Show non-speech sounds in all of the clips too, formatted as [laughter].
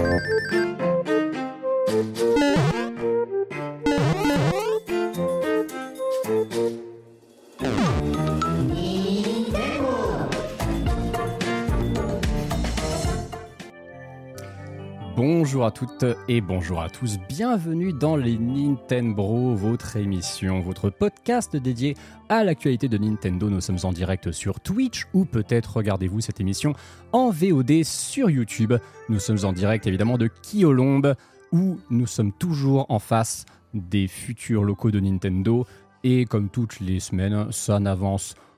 Thank you. Bonjour à toutes et bonjour à tous, bienvenue dans les Nintendo, votre émission, votre podcast dédié à l'actualité de Nintendo. Nous sommes en direct sur Twitch ou peut-être regardez-vous cette émission en VOD sur YouTube. Nous sommes en direct évidemment de Kyolombe où nous sommes toujours en face des futurs locaux de Nintendo et comme toutes les semaines, ça n'avance pas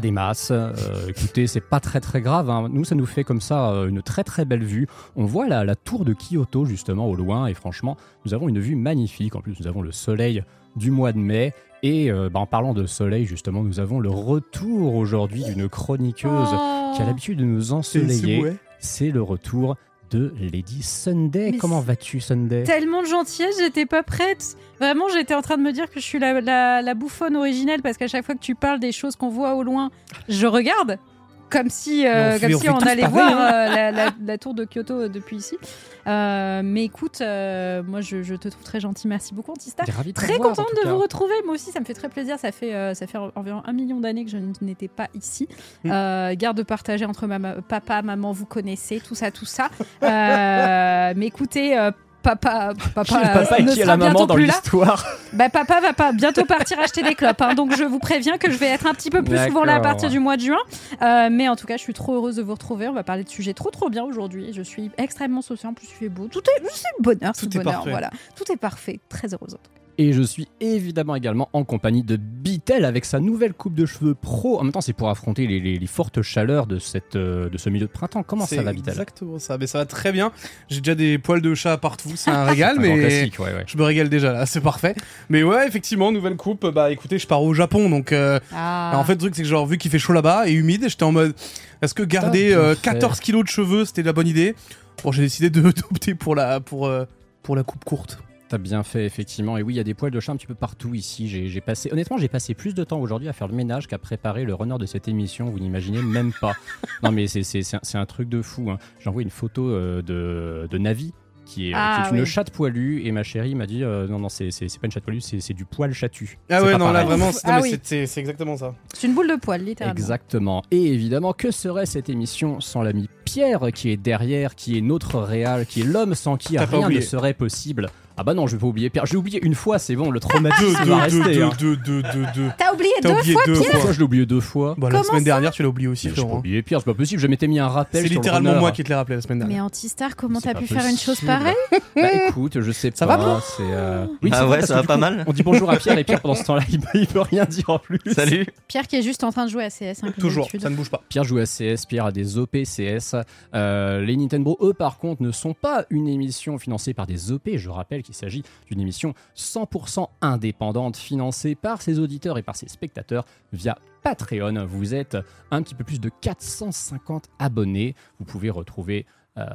des masses. Euh, écoutez, c'est pas très très grave. hein. Nous, ça nous fait comme ça euh, une très très belle vue. On voit la, la tour de Kyoto justement au loin et franchement, nous avons une vue magnifique. En plus, nous avons le soleil du mois de mai. Et euh, bah, en parlant de soleil, justement, nous avons le retour aujourd'hui d'une chroniqueuse qui a l'habitude de nous ensoleiller. C'est le retour de Lady Sunday. Mais Comment vas-tu, Sunday? Tellement de gentillesse, j'étais pas prête. Vraiment, j'étais en train de me dire que je suis la, la- la bouffonne originelle parce qu'à chaque fois que tu parles des choses qu'on voit au loin, je regarde. Comme si, euh, on comme si on allait voir hein. euh, la, la- la tour de Kyoto euh, depuis ici. Euh, mais écoute, euh, moi je, je te trouve très gentil. Merci beaucoup, Antistar. Très contente de vous retrouver. Moi aussi, ça me fait très plaisir. Ça fait, ça fait environ un million d'années que je n'étais pas ici. Mm. Garde partagée entre mama- papa, maman, vous connaissez, tout ça, tout ça. [laughs] Mais écoutez, papa, papa, Qui est le papa et ne qui sera la maman bientôt dans plus là. l'histoire [laughs] Bah, papa va pas bientôt partir acheter des clopes. hein. donc je vous préviens que je vais être un petit peu plus souvent là à partir du mois de juin. Euh, mais en tout cas, je suis trop heureuse de vous retrouver. On va parler de sujets trop trop bien aujourd'hui. Je suis extrêmement sociale. En plus, il fait beau. Tout est, c'est le bonheur, Tout est bonheur. parfait. Voilà, tout est parfait. Très heureuse. Et je suis évidemment également en compagnie de Bitel avec sa nouvelle coupe de cheveux pro. En même temps, c'est pour affronter les, les- les fortes chaleurs de, cette, euh, de ce milieu de printemps. Comment ça va, Bitel Exactement ça. Mais ça va très bien. J'ai déjà des poils de chat partout. C'est un [laughs] régal, Un mais classique, ouais, ouais. je me régale déjà là. C'est parfait. Mais ouais, effectivement, nouvelle coupe. Bah écoutez, je pars au Japon. Donc euh, Ah. en fait, le truc, c'est que genre, vu qu'il fait chaud là-bas et humide, j'étais en mode est-ce que garder bien euh, fait. 14 kilos de cheveux, c'était la bonne idée? Bon, j'ai décidé de [laughs] d'opter pour la, pour, euh, pour la coupe courte. T'as bien fait, effectivement. Et oui, il y a des poils de chat un petit peu partout ici. J'ai j'ai passé, honnêtement, j'ai passé plus de temps aujourd'hui à faire le ménage qu'à préparer le runner de cette émission. Vous n'imaginez même pas. [laughs] Non, mais c'est- c'est c'est un, c'est un truc de fou. hein. J'ai envoyé une photo euh, de, de Navi. Qui est, Ah, qui est une oui. chatte poilue et ma chérie m'a dit euh, non non c'est c'est- c'est pas une chatte poilue c'est c'est du poil chatu Ah C'est ouais, non, là vraiment, c'est Ah non, mais oui. c'est- exactement ça. C'est une boule de poil, littéralement. Exactement. Et évidemment, que serait cette émission sans l'ami Pierre qui est derrière, qui est notre réal, qui est l'homme sans qui rien ne serait possible? Ah bah non, je vais pas oublier Pierre. J'ai oublié une fois, c'est bon, le traumatisme Deux, va deux, rester. deux, hein. deux, deux, deux, deux. T'as oublié T'as deux oublié fois, deux Pierre fois. Pourquoi je l'ai oublié deux fois Bah, la Comment semaine ça dernière, tu l'as oublié aussi, Mais J'ai pas oublié Pierre, c'est pas possible, j'ai m'étais mis un rappel C'est sur le littéralement runner. moi qui te l'ai rappelé la semaine dernière. Mais Antistar, comment C'est t'as pas pu faire une chose possible. pareille Bah écoute, je sais Ça pas. va, bro c'est, euh, Ah c'est ouais, vrai, parce ça que va du pas coup, mal On dit bonjour à Pierre et Pierre pendant ce temps-là, il, il peut rien dire en plus. Salut. Pierre qui est juste en train de jouer à CS. hein, comme Toujours, d'habitude. ça ne bouge pas. Pierre joue à CS, Pierre a des OP CS. Euh, les Nintendo, eux, par contre, ne sont pas une émission financée par des OP. Je rappelle puisqu'il s'agit d'une émission 100% indépendante, financée par ses auditeurs et par ses spectateurs via Patreon. Vous êtes un petit peu plus de 450 abonnés. Vous pouvez retrouver euh,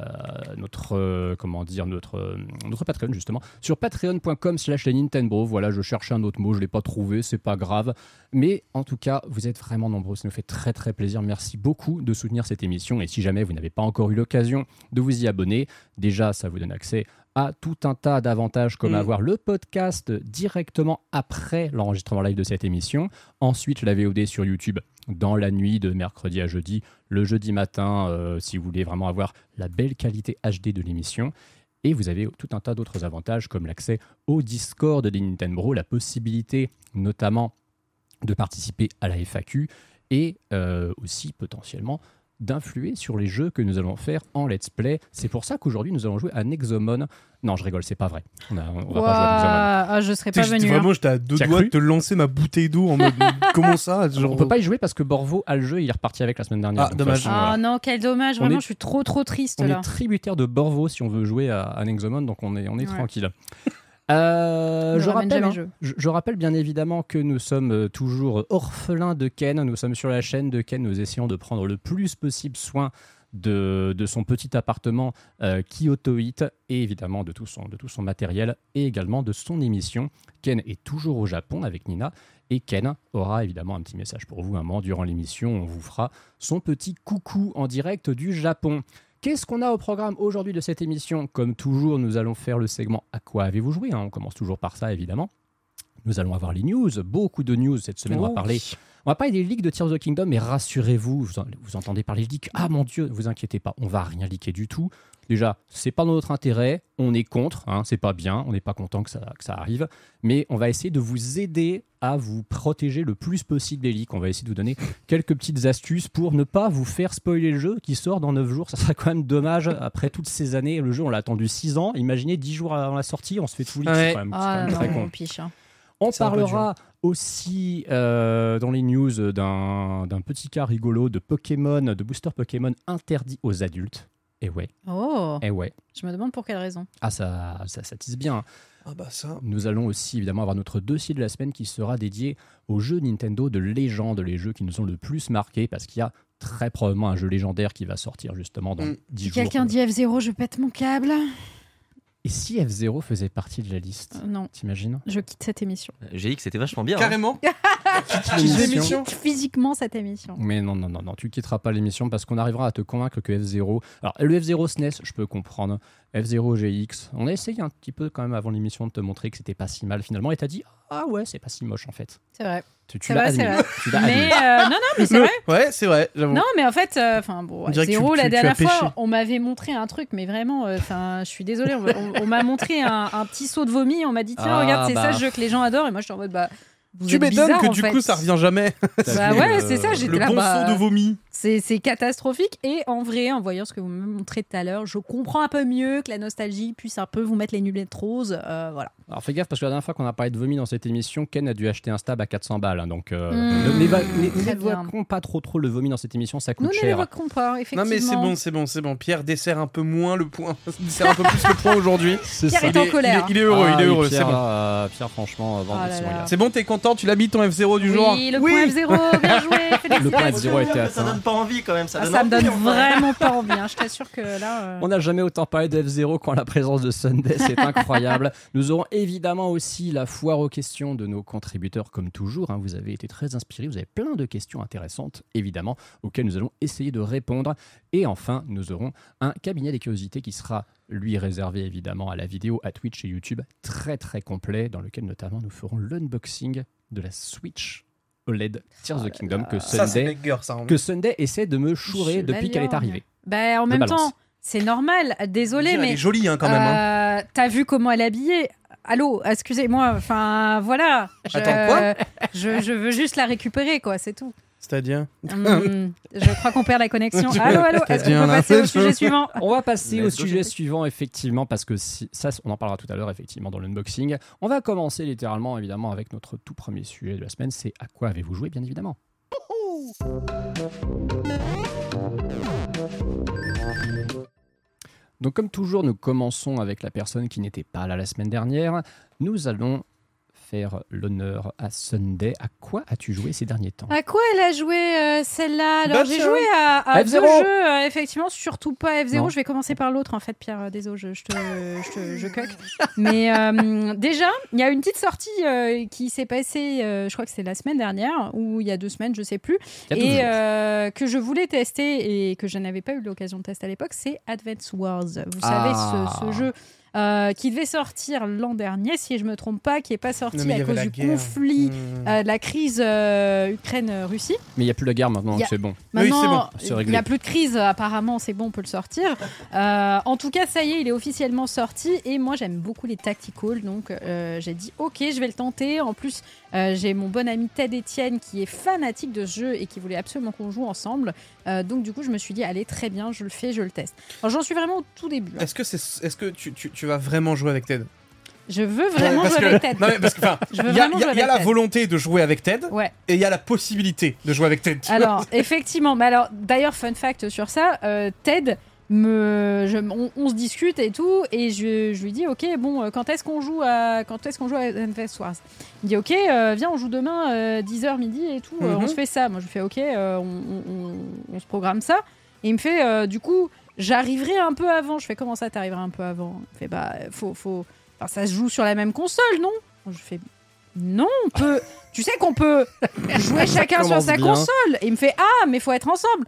notre euh, comment dire euh, notre Patreon justement sur patreon.com slash Nintendo voilà je cherchais un autre mot je l'ai pas trouvé c'est pas grave mais en tout cas vous êtes vraiment nombreux ça nous fait très très plaisir merci beaucoup de soutenir cette émission et si jamais vous n'avez pas encore eu l'occasion de vous y abonner déjà ça vous donne accès à tout un tas d'avantages comme Mm. avoir le podcast directement après l'enregistrement live de cette émission ensuite la VOD sur YouTube dans la nuit de mercredi à jeudi le jeudi matin euh, si vous voulez vraiment avoir la belle qualité HD de l'émission. Et vous avez tout un tas d'autres avantages comme l'accès au Discord des Nintendo, la possibilité notamment de participer à la FAQ et euh, aussi potentiellement d'influer sur les jeux que nous allons faire en let's play. C'est pour ça qu'aujourd'hui nous allons jouer à Nexomon. Non, je rigole, c'est pas vrai. On, a- on va pas jouer à Nexomon. ah, je serais pas venu. hein. Vraiment, j'étais à deux doigts de te lancer ma bouteille d'eau en mode [laughs] comment ça genre... On peut pas y jouer parce que Borvo a le jeu, il est reparti avec la semaine dernière. Ah, dommage. voilà. Ah non, quel dommage. On Vraiment, est- je suis trop trop triste On là. est tributaire de Borvo si on veut jouer à, à Nexomon, donc on est, on est Ouais. tranquille. Euh, je, rappelle, hein, je, je rappelle bien évidemment que nous sommes euh, toujours orphelins de Ken. Nous sommes sur la chaîne de Ken. Nous essayons de prendre le plus possible soin de, de son petit appartement euh, Kyoto Hit et évidemment de tout, son, de tout son matériel et également de son émission. Ken est toujours au Japon avec Nina et Ken aura évidemment un petit message pour vous un moment durant l'émission. On vous fera son petit coucou en direct du Japon. Qu'est-ce qu'on a au programme aujourd'hui de cette émission Comme toujours, nous allons faire le segment À quoi avez-vous joué hein? On commence toujours par ça, évidemment. Nous allons avoir les news, beaucoup de news cette semaine. On va Oh parler, on va parler des leaks de Tears of the Kingdom, mais rassurez-vous, vous entendez parler de leaks. Ah mon Dieu, vous inquiétez pas, on va rien leaker du tout. Déjà, c'est pas dans notre intérêt, on est contre, hein, c'est pas bien, on n'est pas content que ça, que ça arrive, mais on va essayer de vous aider à vous protéger le plus possible des leaks. On va essayer de vous donner quelques petites astuces pour ne pas vous faire spoiler le jeu qui sort dans 9 jours. Ça serait quand même dommage après toutes ces années. Le jeu, on l'a attendu 6 ans. Imaginez 10 jours avant la sortie, on se fait tout leak. Ouais. C'est quand même, quand Ah même très con. on piche. hein. On parlera aussi euh, dans les news d'un d'un petit cas rigolo de Pokémon, de booster Pokémon interdit aux adultes. Et ouais, Oh, et ouais. je me demande pour quelle raison. Ah, ça, ça, ça tisse bien. Ah bah ça. Nous allons aussi évidemment avoir notre dossier de la semaine qui sera dédié aux jeux Nintendo de légende, les jeux qui nous ont le plus marqué, parce qu'il y a très probablement un jeu légendaire qui va sortir justement dans Mm. 10 jours. Quelqu'un dit F0, je pète mon câble. Et si F0 faisait partie de la liste Euh, non, T'imagines? Je quitte cette émission. J'ai dit que c'était vachement bien. hein. Carrément. [laughs] Quitte physiquement cette émission. Mais non, non, non, non, tu quitteras pas l'émission parce qu'on arrivera à te convaincre que F0. Alors, le F0 SNES, je peux comprendre. F0 GX, on a essayé un petit peu quand même avant l'émission de te montrer que c'était pas si mal finalement et t'as dit Ah ouais, c'est pas si moche en fait. C'est vrai. Tu, tu l'as admis. vrai. Tu l'as Mais admis. euh, non, non, mais c'est vrai. Ouais, c'est vrai, j'avoue. Non, mais en fait, euh, enfin bon, On dirait que zéro tu- la dernière fois, on m'avait montré un truc, mais vraiment, euh, enfin, je suis désolée, on, on- on m'a montré un, un petit seau de vomi, on m'a dit tiens, Ah, regarde, c'est bah. ça le jeu que les gens adorent, et moi je suis en mode bah. Vous tu m'étonnes que du fait. coup ça revient jamais. [laughs] Bah ouais, euh, c'est ça, j'étais Le là. bon bah, son de vomi. C'est catastrophique. Et en vrai, en voyant ce que vous me montrez tout à l'heure, je comprends un peu mieux que la nostalgie puisse un peu vous mettre les lunettes roses. euh, voilà. Alors fais gaffe parce que la dernière fois qu'on a parlé de vomi dans cette émission, Ken a dû acheter un stab à 400 balles. hein, donc euh, Mmh, n'évoquons pas trop trop le vomi dans cette émission, ça Nous coûte ne cher. l'évoquons pas, effectivement. Non mais c'est bon, c'est bon, c'est bon. Pierre dessert un peu moins le point. [laughs] dessert un peu plus le point aujourd'hui. C'est Pierre ça. est en colère. il est- il est heureux, Ah il est oui, heureux, Pierre, bon. euh, Pierre, franchement, euh, Oh. C'est bon, t'es content, tu l'as mis ton F0 du jour Oui, le point F0, bien [laughs] joué. Le point félicitations. F0 était Ça atteint. donne pas envie quand même. Ça Ah, donne ça me donne vraiment pas envie. hein. Je t'assure que là. euh, On n'a jamais autant parlé de F0 qu'en la présence de Sunday, c'est [laughs] incroyable. Nous aurons évidemment aussi la foire aux questions de nos contributeurs, comme toujours. hein. Vous avez été très inspirés, vous avez plein de questions intéressantes, évidemment, auxquelles nous allons essayer de répondre. Et enfin, nous aurons un cabinet des curiosités qui sera, lui, réservé évidemment à la vidéo, à Twitch et YouTube, très très complet, dans lequel notamment nous ferons l'unboxing de la Switch OLED Tears of the Kingdom que Sunday, ça. que Sunday essaie de me chourer Je depuis qu'elle est arrivée. Bah, en même temps, c'est normal. Désolé, Elle mais. est jolie hein, quand même. hein. euh, T'as vu comment elle est habillée? Allô, excusez-moi. Enfin, voilà. Je, Attends, quoi? Je, je veux juste la récupérer, quoi. C'est tout. C'est-à-dire Hum, je crois qu'on perd la connexion. Allô, allô. Est-ce qu'on peut passer au sujet suivant On va passer au sujet suivant, effectivement, parce que si- ça, on en parlera tout à l'heure, effectivement, dans l'unboxing. On va commencer littéralement, évidemment, avec notre tout premier sujet de la semaine. C'est à quoi avez-vous joué, bien évidemment? Donc comme toujours, nous commençons avec la personne qui n'était pas là la semaine dernière. Nous allons faire l'honneur à Sunday. À quoi as-tu joué ces derniers temps? À quoi elle a joué euh, celle-là? Alors Bah, j'ai joué à, à F0. deux jeux, euh, effectivement, surtout pas F0. Non. Je vais commencer par l'autre en fait, Pierre. euh, Désolé, je, je te, je, te- je cuck. Mais euh, déjà, il y a une petite sortie euh, qui s'est passée, euh, je crois que c'était la semaine dernière ou il y a deux semaines, je sais plus, et euh, que je voulais tester et que je n'avais pas eu l'occasion de tester à l'époque, c'est Advance Wars. Vous Ah. savez, ce, ce jeu. Euh, qui devait sortir l'an dernier, si je me trompe pas, qui est pas sorti Non, à cause du guerre. conflit, Hmm. euh, de la crise euh, Ukraine-Russie. Mais il n'y a plus la guerre maintenant, a- donc c'est bon. Oui, c'est Maintenant, bon, c'est il n'y a plus de crise, apparemment, c'est bon, on peut le sortir. Euh, en tout cas, ça y est, il est officiellement sorti. Et moi, j'aime beaucoup les tacticals, donc euh, j'ai dit, ok, je vais le tenter. En plus, euh, j'ai mon bon ami Ted Etienne qui est fanatique de ce jeu et qui voulait absolument qu'on joue ensemble. Euh, donc, du coup, je me suis dit, allez, très bien, je le fais, je le teste. Alors, j'en suis vraiment au tout début. hein. Est-ce que, tu, tu, tu vas vraiment jouer avec Ted? Je veux vraiment Parce jouer que- avec Ted. Non, mais parce que, il y a, y a- jouer il y a avec la Ted. volonté de jouer avec Ted Ouais. et il y a la possibilité de jouer avec Ted. Alors, effectivement, mais alors, d'ailleurs, fun fact sur ça, euh, Ted, me, je- on, on se discute et tout, et je, je lui dis, ok, bon, euh, quand est-ce qu'on joue à, quand est-ce qu'on joue à Advance Wars? Il me dit, ok, euh, viens, on joue demain, euh, 10h midi et tout, euh, Mhm. on se fait ça. Moi, je lui fais, ok, on, on- se programme ça. Et il me fait, du coup, j'arriverai un peu avant. Je fais, comment ça, t'arriveras un peu avant? Il me fait, bah, faut, faut, enfin, ça se joue sur la même console, non? Je fais, non, on peut. Tu sais qu'on peut [laughs] jouer chacun sur sa bien. console. Et il me fait Ah, mais faut être ensemble.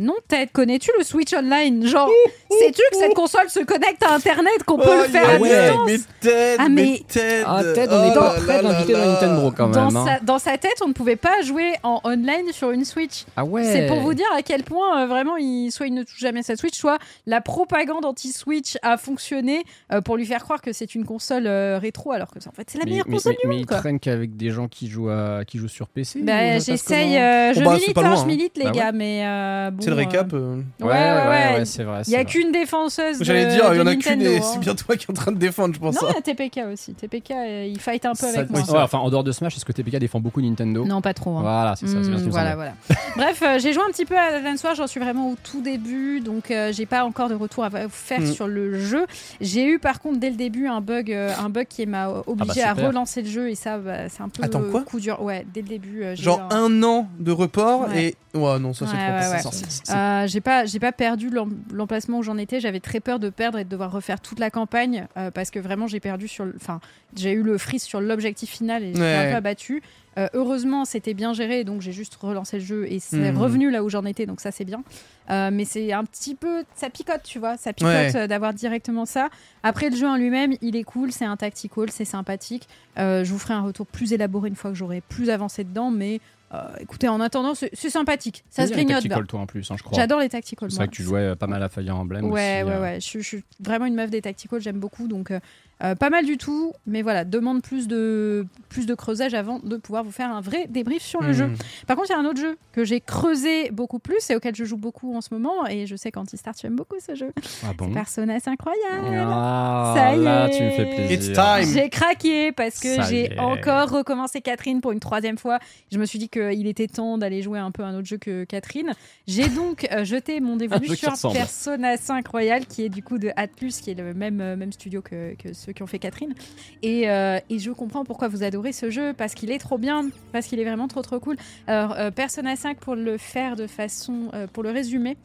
Non, Ted, connais-tu le Switch Online? Genre, sais-tu que cette console se connecte à Internet, qu'on peut Oh, le faire à Ah ouais, distance? mais Ted, Ah, mais, mais- Ted. Ah, Ted, on oh pas là prêt d'inviter dans. Nintendo quand dans même. hein. sa, dans sa tête, on ne pouvait pas jouer en online sur une Switch. Ah ouais. C'est pour vous dire à quel point euh, vraiment, il, soit il ne touche jamais sa Switch, soit la propagande anti-Switch a fonctionné euh, pour lui faire croire que c'est une console euh, rétro, alors que en fait c'est la Mais, meilleure mais- console mais- du mais monde. il Quoi. traîne qu'avec des gens qui jouent, à, qui jouent sur PC. Bah, j'essaye, euh, je Oh, bah, milite, pas hein, je hein. milite les Bah ouais. gars, mais euh, bon, Le euh, récap. euh. Ouais, ouais, ouais. c'est vrai. Il y a c'est vrai. qu'une défenseuse. de- J'allais dire, il y en a qu'une Nintendo, et hein. c'est bien toi qui es en train de défendre, je pense. Non, hein. il y a TPK aussi. TPK, euh, il fight un peu Ça- avec moi. ouais, enfin, en dehors de Smash, est-ce que TPK défend beaucoup Nintendo? Non, pas trop. hein. Voilà, c'est ça. c'est bien ce Hmm, qui me voilà, semblait. voilà. Bref, euh, j'ai joué un petit peu à Advance Wars, j'en suis vraiment au tout début, donc euh, j'ai pas encore de retour à vous faire Mm. sur le jeu. J'ai eu par contre dès le début un bug, euh, un bug qui m'a obligé à Ah bah, super. relancer le jeu et ça, bah, c'est un peu Attends, quoi? coup dur. Ouais, dès le début. euh, j'ai Genre eu un- un an de report Ouais. et. Ouais, non, ça c'est Ouais, trop ouais, Euh, j'ai pas j'ai pas perdu l'em- l'emplacement où j'en étais. J'avais très peur de perdre et de devoir refaire toute la campagne euh, parce que vraiment j'ai perdu sur le- enfin j'ai eu le freeze sur l'objectif final et j'étais un peu abattu. Euh, heureusement c'était bien géré donc j'ai juste relancé le jeu et c'est Mhm. revenu là où j'en étais donc ça c'est bien. Euh, mais c'est un petit peu ça picote tu vois ça picote Ouais. euh, d'avoir directement ça. Après le jeu en lui-même il est cool c'est un tactical c'est sympathique. Je vous ferai un retour plus élaboré une fois que j'aurai plus avancé dedans mais euh, écoutez en attendant c'est sympathique ça se grignote tactical, toi en plus, hein, je crois. J'adore les tacticals. C'est vrai que tu jouais pas mal à Fire Emblem Ouais, aussi. ouais, euh. ouais. Je, suis- je suis vraiment une meuf des tacticals, j'aime beaucoup. Donc, euh, euh, pas mal du tout. Mais voilà, demande plus de, plus de creusage avant de pouvoir vous faire un vrai débrief sur le Hmm. jeu. Par contre, il y a un autre jeu que j'ai creusé beaucoup plus et auquel je joue beaucoup en ce moment. Et je sais qu'Anti-Star, tu aimes beaucoup ce jeu. Ah bon Persona, c'est incroyable. Ah, Ça y là, est. tu me fais plaisir. It's time. J'ai craqué parce que j'ai encore recommencé Catherine pour une troisième fois. Je me suis dit qu'il était temps d'aller jouer un peu un autre jeu que Catherine. J'ai donc euh, jeté mon dévolu sur. Persona 5 Royal, qui est du coup de Atlus, qui est le même, euh, même studio que, que qui ont fait Catherine. Et, euh, et je comprends pourquoi vous adorez ce jeu, parce qu'il est trop bien, parce qu'il est vraiment trop trop cool. Alors, euh, Persona 5, pour le faire de façon. euh, pour le résumer,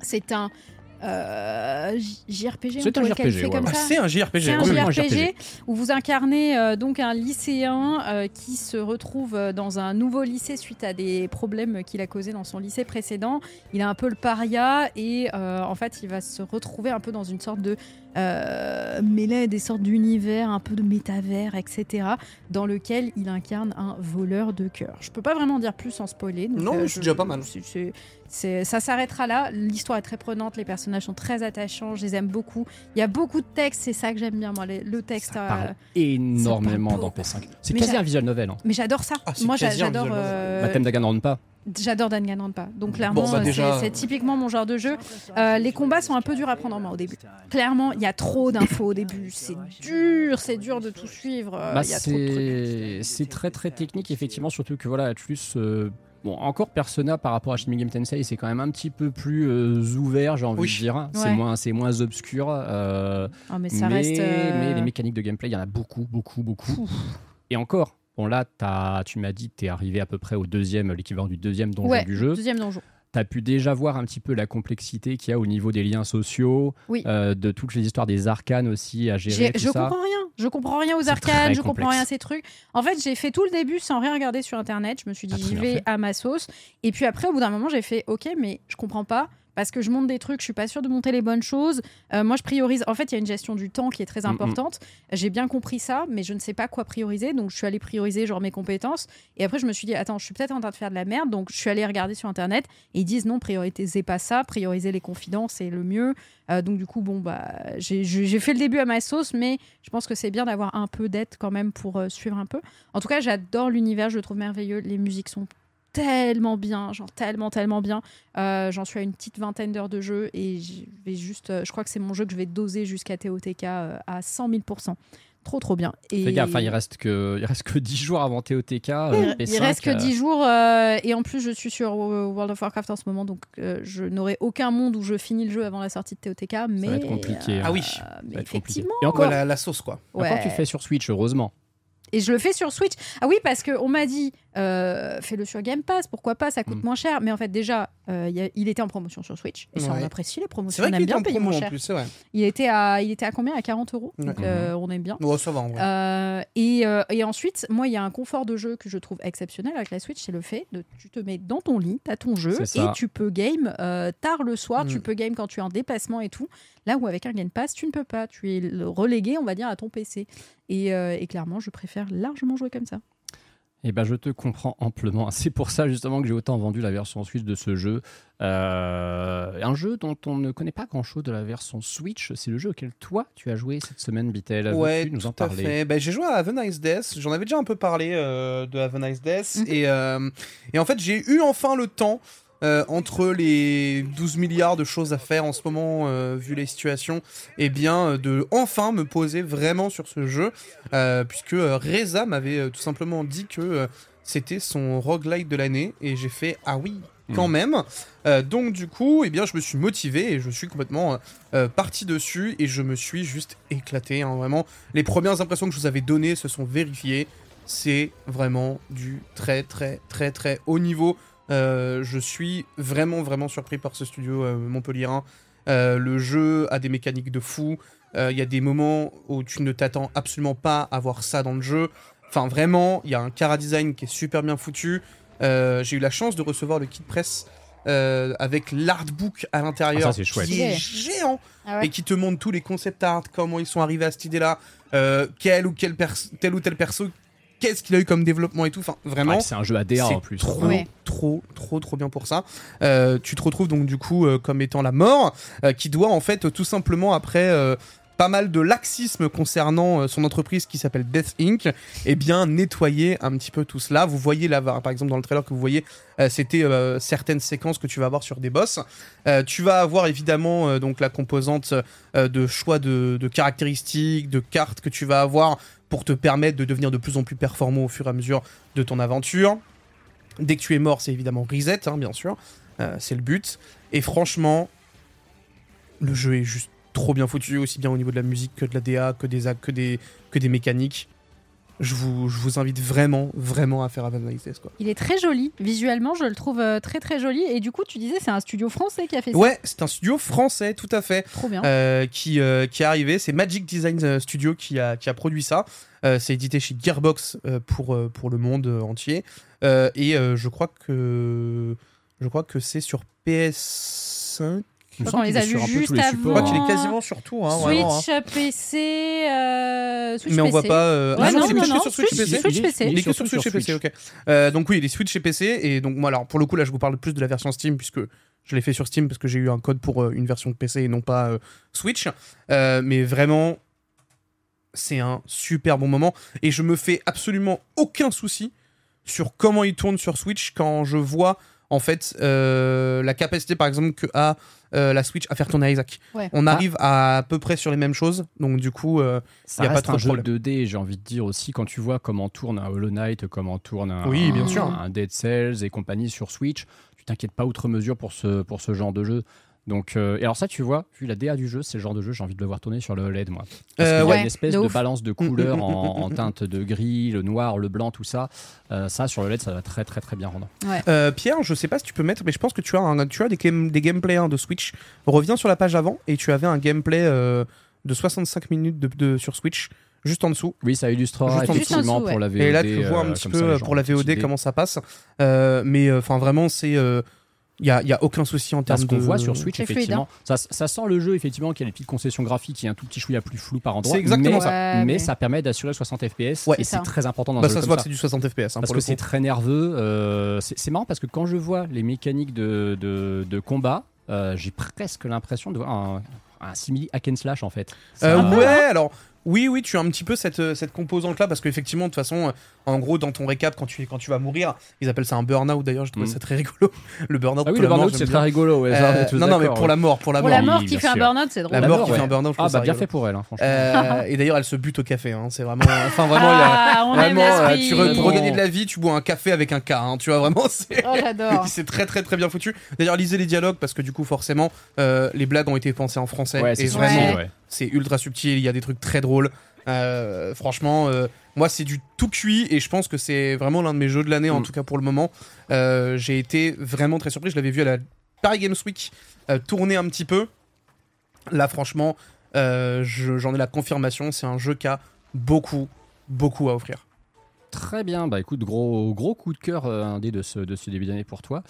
c'est un. Euh, JRPG, C'est un JRPG, qualifier ouais, comme ouais. Ah, ça c'est un JRPG. c'est un oui, JRPG, où vous incarnez euh, donc un lycéen euh, qui se retrouve dans un nouveau lycée suite à des problèmes qu'il a causés dans son lycée précédent. Il a un peu le paria et euh, en fait il va se retrouver un peu dans une sorte de euh, mêlée des sortes d'univers, un peu de métavers, etc. dans lequel il incarne un voleur de cœur. Je peux pas vraiment dire plus sans spoiler. donc, Non, euh, mais c'est déjà pas mal. c'est- ça s'arrêtera là. L'histoire est très prenante, les personnages sont très attachants, je les aime beaucoup. Il y a beaucoup de textes, c'est ça que j'aime bien moi. les- le texte. Ça euh, parle énormément ça dans parle P5. C'est Mais quasi j'a- un visual novel. Hein. Mais j'adore ça. Ah, moi quasi j'adore. euh, Baptême Danganronpa. J'adore Danganronpa. Donc clairement, Bon, bah, déjà- c'est- typiquement mon genre de jeu. Euh, les combats sont un peu durs à prendre en main au début. Clairement, il y a trop d'infos au début. C'est dur, c'est dur de tout suivre. euh, Bah, Il y a trop de trucs. c'est c'est très très technique effectivement surtout que voilà Atlus euh, Bon, encore Persona par rapport à Shin Megami Tensei, c'est quand même un petit peu plus euh, ouvert, j'ai envie Oui. de dire. C'est moins, c'est moins obscur. euh, Ah, mais ça mais, reste. euh, mais les mécaniques de gameplay, il y en a beaucoup, beaucoup, beaucoup. Et encore, bon là, t'as- tu m'as dit que tu es arrivé à peu près au deuxième, l'équivalent du deuxième donjon Ouais, du jeu. deuxième donjon. Tu as pu déjà voir un petit peu la complexité qu'il y a au niveau des liens sociaux, Oui. euh, de toutes les histoires des arcanes aussi à gérer. Tout je ça. comprends rien. Je comprends rien aux arcanes, je comprends rien à ces trucs. En fait, j'ai fait tout le début sans rien regarder sur internet. Je me suis dit, Ah, j'y vais fait. à ma sauce. Et puis après, au bout d'un moment, j'ai fait, ok, mais je comprends pas. Parce que je monte des trucs, je suis pas sûre de monter les bonnes choses. Euh, moi, je priorise. En fait, il y a une gestion du temps qui est très mm. importante. J'ai bien compris ça, mais je ne sais pas quoi prioriser. Donc, je suis allée prioriser genre mes compétences. Et après, je me suis dit, attends, je suis peut-être en train de faire de la merde. Donc, je suis allée regarder sur internet. Et ils disent non, priorisez pas ça. Priorisez les confidences, c'est le mieux. Euh, donc, du coup, bon, bah, j'ai fait le début à ma sauce, mais je pense que c'est bien d'avoir un peu d'aide quand même pour euh, suivre un peu. En tout cas, j'adore l'univers, je le trouve merveilleux. Les musiques sont tellement bien, genre tellement, tellement bien. Euh, J'en suis à une petite vingtaine d'heures de jeu et je vais juste, euh, je crois que c'est mon jeu que je vais doser jusqu'à TOTK euh, à 100 000 Trop, trop bien. Et Fais gaffe, hein, il reste que il reste que [laughs] 10 jours avant TOTK. euh, il, il P5, reste que euh, 10 jours euh, et en plus je suis sur World of Warcraft en ce moment donc euh, je n'aurai aucun monde où je finis le jeu avant la sortie de TOTK mais va être compliqué, hein. Ah oui. mais effectivement Et encore, Ouais, la, la sauce, quoi. encore, ouais. tu fais sur Switch, heureusement. Et je le fais sur Switch. Ah oui, parce qu'on m'a dit, euh, fais-le sur Game Pass, pourquoi pas, ça coûte Mm. moins cher. Mais en fait, déjà, euh, il y a- il était en promotion sur Switch. Et ça, Ouais. on apprécie les C'est promotions. vrai on qu'il aime était bien en payer promo moins en cher. plus, c'est vrai. Il était, à, il était à combien? À 40 euros? Donc euh, on aime bien. Ouais, ça va en vrai. Euh, et, euh, et ensuite, moi, il y a un confort de jeu que je trouve exceptionnel avec la Switch, c'est le fait de tu te mets dans ton lit, tu as ton jeu et tu peux game euh, tard le soir, Mm. tu peux game quand tu es en déplacement et tout. Là où avec un Game Pass, tu ne peux pas, tu es relégué, on va dire, à ton PC. Et, euh, et clairement, je préfère largement jouer comme ça. Eh ben, je te comprends amplement. [laughs] C'est pour ça justement que j'ai autant vendu la version Switch de ce jeu. Euh, un jeu dont on ne connaît pas grand-chose de la version Switch. C'est le jeu auquel toi tu as joué cette semaine, Bitel. Ouais, nous en à parler? fait. Ben, j'ai joué à Have a Nice Death. J'en avais déjà un peu parlé euh, de Have a Nice Death. Mhm. et, euh, et en fait, j'ai eu enfin le temps, euh, entre les 12 milliards de choses à faire en ce moment, euh, vu les situations, et bien, euh, de enfin me poser vraiment sur ce jeu. puisque Reza m'avait tout simplement dit que c'était son roguelite de l'année. Et j'ai fait Ah oui, quand Mhm. même. Euh, donc, du coup, eh bien, je me suis motivé et je suis complètement. euh, parti dessus et je me suis juste éclaté. hein, vraiment, les premières impressions que je vous avais données se sont vérifiées. C'est vraiment du très très très très haut niveau. Euh, je suis vraiment vraiment surpris par ce studio euh, montpelliérain. Euh, le jeu a des mécaniques de fou. Euh, Il y a des moments où tu ne t'attends absolument pas à voir ça dans le jeu. Enfin vraiment, il y a un cara design qui est super bien foutu. Euh, J'ai eu la chance de recevoir le kit presse euh, avec l'artbook à l'intérieur Ah, qui est géant Ah et qui te montre tous les concept art, comment ils sont arrivés à cette idée-là, euh, quel ou quel tel ou tel perso, qu'est-ce qu'il a eu comme développement et tout. Enfin, vraiment, Ouais, c'est un jeu ADA c'est en plus. Trop, Ouais. trop, trop, trop bien pour ça. Euh, tu te retrouves donc du coup euh, comme étant la mort, euh, qui doit en fait tout simplement après euh, pas mal de laxisme concernant euh, son entreprise qui s'appelle Death Inc. Et bien nettoyer un petit peu tout cela. Vous voyez là, par exemple dans le trailer que vous voyez, euh, c'était euh, certaines séquences que tu vas avoir sur des boss. Euh, tu vas avoir évidemment euh, donc la composante euh, de choix de, de caractéristiques, de cartes que tu vas avoir pour te permettre de devenir de plus en plus performant au fur et à mesure de ton aventure. Dès que tu es mort, c'est évidemment reset, hein, bien sûr. Euh, c'est le but. Et franchement, le jeu est juste trop bien foutu, aussi bien au niveau de la musique que de la DA, que des, que des, que des mécaniques. Je vous, je vous invite vraiment, vraiment à faire Avanade Test, quoi. Il est très joli. Visuellement, je le trouve euh, très très joli. Et du coup, tu disais, c'est un studio français qui a fait ça. Ouais, c'est un studio français, tout à fait. Trop bien. euh, qui, euh, qui est arrivé. C'est Magic Design Studio qui a, qui a produit ça. Euh, c'est édité chez Gearbox pour, pour le monde entier. Et je crois que je crois que c'est sur PS5. Je crois qu'on les qu'il est a vus juste avant. Je crois qu'il est Oh. quasiment sur tout. Hein, vraiment, hein. Switch, PC, euh, Switch Mais on voit PC. pas. euh, Ouais, ah non, non, c'est non, sur Switch, Switch, PC. Switch Il est- PC. il est que sur Switch et PC, ok. Euh, donc oui, il est Switch et PC. Et donc moi, alors pour le coup, là, je vous parle plus de la version Steam puisque je l'ai fait sur Steam parce que j'ai eu un code pour une version de PC et non pas euh, Switch. Euh, mais vraiment, c'est un super bon moment et je me fais absolument aucun souci sur comment il tourne sur Switch quand je vois en fait euh, la capacité par exemple que a euh, la Switch à faire tourner Isaac. Ouais. On arrive à, à peu près sur les mêmes choses, donc du coup, euh, Ça y a pas trop un de jeu problème. 2D, j'ai envie de dire aussi, quand tu vois comment tourne un Hollow Knight, comment tourne un, Oui, bien un- sûr. un Dead Cells et compagnie sur Switch, tu t'inquiètes pas outre mesure pour ce, pour ce genre de jeu. Donc, euh, et alors ça, tu vois, vu la DA du jeu, c'est le genre de jeu, j'ai envie de le voir tourner sur le OLED, moi. Parce Euh, qu'il y a ouais, une espèce de balance de Mm, mm, couleurs mm, en, en teinte de gris, le noir, le blanc, tout ça. Euh, ça, sur le LED, ça va très très très bien rendre. Euh, Pierre, je sais pas si tu peux mettre, mais je pense que tu as, un, tu as des, game- des gameplays hein, de Switch. Reviens sur la page avant et tu avais un gameplay euh, de 65 minutes de, de- sur Switch, juste en dessous. Oui, ça illustrera Juste dessous. effectivement Juste en dessous, pour la VOD. et là, tu vois un euh, petit peu ça, pour la VOD comment ça passe. Euh, mais enfin, vraiment, c'est. Il y a, y a aucun souci en termes Parce de. qu'on voit sur Switch, fluide, effectivement, ça, ça sent le jeu, effectivement, qu'il y a des petites concessions graphiques, qui est un tout petit chouïa plus flou par endroit. C'est exactement mais, ça. Ouais, mais, mais- ça permet d'assurer 60 FPS, Ouais. et C'est ça. très important dans Bah, un ça jeu se comme voit que ça. c'est du 60 FPS. hein, Parce que c'est très nerveux. euh, c'est marrant parce que quand je vois les mécaniques de, de, de combat, euh, j'ai presque l'impression de voir un, un simili hack and slash en fait. Euh, ouais, alors oui, oui, tu as un petit peu cette, euh, cette composante-là parce qu'effectivement, de toute façon, euh, en gros, dans ton récap, quand tu, quand tu vas mourir, ils appellent ça un burn-out d'ailleurs, je trouve Mm. ça très rigolo. [laughs] Le burn-out. Ah oui, pour le la mort, burn-out j'aime c'est très rigolo. Ouais, Euh, non, non, mais pour la mort, pour la Pour mort. la mort oui, qui fait un burn-out, c'est drôle. La La mort mort, qui fait un burn-out, je Ah bah bien rigolo. fait pour elle, hein, franchement. Euh, et d'ailleurs, elle se bute au café. hein, C'est vraiment. Enfin, vraiment, il y a. Ah, Vraiment, euh, tu re- pour regagner de la vie, tu bois un café avec un K. hein, tu vois, vraiment, c'est. Oh. [laughs] C'est très très très bien foutu. D'ailleurs, lisez les dialogues parce que du coup, forcément, les blagues ont été pensées en français. Et c'est vraiment. C'est ultra subtil. Il y a des trucs très drôles. Euh, franchement, euh, moi, c'est du tout cuit et je pense que c'est vraiment l'un de mes jeux de l'année, en Mm. tout cas pour le moment. Euh, J'ai été vraiment très surpris. Je l'avais vu à la Paris Games Week tourner un petit peu. Là, franchement, je- j'en ai la confirmation. C'est un jeu qui a beaucoup, beaucoup à offrir. Très bien, bah écoute, gros, gros coup de cœur euh, indé de ce, de ce début d'année pour toi.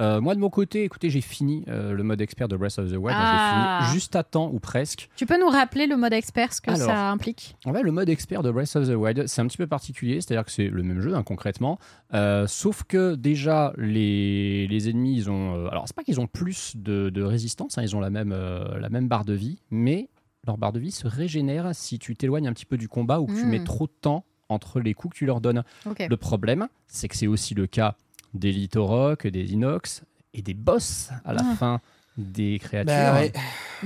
Euh, moi de mon côté, écoutez, j'ai fini euh, le mode expert de Breath of the Wild, Ah. j'ai fini juste à temps ou presque. Tu peux nous rappeler le mode expert, ce que Alors. ça implique? En fait, le mode expert de Breath of the Wild, c'est un petit peu particulier, c'est-à-dire que c'est le même jeu hein, concrètement, euh, sauf que déjà les, les ennemis, ils ont, euh, alors c'est pas qu'ils ont plus de, de résistance, hein, ils ont la même, euh, la même barre de vie, mais leur barre de vie se régénère si tu t'éloignes un petit peu du combat ou que tu Mm. mets trop de temps entre les coups que tu leur donnes. Le problème, c'est que c'est aussi le cas des Litorock, des Inox et des boss à la Ah. fin des créatures. Bah ouais.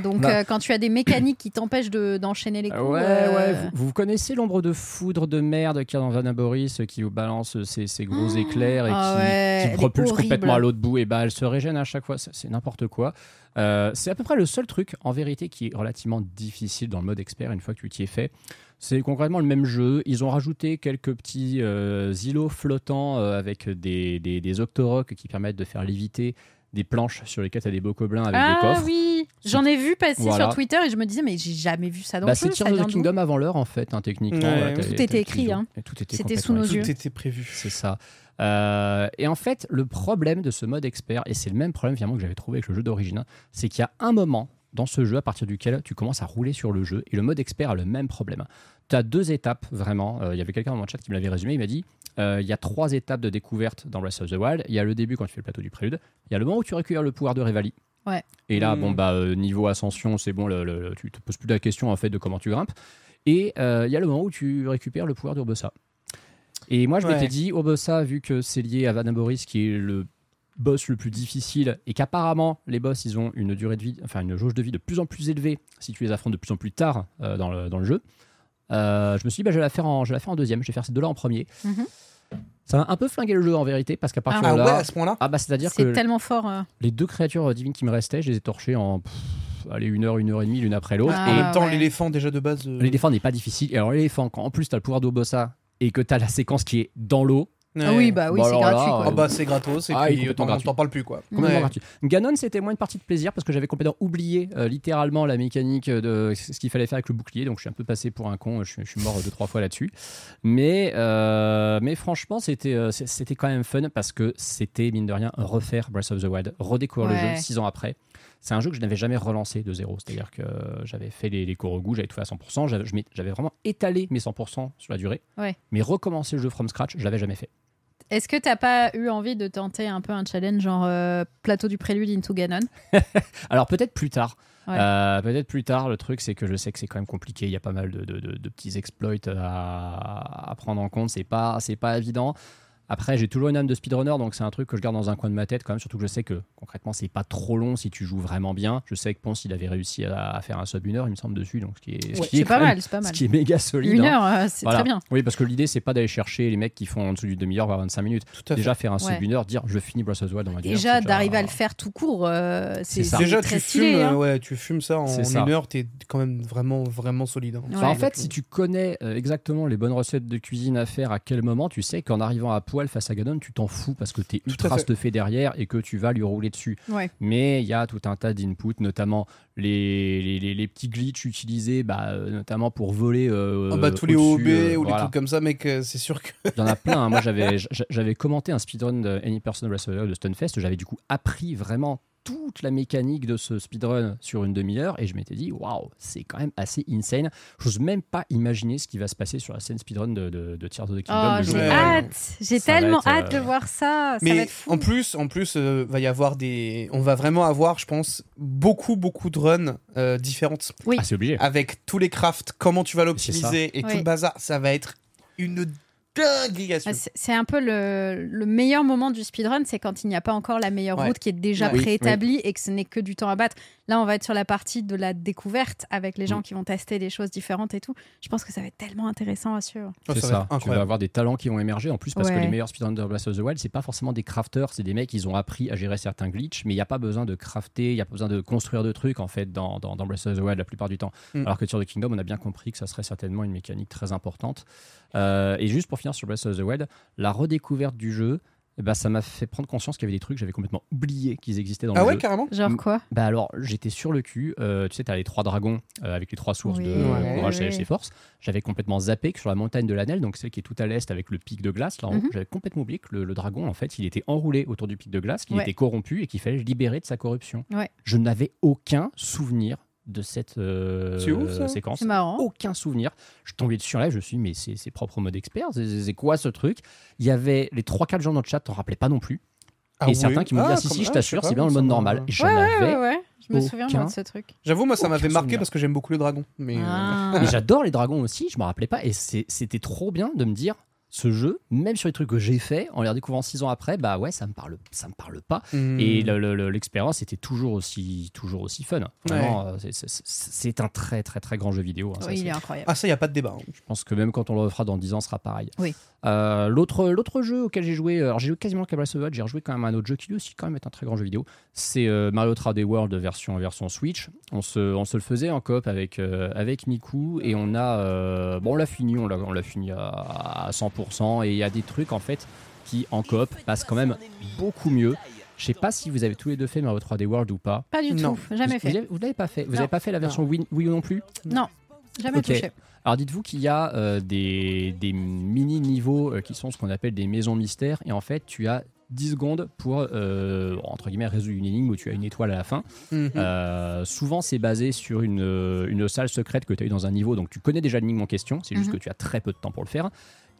Donc, Bah. euh, quand tu as des mécaniques qui t'empêchent de- d'enchaîner les coups. Euh, Ouais, euh, ouais. Vous, vous connaissez l'ombre de foudre de merde qu'il y a dans Vanaboris euh, qui vous balance ses, ses gros Oh. éclairs et Ah qui, ouais, qui est propulse complètement à l'autre bout et bah elle se régène à chaque fois. C'est n'importe quoi. Euh, c'est à peu près le seul truc en vérité qui est relativement difficile dans le mode expert une fois que tu t'y es fait. C'est concrètement le même jeu. Ils ont rajouté quelques petits euh, îlots flottants euh, avec des, des, des octorocs qui permettent de faire léviter des planches sur lesquelles tu as des bocoblins avec des Ah coffres. oui, j'en ai vu passer Voilà. sur Twitter et je me disais, mais j'ai jamais vu ça dans Bah, le c'est jeu. Tears ça of vient the Kingdom avant l'heure en fait, hein, techniquement. Ouais. Voilà, t'as- Tout était écrit, hein. Et Tout était C'était sous nos yeux. Tout était prévu. C'est ça. Euh, et en fait, le problème de ce mode expert, et c'est le même problème finalement que j'avais trouvé avec le jeu d'origine, hein, c'est qu'il y a un moment dans ce jeu à partir duquel tu commences à rouler sur le jeu, et le mode expert a le même problème. Tu as deux étapes vraiment. Euh, Il y avait quelqu'un dans mon chat qui me l'avait résumé, il m'a dit euh, il y a trois étapes de découverte dans Breath of the Wild. Il y a le début quand tu fais le plateau du prélude, il y a le moment où tu récupères le pouvoir de Revali. Ouais. Et là, Mm. bon, bah, euh, niveau ascension, c'est bon, le, le- tu te poses plus la question en fait de comment tu grimpes. Et euh, il y a le moment où tu récupères le pouvoir d'Urbosa. Et moi, je Ouais. m'étais dit, Urbosa, vu que c'est lié à Vanaboris, qui est le boss le plus difficile, et qu'apparemment, les boss, ils ont une durée de vie, enfin une jauge de vie de plus en plus élevée si tu les affrontes de plus en plus tard euh, dans, le, dans le jeu. Euh, je me suis dit, bah, je, vais la faire en, je vais la faire en deuxième, je vais faire ces deux-là en premier. Mhm. Ça m'a un peu flingué le jeu en vérité, parce qu'à partir Ah de ouais, là. à ce point-là Ah bah c'est-à-dire C'est que tellement fort. euh. les deux créatures euh, divines qui me restaient, je les ai torchées en pff, allez, une heure, une heure et demie l'une après l'autre. Ah, En et même temps, ouais. l'éléphant déjà de base. euh, l'éléphant n'est pas difficile. Et alors l'éléphant, quand en plus tu as le pouvoir d'Obossa et que tu as la séquence qui est dans l'eau, Ah oui, bah oui, Bon, c'est alors là, gratuit. quoi. Ah bah c'est gratos et Ah, il est puis complètement t'en gratuit. t'en parles plus quoi. complètement Ouais. gratuit. Ganon, c'était moins une partie de plaisir parce que j'avais complètement oublié euh, littéralement la mécanique de ce qu'il fallait faire avec le bouclier. Donc je suis un peu passé pour un con. Je suis, je suis mort deux trois fois là-dessus. Mais euh, mais franchement, c'était euh, c'est- c'était quand même fun parce que c'était mine de rien refaire Breath of the Wild, redécouvrir le Ouais. jeu six ans après. C'est un jeu que je n'avais jamais relancé de zéro. C'est-à-dire que j'avais fait les, les Korogu, j'avais tout fait à 100%. J'avais je j'avais vraiment étalé mes 100% sur la durée. Ouais. Mais recommencer le jeu from scratch, je l'avais jamais fait. Est-ce que t'as pas eu envie de tenter un peu un challenge genre euh, plateau du prélude into Ganon? [laughs] Alors peut-être plus tard. Ouais. Euh, peut-être plus tard. Le truc, c'est que je sais que c'est quand même compliqué. Il y a pas mal de, de- de- de petits exploits à, à prendre en compte. C'est pas, c'est pas évident. Après, j'ai toujours une âme de speedrunner, donc c'est un truc que je garde dans un coin de ma tête quand même. Surtout que je sais que concrètement, c'est pas trop long si tu joues vraiment bien. Je sais que Ponce, il avait réussi à, à faire un sub une heure, il me semble dessus, donc ce qui est, ce Ouais, qui est c'est pas même- mal, c'est pas mal. ce qui est méga solide. Une hein. heure, euh, c'est Voilà. très bien. Oui, parce que l'idée, c'est pas d'aller chercher les mecs qui font en dessous du demi-heure, voire 25 minutes. Tout à fait. Déjà, faire un sub Ouais. une heure, dire je finis Breath of the Wild dans ma demi-heure, Déjà, d'arriver à le faire tout court, euh, c'est Déjà, très tu stylé. fumes, hein. euh, ouais, tu fumes ça en ça. une heure, t'es quand même vraiment, vraiment solide. hein. Enfin, en fait, si tu connais exactement les bonnes recettes de cuisine à faire à quel moment, tu sais qu'en arrivant à poil face à Ganon, tu t'en fous parce que tu es ultra fait. stuffé derrière et que tu vas lui rouler dessus. Ouais. Mais il y a tout un tas d'inputs, notamment les, les, les- les petits glitches utilisés, bah, euh, notamment pour voler. euh, bah, tous les OOB euh, ou les trucs comme ça, mec, euh, c'est sûr que. Il y en a plein. hein. Moi, j'avais [laughs] commenté un speedrun de Any Person Breath of the Wild de Stunfest. J'avais du coup appris vraiment toute la mécanique de ce speedrun sur une demi-heure et je m'étais dit waouh c'est quand même assez insane j'ose même pas imaginer ce qui va se passer sur la scène speedrun de, de, de Tears of the Kingdom Oh, j'ai Ouais. hâte. J'ai tellement être, hâte de euh, voir ça. Ça va Mais être fou. en plus, en plus, euh, va y avoir des. On va vraiment avoir, je pense, beaucoup, beaucoup de runs euh, différentes Oui. ah c'est obligé avec tous les crafts, comment tu vas l'optimiser et tout le bazar. Ça va être une Ah, c'est- un peu le, le meilleur moment du speedrun, c'est quand il n'y a pas encore la meilleure Ouais. route qui est déjà Oui, préétablie et que ce n'est que du temps à battre. Là, on va être sur la partie de la découverte avec les gens qui vont tester des choses différentes et tout. Je pense que ça va être tellement intéressant à suivre. Oh, c'est ça tu vas avoir des talents qui vont émerger en plus parce que les meilleurs speedrunners de Breath of the Wild c'est pas forcément des crafters c'est des mecs ils ont appris à gérer certains glitches mais il n'y a pas besoin de crafter il n'y a pas besoin de construire de trucs en fait dans, dans, dans Breath of the Wild la plupart du temps Mm. alors que sur The Kingdom on a bien compris que ça serait certainement une mécanique très importante Euh, et juste pour finir sur Breath of the Wild la redécouverte du jeu ben, ça m'a fait prendre conscience qu'il y avait des trucs que j'avais complètement oublié qu'ils existaient dans Ah le ouais, jeu carrément Genre quoi? bah alors, j'étais sur le cul. Euh, tu sais, t'as les trois dragons euh, avec les trois sources Oui, de Ouais. courage, sagesse et force. J'avais complètement zappé que sur la montagne de l'Anel, donc celle qui est tout à l'est avec le pic de glace, là, Mhm. j'avais complètement oublié que le, le dragon, en fait, il était enroulé autour du pic de glace, qu'il Ouais. était corrompu et qu'il fallait le libérer de sa corruption. Ouais. Je n'avais aucun souvenir de cette euh, C'est ouf, ça. séquence. C'est marrant. Aucun souvenir. Je suis tombé dessus en live, je me suis dit, mais c'est c'est propre au mode expert, c'est- quoi ce truc? Il y avait les 3-4 gens dans le chat, t'en rappelais pas non plus. Ah et oui. certains qui m'ont dit, Ah, ah si, si, je ah, t'assure, c'est bien le mode m'a- normal. Et j'en Ouais, ouais, avais ouais, ouais. Je me souviens de ce truc. J'avoue, moi, ça Aucun m'avait marqué souvenir. parce que j'aime beaucoup le dragon. Mais euh, Ah. Mais j'adore les dragons aussi, je me rappelais pas. Et c'est- c'était trop bien de me dire, ce jeu, même sur les trucs que j'ai fait, en les redécouvrant six ans après, bah ouais, ça me parle, ça me parle pas. hmm. Et le- le- le- l'expérience était toujours aussi, toujours aussi fun. Vraiment, euh, c'est- un très très très grand jeu vidéo. hein, ça, Oui, il est incroyable. Ah, ça, il n'y a pas de débat. hein. je pense que même quand on le refera dans 10 ans, ce sera pareil. Oui. Euh, L'autre l'autre jeu auquel j'ai joué, alors j'ai joué quasiment qu'à Breath of the Wild, j'ai rejoué quand même à un autre jeu qui lui aussi quand même est un très grand jeu vidéo. C'est euh, Mario 3D World version, version Switch. On se, on se le faisait en coop avec, euh, avec Miku et on a. euh, bon, on l'a fini, on l'a on l'a fini à, à 100% et il y a des trucs en fait qui en coop passent quand même beaucoup mieux. Je sais pas si vous avez tous les deux fait Mario 3D World ou pas. Pas du Non. tout, jamais Vous- fait. Vous, l'avez pas fait. Vous n'avez pas fait la version Wii, Wii U non plus? Non, jamais Ok. touché. alors dites-vous qu'il y a euh, des, des mini-niveaux euh, qui sont ce qu'on appelle des maisons mystères et en fait tu as 10 secondes pour euh, entre guillemets résoudre une énigme où tu as une étoile à la fin. Mhm. Euh, souvent c'est basé sur une, une salle secrète que tu as eu dans un niveau donc tu connais déjà l'énigme en question, c'est juste Mhm. que tu as très peu de temps pour le faire.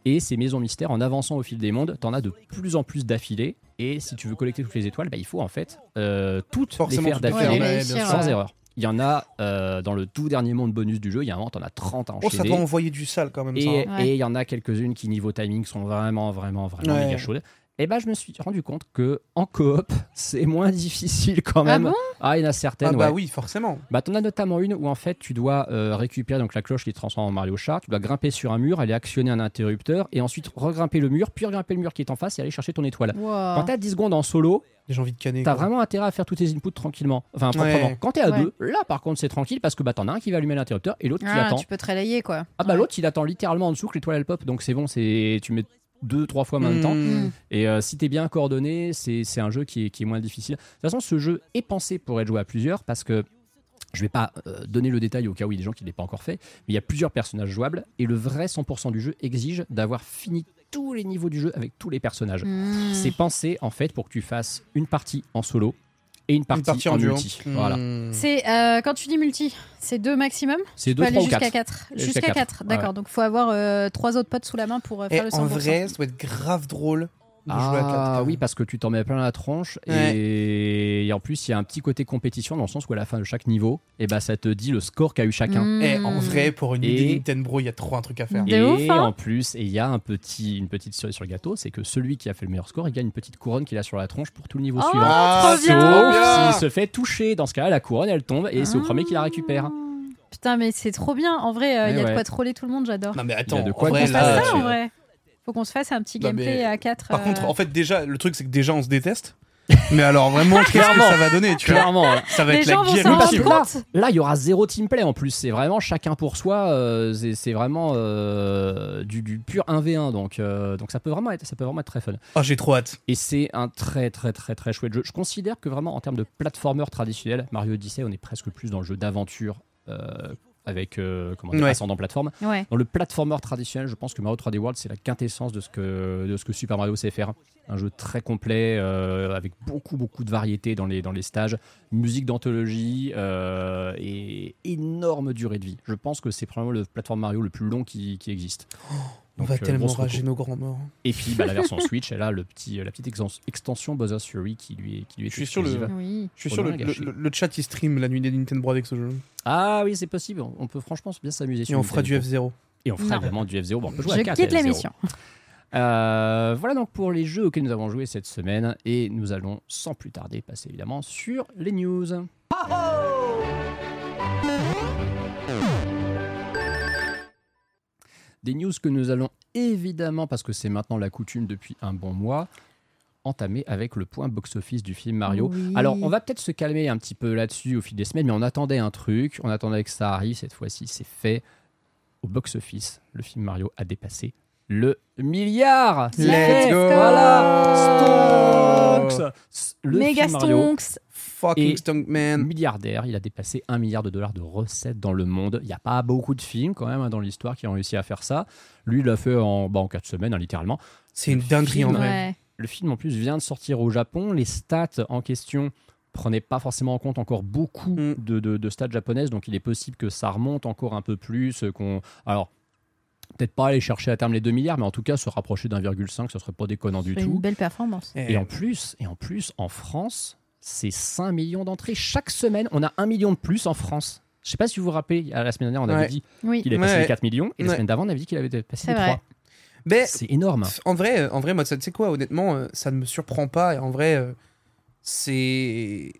Et ces maisons mystères, en avançant au fil des mondes, t'en as de plus en plus d'affilée. Et si tu veux collecter toutes les étoiles, bah, il faut en fait euh, toutes Forcément, les faire d'affilée ouais, sans ouais. erreur. Il y en a euh, dans le tout dernier monde bonus du jeu, il y a un moment, t'en as 30 à Oh, ça enchaîner. doit envoyer du sale quand même. ça, Et hein. Ouais. et il y en a quelques-unes qui, niveau timing, sont vraiment, vraiment, vraiment Ouais. méga chaudes. Et ben, je me suis rendu compte que en coop, [laughs] c'est moins difficile quand Ah même. bon? Ah, il y en a certaines. Ah bah ouais. oui, forcément. Bah, t'en as notamment une où en fait tu dois euh, récupérer donc la cloche qui te transforme en Mario Kart, tu dois grimper sur un mur, aller actionner un interrupteur et ensuite regrimper le mur, puis regrimper le mur qui est en face et aller chercher ton étoile. Wow. Quand t'as 10 secondes en solo, J'ai envie de canner. t'as vraiment intérêt à faire tous tes inputs tranquillement. Enfin, proprement. Ouais. Quand t'es à Ouais. deux, là par contre c'est tranquille parce que bah t'en as un qui va allumer l'interrupteur et l'autre qui Ah, attend. tu peux te relayer quoi. Ah bah Ouais. l'autre il attend littéralement en dessous que l'étoile elle pop donc c'est bon, c'est tu mets deux trois fois en même temps. Hmm. Mm. Et euh, si t'es bien coordonné, c'est c'est un jeu qui est, qui est moins difficile. De toute façon, ce jeu est pensé pour être joué à plusieurs parce que je vais pas euh, donner le détail au cas où il y a des gens qui ne l'aient pas encore fait, mais il y a plusieurs personnages jouables et le vrai 100% du jeu exige d'avoir fini tous les niveaux du jeu avec tous les personnages. Mm. C'est pensé en fait pour que tu fasses une partie en solo et une partie, Une partie en, en duo. multi. Hmm. Voilà. C'est euh, quand tu dis multi, c'est deux maximum. C'est Tu peux 2, aller 3 ou jusqu'à 4. 4. Jusqu'à quatre. 4, d'accord. Ouais. Donc il faut avoir euh, trois autres potes sous la main pour euh, Et faire le 100%. en vrai, ça doit être grave drôle de jouer à 4. Ah oui, parce que tu t'en mets plein la tronche et... et en plus il y a un petit côté compétition dans le sens où à la fin de chaque niveau, et bah ça te dit le score qu'a eu chacun. Et en vrai, pour une Et- idée Nintendo, il y a trop un truc à faire. Et ouf, hein en plus, et il y a un petit, une petite cerise sur le gâteau, c'est que celui qui a fait le meilleur score, il gagne une petite couronne qu'il a sur la tronche pour tout le niveau Oh, suivant. Ah. Sauf s'il se fait toucher. Dans ce cas-là, la couronne elle tombe et c'est au premier qui la récupère. Ah. Putain, mais c'est trop bien. En vrai, euh, il y a de quoi troller tout le monde, j'adore. Non mais Il y attends, a de en quoi vrai, là, ça tu- en vrai. Faut qu'on se fasse un petit Non, mais- gameplay à 4. Par contre, en fait, déjà, le truc, c'est que déjà, on se déteste. [laughs] Mais alors, vraiment, qu'est-ce que Clairement. ça va donner tu vois Clairement. Ça va les être gens la guerre parce que là- il y aura zéro teamplay en plus. C'est vraiment chacun pour soi. euh, c'est c'est vraiment euh, du, du pur 1v1. Donc, euh, donc ça peut vraiment être, ça peut vraiment être très fun. Oh, j'ai trop hâte. Et c'est un très très très très chouette jeu. Je considère que vraiment en termes de platformer traditionnel, Mario Odyssey, on est presque plus dans le jeu d'aventure euh, avec euh, comment dire, Ouais. ascendant plateforme. Ouais. Dans le platformer traditionnel, je pense que Mario 3D World, c'est la quintessence de ce, que, de ce que Super Mario sait faire. Un jeu très complet, euh, avec beaucoup, beaucoup de variété dans les, dans les stages, musique d'anthologie euh, et énorme durée de vie. Je pense que c'est probablement le plateforme Mario le plus long qui, qui existe. On va euh, tellement rager nos grands morts. Et puis bah, la version [laughs] Switch, elle a le petit, la petite extens- extension Bowser's Fury qui lui est, qui lui est Je suis sûr le-. Oui. Je suis sûr, le, chat, il stream la nuit des Nintendo avec ce jeu. Ah oui, c'est possible. On peut franchement bien s'amuser Et sur on fera du Nintendo. F0. Et on fera Non. évidemment du F0. Bon, on peut jouer Je à 4 quitte F0. l'émission. Euh, voilà donc pour les jeux auxquels nous avons joué cette semaine et nous allons sans plus tarder passer évidemment sur les news. Des news que nous allons évidemment, parce que c'est maintenant la coutume depuis un bon mois, entamer avec le point box-office du film Mario. Oui. Alors, on va peut-être se calmer un petit peu là-dessus au fil des semaines, mais on attendait un truc, on attendait que ça arrive, cette fois-ci c'est fait. Au box-office, le film Mario a dépassé le milliard C'est Let's fait. go. Voilà Stonks Le Méga film Mario Stonks. Fucking Stunk Man. milliardaire, il a dépassé un milliard de dollars de recettes dans le monde. Il n'y a pas beaucoup de films quand même hein, dans l'histoire qui ont réussi à faire ça. Lui, il l'a fait en, bah, en 4 semaines, hein, littéralement. C'est une dinguerie en film. vrai. Ouais. Le film en plus vient de sortir au Japon. Les stats en question prenaient pas forcément en compte encore beaucoup Mm. de, de- de stats japonaises, donc il est possible que ça remonte encore un peu plus. euh, Qu'on, alors peut-être pas aller chercher à terme les 2 milliards, mais en tout cas se rapprocher d'1,5, ce serait pas déconnant du C'est une tout. belle performance. Et- Et en plus, et en plus, en France, c'est 5 millions d'entrées chaque semaine. On a 1 million de plus en France. Je sais pas si vous vous rappelez, à la semaine dernière, on avait Ouais. dit Oui. qu'il avait passé Ouais. les 4 millions, et la semaine d'avant, on avait dit qu'il avait passé les vrai. 3. Mais C'est énorme. en vrai, euh, en vrai, moi, ça- tu sais quoi, honnêtement, euh, ça ne me surprend pas. Et en vrai, euh, c'est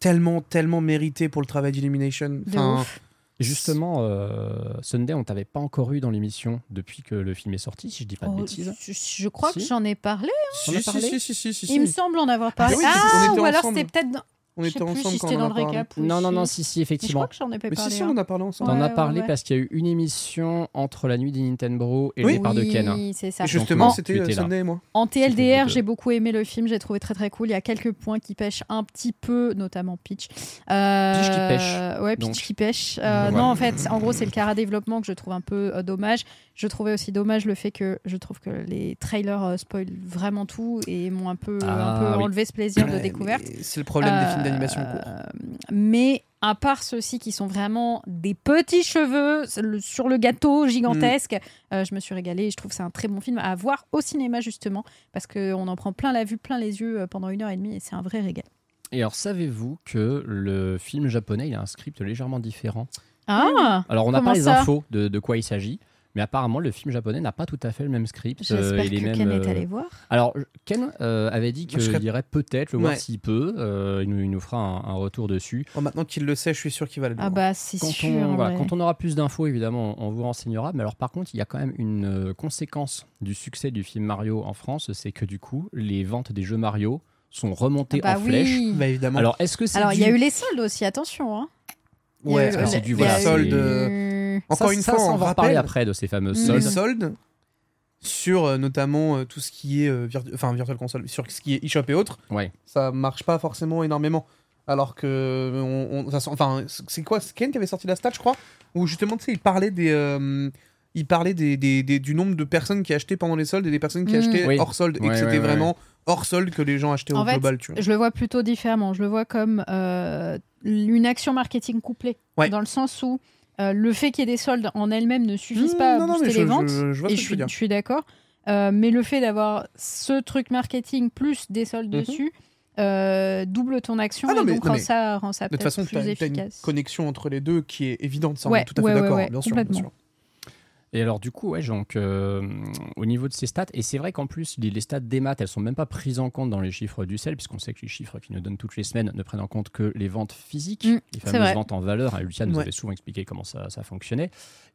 tellement, tellement mérité pour le travail d'Illumination. De Enfin, ouf. Justement, euh, Sunday, on t'avait pas encore eu dans l'émission depuis que le film est sorti, si je dis pas de Oh, bêtises. je, je crois Si. que j'en ai parlé. si, On a si, parlé si, si, si, si, Il me semble en avoir parlé. Ah oui, Ah, ou alors c'était peut-être. dans- On était ensemble si quand c'était on dans en le a parlé. Non, non, non, si- si, si, Mais je crois effectivement. que j'en ai pas Mais si, parlé. si, hein. on a parlé ensemble. T'en Ouais, as ouais, parlé ouais. parce qu'il y a eu une émission entre la nuit des Nintendo et Oui. le départ de Ken. Oui, c'est ça. Et justement, c'était euh, étais là. Sunday et moi. En C'était TLDR, j'ai beaucoup aimé le film, j'ai trouvé très très cool. Il y a quelques points qui pêchent un petit peu, notamment Peach. Euh, Peach qui pêche, Ouais, Peach donc. qui pêche. Euh, Ouais. Non, en fait, en gros, c'est le cara développement que je trouve un peu euh, dommage. Je trouvais aussi dommage le fait que je trouve que les trailers euh, spoilent vraiment tout et m'ont un peu, Ah, un peu oui. enlevé ce plaisir de découverte. C'est le problème des films Euh, d'animation courts. Mais à part ceux-ci qui sont vraiment des petits cheveux sur le gâteau gigantesque, Mm. euh, je me suis régalée et je trouve que c'est un très bon film à voir au cinéma justement parce qu'on en prend plein la vue, plein les yeux euh, pendant une heure et demie et c'est un vrai régal. Et alors, savez-vous que le film japonais, il a un script légèrement différent? Ah Alors, on n'a pas les infos de, de quoi il s'agit, mais apparemment, le film japonais n'a pas tout à fait le même script. euh, J'espère les que mêmes, Ken est euh, allé voir. Alors, Ken euh, avait dit qu'il serais- irait peut-être le voir Ouais. s'il peut. euh, il, nous, il nous fera un, un retour dessus. Oh, maintenant qu'il le sait, je suis sûr qu'il va le Ah voir. bah c'est Quand sûr. on, voilà, ouais. quand on aura plus d'infos, évidemment, on, vous renseignera. Mais alors, par contre, il y a quand même une euh, conséquence du succès du film Mario en France, c'est que du coup, les ventes des jeux Mario sont remontées Ah bah en flèche. oui. Bah évidemment. Alors, est-ce que c'est Alors il y a eu les soldes aussi, attention. Hein. Il y a ouais, c'est du- voilà, a soldes. Encore ça, une ça, fois, ça, on on va rappelle après de ces fameuses Mm. les soldes. soldes sur euh, notamment euh, tout ce qui est euh, virtu- enfin virtual console, sur ce qui est eShop et autres, Ouais. ça marche pas forcément énormément. Alors que on, on- ça sent- enfin c'est quoi c'est Ken qui avait sorti la stat je crois où justement tu sais il parlait des euh, il parlait des, des- des- du nombre de personnes qui achetaient pendant les soldes et des personnes qui Mm. achetaient Oui. hors solde et que ouais, c'était ouais, vraiment hors solde que les gens achetaient En au fait, global tu vois. Je le vois plutôt différemment. Je le vois comme euh, une action marketing couplée. Ouais. Dans le sens où euh, le fait qu'il y ait des soldes en elles-mêmes ne suffisent Mmh, pas à non, non, booster mais je- les ventes. je- je et suis, je suis d'accord. Euh, mais le fait d'avoir ce truc marketing plus des soldes Mhm. dessus euh, double ton action Ah non, et mais- donc non, rend mais ça, rend ça De toute façon, tu plus as, une efficace. connexion entre les deux qui est évidente, ça, on Ouais, est tout à fait ouais, d'accord, ouais, bien sûr. Et alors du coup, ouais, donc euh, au niveau de ces stats, et c'est vrai qu'en plus les, les stats des maths, elles sont même pas prises en compte dans les chiffres du sel, puisqu'on sait que les chiffres qui nous donnent toutes les semaines ne prennent en compte que les ventes physiques, Mm, les fameuses ventes en valeur. Et Lucien nous Ouais. avait souvent expliqué comment ça, ça fonctionnait.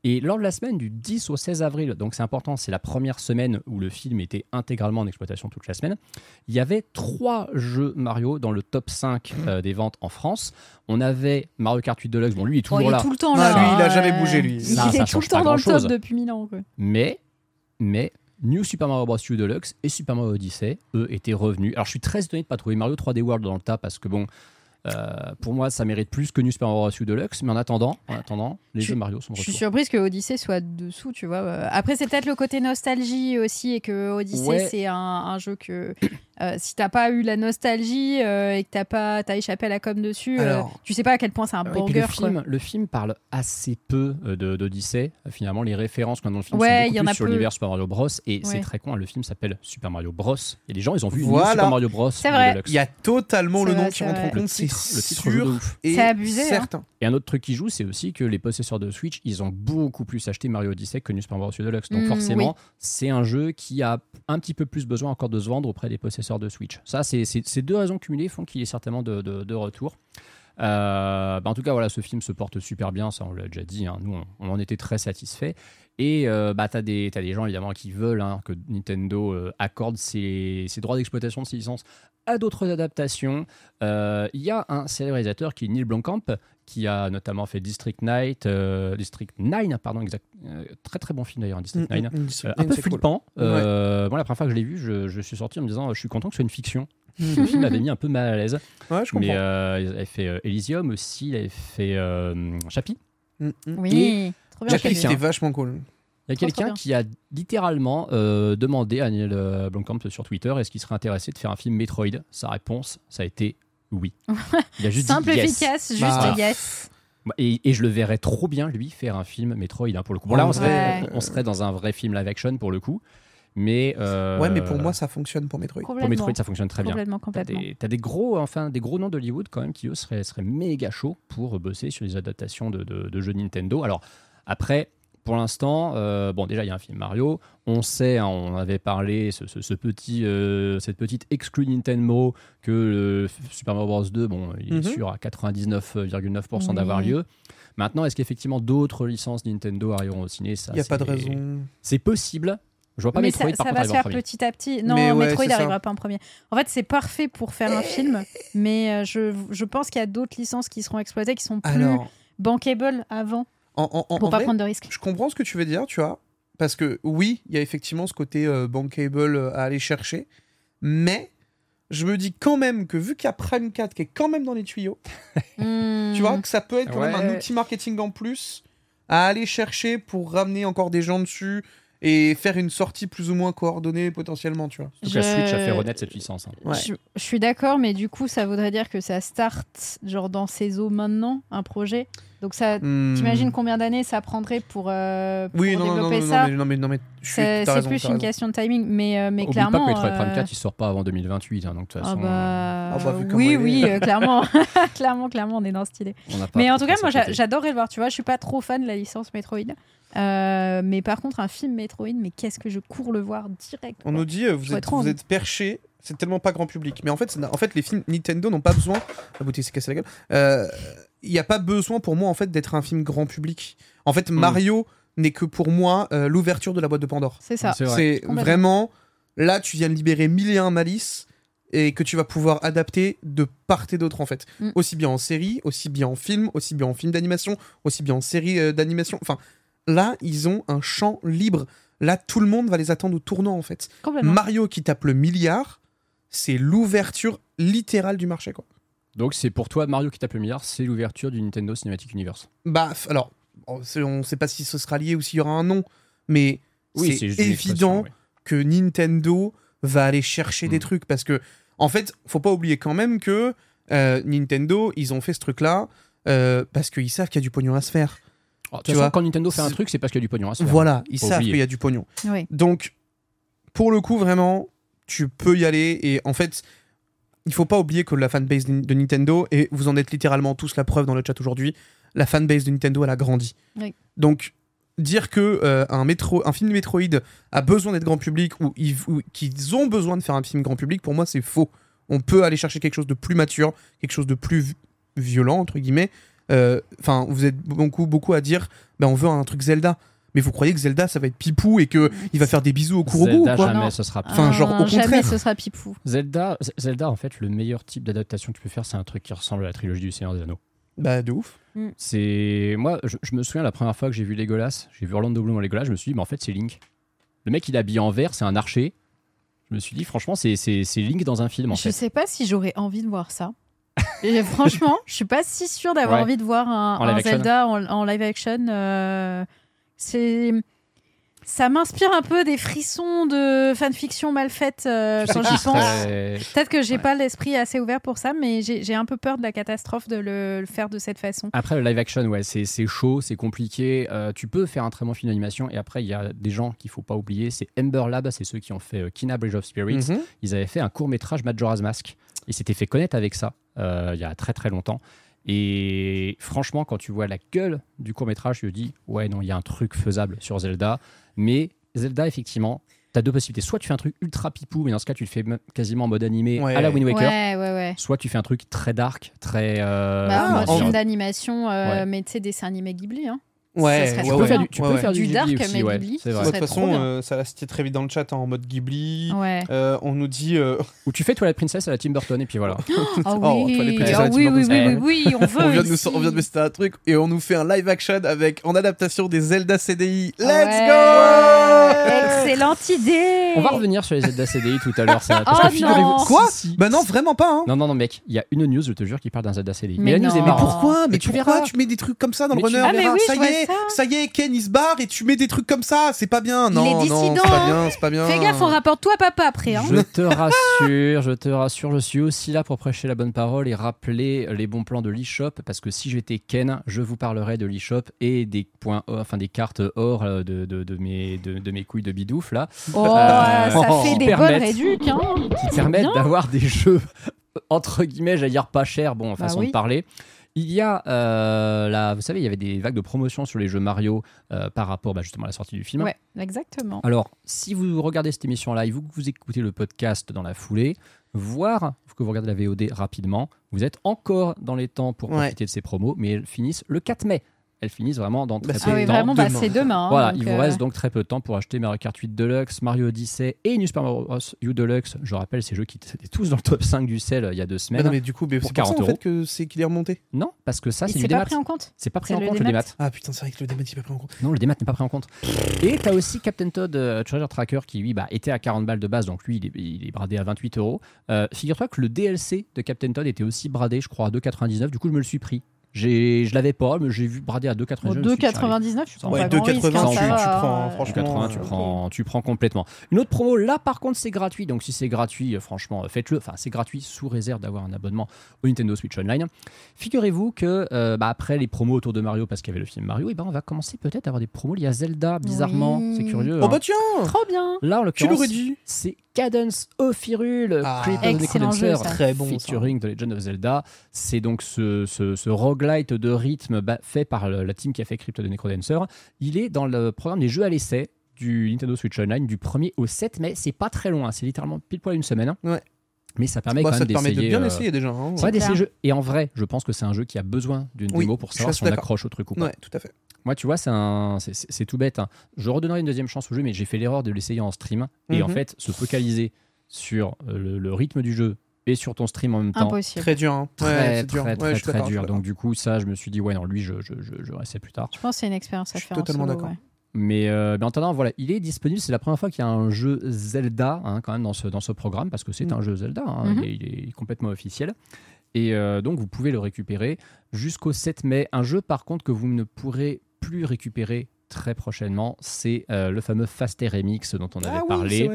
Et lors de la semaine du 10 au 16 avril, donc c'est important, c'est la première semaine où le film était intégralement en exploitation toute la semaine, il y avait trois jeux Mario dans le top 5 Mm. euh, des ventes en France. On avait Mario Kart 8 Deluxe, bon lui il est Oh, toujours il est là. tout le temps Ah, là. lui, il a jamais bougé, lui. Ça, il ça est tout le temps dans le top depuis mille ans. quoi. Mais, mais New Super Mario Bros. U Deluxe et Super Mario Odyssey, eux, étaient revenus. Alors, je suis très étonné de pas trouver Mario 3D World dans le tas parce que bon, euh, pour moi, ça mérite plus que New Super Mario Bros. Deluxe. Mais en attendant, en attendant, les Je jeux Mario sont de Je suis surprise que Odyssey soit dessous, tu vois. Euh, Après, c'est peut-être le côté nostalgie aussi, et que Odyssey, Ouais. c'est un, un jeu que euh, si t'as pas eu la nostalgie euh, et que t'as pas t'as échappé à la com dessus, euh, Alors. tu sais pas à quel point c'est un Ouais, et puis banger. le, quoi. film, le film parle assez peu euh. Euh, Finalement, les références qu'on a dans le film Ouais, sont y a plus sur l'univers Super Mario Bros. Et c'est très con, hein, le film s'appelle Super Mario Bros. Et les gens, ils ont vu Voilà. Super Mario Bros. C'est vrai. Il y a totalement le nom qui rentre en compte, c'est sûr C'est abusé, hein. certain. Et un autre truc qui joue, c'est aussi que les possesseurs de Switch, ils ont beaucoup plus acheté Mario Odyssey que New Super Mario Deluxe. Donc Mm, forcément, oui. c'est un jeu qui a un petit peu plus besoin encore de se vendre auprès des possesseurs de Switch. Ça, c'est ces deux raisons cumulées font qu'il est certainement de, de- retour. Euh, bah, en tout cas, voilà, ce film se porte super bien, ça on l'a déjà dit. hein. Nous, on, en était très satisfaits. Et euh, bah, tu as, des t'as des gens évidemment qui veulent hein, que Nintendo euh, accorde ses, ses droits d'exploitation de ses licences à d'autres adaptations. Euh, Il y a un célèbre qui est Neil Blomkamp, qui a notamment fait District 9, euh, District 9 pardon, exact, euh, très très bon film d'ailleurs, District 9. Mm, mm, mm, Euh, un peu cool. flippant. Moi, la première fois que je l'ai vu, je, je suis sorti en me disant Je suis content que ce soit une fiction. Le film m'avait mis un peu mal à l'aise. Ouais, je comprends. Mais euh, il avait fait euh, Elysium aussi, il avait fait euh, Chappie. Oui, fait. c'était vachement cool. Il y a quelqu'un qui a littéralement euh, demandé à Neil Blomkamp sur Twitter est-ce qu'il serait intéressé de faire un film Metroid? Sa réponse, ça a été oui. [laughs] Il a juste Simple, dit yes. efficace, juste Bah. yes. Et, et je le verrais trop bien, lui, faire un film Metroid hein, pour le coup. Bon, là, on serait, vrai. on serait dans un vrai film live action pour le coup. Mais, euh, Ouais, mais pour moi, ça fonctionne pour Metroid. pour. Metroid, ça fonctionne très bien. Complètement, T'as complètement. des, t'as des gros, enfin, des gros noms d'Hollywood quand même qui eux seraient, seraient méga chauds pour bosser sur les adaptations de, de- de jeux Nintendo. Alors après, pour l'instant, euh, bon déjà il y a un film Mario. On sait, hein, on avait parlé ce, ce- ce petit, euh, cette petite exclue Nintendo que le Super Mario Bros 2, bon, il est Mhm. sûr à 99,9% Oui. d'avoir lieu. Maintenant, est-ce qu'effectivement d'autres licences Nintendo arriveront au ciné? Il n'y a pas de raison. C'est possible. Je vois pas mais Metroid ça, par ça contre va se faire petit à petit. Non, Mais ouais, Metroid n'arrivera pas en premier. En fait, c'est parfait pour faire un film, mais euh, je, je pense qu'il y a d'autres licences qui seront exploitées qui sont plus Alors, bankable avant en, en, en- pour en pas vrai, prendre de risques. je comprends ce que tu veux dire, tu vois. Parce que oui, il y a effectivement ce côté euh, bankable euh, à aller chercher. Mais je me dis quand même que vu qu'il y a Prime 4 qui est quand même dans les tuyaux, Hmm. [laughs] tu vois, que ça peut être quand même un outil marketing en plus à aller chercher pour ramener encore des gens dessus et faire une sortie plus ou moins coordonnée potentiellement, tu vois. En tout cas, Switch a fait renaître cette licence. hein. Ouais. Je, je suis d'accord, mais du coup, ça voudrait dire que ça start genre dans ses eaux maintenant, un projet. Donc ça, Hmm. t'imagines combien d'années ça prendrait pour, euh, pour Oui, non, non, non, développer non, ça? mais, non, mais, non, C'est plus une raison. question de timing, mais, euh, mais Oublie clairement. pas que Metroid Prime euh, 4 il sort pas avant 2028, hein, donc de toute Ah façon, bah, Ah bah, oui, oui, euh, [laughs] clairement, [laughs] clairement, clairement, on est dans cette idée. on n'a pas Mais en tout cas, moi, j'adorerais le voir. Tu vois, je suis pas trop fan de la licence Metroid, Euh, mais par contre, un film Metroid, mais qu'est-ce que je cours le voir direct. On quoi. nous dit, euh, vous, êtes, vous perché, c'est tellement pas grand public. Mais en fait, en fait les films Nintendo n'ont pas besoin. La bouteille s'est cassée la gueule. Euh, Il n'y a pas besoin pour moi en fait d'être un film grand public. En fait, Mario n'est que pour moi euh, l'ouverture de la boîte de Pandore. C'est ça. C'est vrai. Vraiment là, tu viens de libérer mille et un malices et que tu vas pouvoir adapter de part et d'autre en fait. Mm. Aussi bien en série, aussi bien en film, aussi bien en film d'animation, aussi bien en série euh, d'animation. Enfin, là, ils ont un champ libre. Là, tout le monde va les attendre au tournant en fait. Mario qui tape le milliard, c'est l'ouverture littérale du marché quoi. Donc c'est pour toi Mario qui tape le milliard, c'est l'ouverture du Nintendo Cinematic Universe. Bah, alors, on on sait pas si ce sera lié ou s'il y aura un nom, mais c'est juste une évident ouais. que Nintendo va aller chercher des Mm. trucs parce que en fait faut pas oublier quand même que euh, Nintendo ils ont fait ce truc là parce qu'ils savent qu'il y a du pognon à se faire De tu façon, vois, quand Nintendo fait un truc, c'est parce qu'il y a du pognon à se faire. voilà ils Faut savent qu'il y a du pognon Oui. donc pour le coup, vraiment, tu peux y aller. Et en fait, il faut pas oublier que la fanbase de Nintendo, et vous en êtes littéralement tous la preuve dans le chat aujourd'hui, la fanbase de Nintendo, elle a grandi. Oui. Donc, dire que euh, un, métro, un film Metroid a besoin d'être grand public ou, ils- ou qu'ils ont besoin de faire un film grand public, pour moi, c'est faux. On peut aller chercher quelque chose de plus mature, quelque chose de plus vi- violent, entre guillemets. Euh, Enfin, vous êtes beaucoup, beaucoup à dire, ben, on veut un truc Zelda. Mais vous croyez que Zelda, ça va être pipou et que il va faire des bisous au Kurobu ou Zelda, quoi jamais Non. ce sera Enfin, genre, au Ah, Jamais contraire. ce sera Pipou. Zelda, Zelda, en fait, le meilleur type d'adaptation que tu peux faire, c'est un truc qui ressemble à la trilogie du Seigneur des Anneaux. Bah, de ouf. C'est moi, je, je me souviens la première fois que j'ai vu Legolas, j'ai vu Orlando Bloom en Legolas, je me suis dit, mais en fait, c'est Link. Le mec, il est habillé en vert, c'est un archer. Je me suis dit, franchement, c'est Link dans un film, en Je fait. sais pas si j'aurais envie de voir ça. Et [laughs] franchement, je suis pas si sûre d'avoir Ouais. envie de voir un. Zelda en, en live action. euh, c'est ça m'inspire un peu des frissons de fanfiction mal faite euh, quand j'y pense. serait- [laughs] Peut-être que j'ai Ouais. pas l'esprit assez ouvert pour ça, mais j'ai j'ai un peu peur de la catastrophe de le, le faire de cette façon. Après, le live action, ouais, c'est c'est chaud, c'est compliqué. Euh, tu peux faire un très bon film d'animation. Et après, il y a des gens qu'il faut pas oublier. C'est Ember Lab, c'est ceux qui ont fait euh, Kina Bridge of Spirits. Mhm. Ils avaient fait un court métrage Majora's Mask. Ils s'étaient fait connaître avec ça il y a très très longtemps. Et franchement, quand tu vois la gueule du court métrage, tu te dis ouais non, il y a un truc faisable sur Zelda. Mais Zelda, effectivement, tu as deux possibilités. Soit tu fais un truc ultra pipou, mais dans ce cas, tu le fais quasiment en mode animé Ouais. à la Wind Waker. Ouais, ouais, ouais. Soit tu fais un truc très dark, très. euh, Bah, en dire, film d'animation, euh, Ouais. mais tu sais, dessin animé Ghibli. Hein. Ouais, Ça serait ouais, Tu peux ouais. faire du, tu Ouais, peux ouais. faire du, Du Ghibli dark, aussi, mais ouais. Ghibli, C'est ça vrai. De toute façon, euh, ça se très vite dans le chat hein, en mode Ghibli. Ouais. Euh, on nous dit. euh, [laughs] Ou tu fais Twilight Princess à la Tim Burton et puis voilà. [laughs] Ah Oh, oui, toi, petits Ah oui, oui, oui, oui, oui, on veut. [laughs] on, vient de nous, ici. on vient de me citer un truc et on nous fait un live action avec en adaptation des Zelda CDI. Let's Ouais. go Excellente idée. On va revenir sur les Zelda CDI tout à l'heure. ça- Parce Oh que. Quoi? Bah non, vraiment pas. Hein. Non, non, non, mec, il y a une news, je te jure, qui parle d'un Zelda CDI. Mais la news non. est Mais pourquoi? Mais tu verras. tu mets des trucs comme ça dans le runner? Ah, oui, Ça y est, ça. y est, Ken il se barre et tu mets des trucs comme ça. C'est pas bien. Non, non, c'est pas bien, c'est pas bien. Fais gaffe, on rapporte toi papa après. Hein. Je te rassure, je te rassure, je suis aussi là pour prêcher la bonne parole et rappeler les bons plans de l'eShop parce que si j'étais Ken, je vous parlerai de l'eShop et des points, or- enfin des cartes or euh, de, de, de mes, de, de mes couilles de bidouf là, Oh, Euh, ça fait des bonnes réducs. Hein. qui permettent d'avoir des jeux entre guillemets, j'allais dire pas chers, bon, Bah façon oui. de parler. Il y a, euh, la, vous savez, il y avait des vagues de promotion sur les jeux Mario euh, par rapport bah, justement à la sortie du film. Ouais, exactement. Alors, si vous regardez cette émission live, vous, vous écoutez le podcast dans la foulée, voire que vous regardez la VOD rapidement, vous êtes encore dans les temps pour Ouais. profiter de ces promos, mais elles finissent le 4 mai. Elles finissent vraiment dans très Bah, peu Ah de oui, temps. vraiment, bah, demain. c'est demain. hein, Voilà, il vous euh, reste donc très peu de temps pour acheter Mario Kart 8 Deluxe, Mario Odyssey et New Super Mario Bros. U Deluxe. Je rappelle, ces jeux qui étaient tous dans le top 5 du sel euh, il y a deux Bah semaines. non, mais du coup, mais Pour c'est pour ça 40 en fait que c'est qu'il est remonté. Non, parce que ça, c'est du pas démat. pris en compte C'est pas pris C'est en le compte le démat. Ah putain, c'est vrai que le démat il est pas pris en compte. Non, le démat n'est pas pris en compte. Et tu as aussi Captain Todd euh, Treasure Tracker qui, lui, bah, était à 40 balles de base, donc lui, il est, il est bradé à 28 euros. Euh, Figure-toi que le DLC de Captain Todd était aussi bradé, je crois, à 2,99. Du coup, je me le suis pris. J'ai- Je l'avais pas, mais j'ai vu bradé à 2,99. Au je me suis dit, allez, 2,99, tu prends Ouais, pas grand risque. 2,80, hein, tu- prends, euh, franchement. 80, tu prends, tu prends complètement. Une autre promo, là par contre c'est gratuit, donc si c'est gratuit, euh, franchement, euh, faites-le. Enfin, c'est gratuit sous réserve d'avoir un abonnement au Nintendo Switch Online. Figurez-vous que euh, bah, après les promos autour de Mario, parce qu'il y avait le film Mario, et ben on va commencer peut-être à avoir des promos liées à Zelda, bizarrement. Oui. C'est curieux. Oh hein. bah tiens Trop bien. Là, en l'occurrence, c'est Cadence Ophirul, Ah. Excellent jeu, ça. Très bon, ça. featuring The Legend of Zelda. C'est donc ce, ce, ce roguelite de rythme bah, fait par le- la team qui a fait Crypt of the Necrodancer. Il est dans le programme des jeux à l'essai du Nintendo Switch Online du 1er au 7 mai. C'est pas très loin, c'est littéralement pile poil une semaine. Ouais. Mais ça permet Bah, quand ça même te permet de bien euh, essayer déjà. hein. d'essayer. Et en vrai, je pense que c'est un jeu qui a besoin d'une Oui, démo pour savoir si on accroche au truc ou pas. Ouais, tout à fait. Moi, tu vois, c'est un- tout bête. hein. Je redonnerai une deuxième chance au jeu, mais j'ai fait l'erreur de l'essayer en stream. Et en Mhm. fait, se focaliser sur euh, le, le rythme du jeu et sur ton stream en même temps. Impossible. Très dur. Hein. Très, Ouais, très, c'est dur. très, Ouais, très, dur. Donc, du coup, ça, je me suis dit, ouais, non, lui, je, je, je, je restais plus tard. Je pense que c'est une expérience à Je suis faire. en totalement d'accord. ouais. Mais, euh, mais en attendant, voilà, il est disponible. C'est la première fois qu'il y a un jeu Zelda hein, quand même dans ce, dans ce programme parce que c'est Mm. un jeu Zelda. hein, il, est, il est complètement officiel. Et euh, donc, vous pouvez le récupérer jusqu'au 7 mai. Un jeu, par contre, que vous ne pourrez plus récupérer très prochainement, c'est euh, le fameux Faster Remix dont on avait Ah oui, parlé.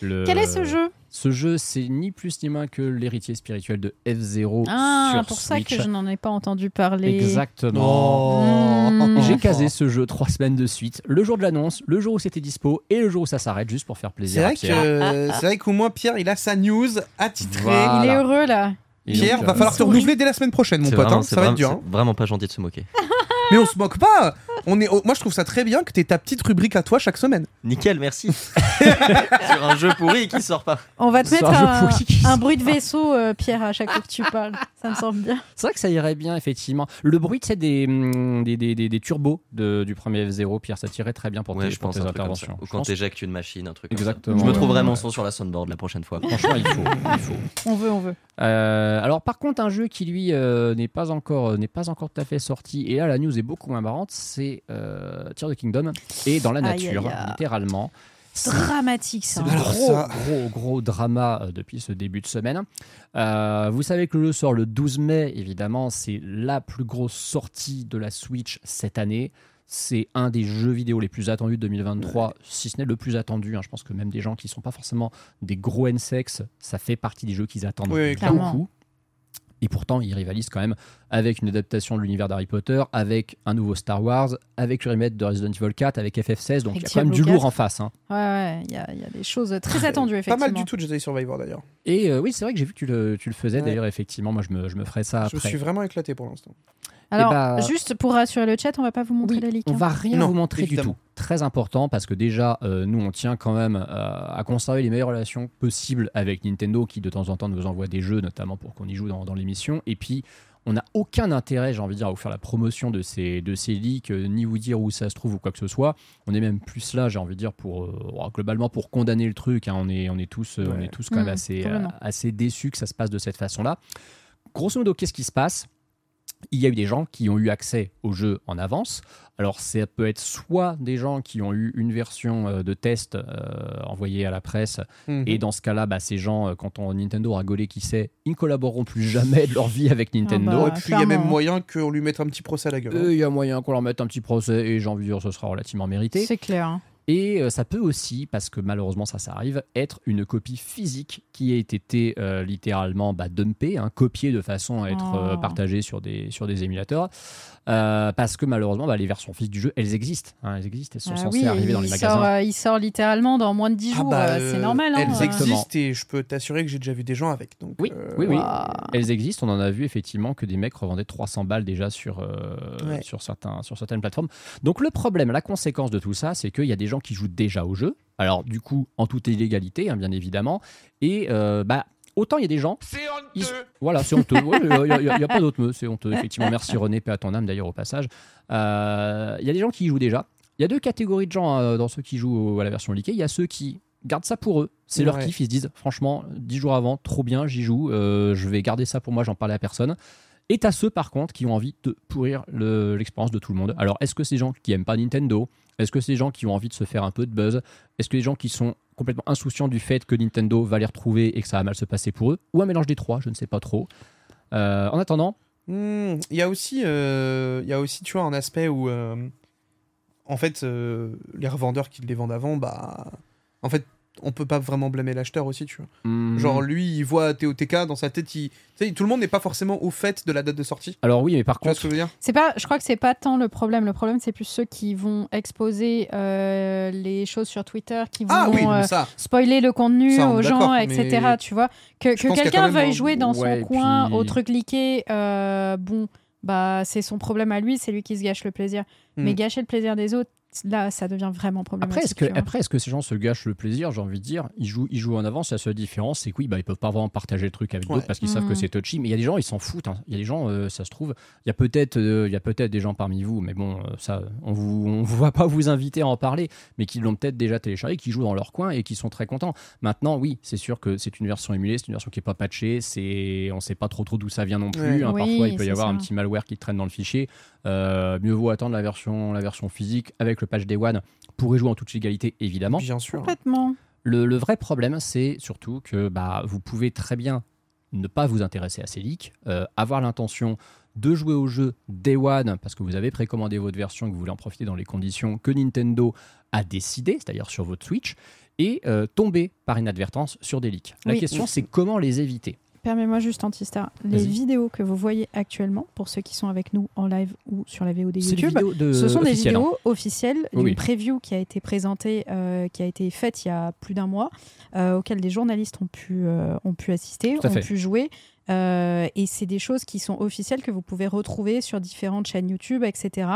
Le- Quel est ce jeu? Ce jeu, c'est ni plus ni moins que l'héritier spirituel de F0 Ah, sur pour ça que je n'en ai pas entendu parler. Exactement. Oh. Mmh. J'ai casé ce jeu trois semaines de suite, le jour de l'annonce, le jour où c'était dispo et le jour où ça s'arrête, juste pour faire plaisir à vrai Pierre. que c'est vrai qu'au moins Pierre il a sa news attitrée. Voilà. Il est heureux là. Et Pierre, donc, va euh, falloir te renouveler dès la semaine prochaine, mon pote. vraiment- hein. Ça va être dur. hein. Vraiment pas gentil de se moquer. [laughs] Mais on se moque pas. On est. Moi, je trouve ça très bien que t'aies ta petite rubrique à toi chaque semaine. Nickel, merci. [laughs] Sur un jeu pourri qui sort pas. On va te mettre un bruit de vaisseau, euh, Pierre, à chaque fois que tu parles. Ça me semble bien. C'est vrai que ça irait bien, effectivement. Le bruit, c'est des, hum, des, des, des, des turbos de, du premier F0, Pierre, ça tirait très bien pour Ouais, tes, je pour pense tes un truc comme ça. interventions. Ou Je quand pense- t'éjectes une machine, un truc. comme ça. Exactement. Je me trouverai Ouais. mon son sur la soundboard la prochaine fois. Franchement, il faut. il faut. On veut, on veut. Euh, alors par contre un jeu qui lui euh, n'est pas encore euh, n'est pas encore tout à fait sorti et là la news est beaucoup moins marrante c'est euh, Tears of the Kingdom et dans la nature aïe, aïe. littéralement C'est Dramatique ça. le Alors gros, ça- gros, gros drama euh, depuis ce début de semaine. Euh, vous savez que le jeu sort le 12 mai, évidemment, c'est la plus grosse sortie de la Switch cette année. C'est un des jeux vidéo les plus attendus de 2023, si ce n'est le plus attendu. hein. Je pense que même des gens qui ne sont pas forcément des gros N-sex, ça fait partie des jeux qu'ils attendent Oui, clairement. beaucoup. Et pourtant, ils rivalisent quand même avec une adaptation de l'univers d'Harry Potter, avec un nouveau Star Wars, avec le remake de Resident Evil 4, avec FF16. Donc il y a quand même du lourd 4. en face. hein. Ouais, ouais, il y a, il y a des choses très attendues, Pas mal du tout de Jedi Survivor d'ailleurs. Et euh, oui, c'est vrai que j'ai vu que tu le, tu le faisais. Ouais. D'ailleurs, effectivement, moi, je me, je me ferai ça Je après. suis vraiment éclaté pour l'instant. Alors, Eh bah- juste pour rassurer le chat, on va pas vous montrer Oui, les leaks. on hein. va rien Non, vous montrer évidemment. du tout. Très important parce que déjà, euh, nous, on tient quand même euh, à conserver les meilleures relations possibles avec Nintendo qui, de temps en temps, nous envoie des jeux, notamment pour qu'on y joue dans, dans l'émission. Et puis, on n'a aucun intérêt, j'ai envie de dire, à vous faire la promotion de ces, de ces leaks, euh, ni vous dire où ça se trouve ou quoi que ce soit. On est même plus là, j'ai envie de dire, pour euh, oh, globalement pour condamner le truc. hein. On, est, on, est tous, euh, on est tous quand même Mmh, assez, assez déçus que ça se passe de cette façon-là. Grosso modo, qu'est-ce qui se passe? Il y a eu des gens qui ont eu accès au jeu en avance. Alors, ça peut être soit des gens qui ont eu une version euh, de test euh, envoyée à la presse, Mhm. et dans ce cas-là, bah, ces gens, euh, quand on, Nintendo aura gaulé qui sait, ils ne collaboreront plus jamais de leur vie avec Nintendo. bah, Et puis il y a même moyen qu'on lui mette un petit procès à la gueule. hein. Il y a moyen qu'on leur mette un petit procès, et j'ai envie de dire, ce sera relativement mérité. C'est clair. Et euh, ça peut aussi, parce que malheureusement ça, ça arrive, être une copie physique qui a été euh, littéralement bah, dumpée, hein, copiée de façon à être euh, Oh. partagée sur des, sur des émulateurs. Euh, parce que malheureusement, bah, les versions physiques du jeu, elles existent. hein, elles existent, elles sont Ah censées oui, arriver dans les magasins. Sort, euh, il sort littéralement dans moins de 10 Ah jours. bah, euh, c'est normal. hein, Elles euh. Exactement. existent et je peux t'assurer que j'ai déjà vu des gens avec. Donc, Oui, euh, oui, oui. Elles existent, on en a vu effectivement que des mecs revendaient 300 balles déjà sur, euh, Ouais. sur, certains, sur certaines plateformes. Donc le problème, la conséquence de tout ça, c'est qu'il y a des gens qui jouent déjà au jeu. Alors du coup, en toute illégalité, hein, bien évidemment. Et euh, bah, autant il y a des gens... ils- Voilà, c'est honteux. Il n'y a, y a pas d'autre mot, c'est honteux. Effectivement, merci [laughs] René, paix à ton âme d'ailleurs au passage. Euh, Il y a des gens qui y jouent déjà. Il y a deux catégories de gens euh, dans ceux qui jouent à la version leakée. Il y a ceux qui gardent ça pour eux. C'est leur Ouais. kiff. Ils se disent, franchement, dix jours avant, trop bien, j'y joue. euh, je vais garder ça pour moi, j'en parle à personne. Et t'as ceux, par contre, qui ont envie de pourrir le- l'expérience de tout le monde. Alors, est-ce que c'est des gens qui aiment pas Nintendo Est-ce que c'est des gens qui ont envie de se faire un peu de buzz? Est-ce que les gens qui sont complètement insouciants du fait que Nintendo va les retrouver et que ça va mal se passer pour eux? Ou un mélange des trois, je ne sais pas trop. Euh, en attendant, Hmm, Il y a aussi, euh, y a aussi, tu vois, un aspect où, euh, en fait, les revendeurs qui les vendent avant, bah, en fait, on peut pas vraiment blâmer l'acheteur aussi, tu vois. hmm, Genre lui, il voit TOTK dans sa tête, il... tu sais, tout le monde n'est pas forcément au fait de la date de sortie. alors oui, mais par Tu vois contre, ce que je veux dire? C'est pas, je crois que c'est pas tant le problème. Le problème, c'est plus ceux qui vont exposer euh, les choses sur Twitter, qui vont Ah oui, euh, ça. spoiler le contenu Ça, aux gens, etc. mais Tu vois, que, quelqu'un veuille un- jouer dans Ouais, son coin puis- au truc leaké, euh, bon, bah c'est son problème à lui, c'est lui qui se gâche le plaisir. Hmm. Mais gâcher le plaisir des autres, là, ça devient vraiment problématique. Après, est-ce que, après, est-ce que ces gens se gâchent le plaisir J'ai envie de dire, ils jouent, ils jouent en avance. La seule différence, c'est que oui, bah, ils peuvent pas vraiment partager le truc avec Ouais. d'autres parce qu'ils savent que c'est touchy. Mais il y a des gens, ils s'en foutent. hein. Il y a des gens, euh, ça se trouve, il y a peut-être, euh, il y a peut-être des gens parmi vous, mais bon, euh, ça, on vous, on va pas vous inviter à en parler, mais qui l'ont peut-être déjà téléchargé, qui jouent dans leur coin et qui sont très contents. Maintenant, oui, c'est sûr que c'est une version émulée, c'est une version qui est pas patchée. C'est, on sait pas trop trop d'où ça vient non plus. Ouais. hein. Oui, Parfois, il peut y avoir ça. un petit malware qui traîne dans le fichier. Euh, mieux vaut attendre la version, la version physique avec le patch Day One pour y jouer en toute légalité, évidemment. Bien sûr. Complètement. Le, le vrai problème, c'est surtout que bah, vous pouvez très bien ne pas vous intéresser à ces leaks, euh, avoir l'intention de jouer au jeu Day One parce que vous avez précommandé votre version et que vous voulez en profiter dans les conditions que Nintendo a décidé, c'est-à-dire sur votre Switch, et euh, tomber par inadvertance sur des leaks. La Oui. question, c'est comment les éviter Permets-moi juste, Antistar. Les vidéos que vous voyez actuellement, pour ceux qui sont avec nous en live ou sur la VOD YouTube, de ce sont des hein. vidéos officielles d'une oui. preview qui a été présentée, euh, qui a été faite il y a plus d'un mois, euh, auquel des journalistes ont pu, euh, ont pu assister, ont fait. pu jouer. Euh, et c'est des choses qui sont officielles que vous pouvez retrouver sur différentes chaînes YouTube, etc.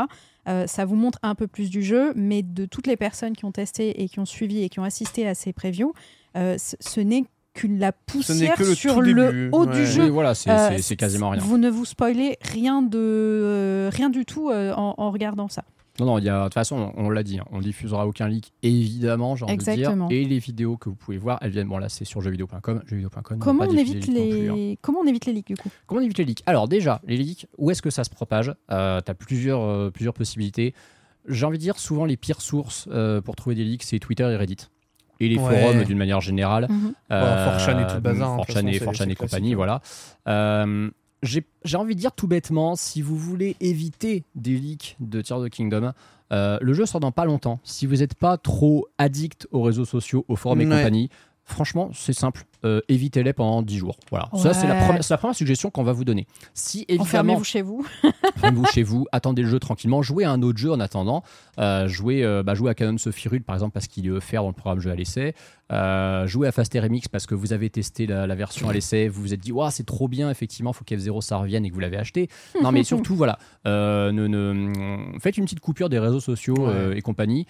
Euh, ça vous montre un peu plus du jeu, mais de toutes les personnes qui ont testé et qui ont suivi et qui ont assisté à ces previews, euh, ce, ce n'est que la poussière que le sur le début, haut ouais. du jeu. Oui, voilà, c'est Euh, c'est- quasiment rien. Vous ne vous spoilez rien de euh, rien du tout euh, en, en regardant ça. Non, non, il y a, de toute façon, on, on l'a dit, hein, on diffusera aucun leak, évidemment, j'ai envie de dire. Exactement. Et les vidéos que vous pouvez voir, elles viennent, bon là c'est sur jeuxvideo.com, jeuxvideo.com. Comment on évite plus, hein. les comment on évite les leaks du coup? Comment on évite les leaks? Alors déjà, les leaks, où est-ce que ça se propage? Euh, Tu as plusieurs, euh, plusieurs possibilités. J'ai envie de dire, souvent les pires sources euh, pour trouver des leaks, c'est Twitter et Reddit. Et les Ouais. forums d'une manière générale. Euh, 4chan et tout le bazar, hein, de toute 4chan façon, et, c'est- 4chan c'est et compagnie, voilà. Euh, J'ai j'ai envie de dire tout bêtement, si vous voulez éviter des leaks de Tears of the Kingdom, euh, le jeu sort dans pas longtemps. Si vous n'êtes pas trop addict aux réseaux sociaux, aux forums et compagnie, franchement, c'est simple. Euh, évitez-les pendant 10 jours. Voilà. Ça, c'est la, première- c'est la première suggestion qu'on va vous donner. Si évidemment, Enfermez-vous chez vous. [laughs] Fermez-vous chez vous, attendez le jeu tranquillement, jouez à un autre jeu en attendant. Euh, jouez, euh, bah, jouez à Canon Sophirul par exemple parce qu'il est offert dans le programme jeu à l'essai. Jouez à Fast RMX parce que vous avez testé la, la version à l'essai, vous vous êtes dit c'est trop bien, effectivement, faut qu'F0 ça revienne et que vous l'avez acheté. Non mais [laughs] surtout voilà, ne, ne- faites une petite coupure des réseaux sociaux et compagnie.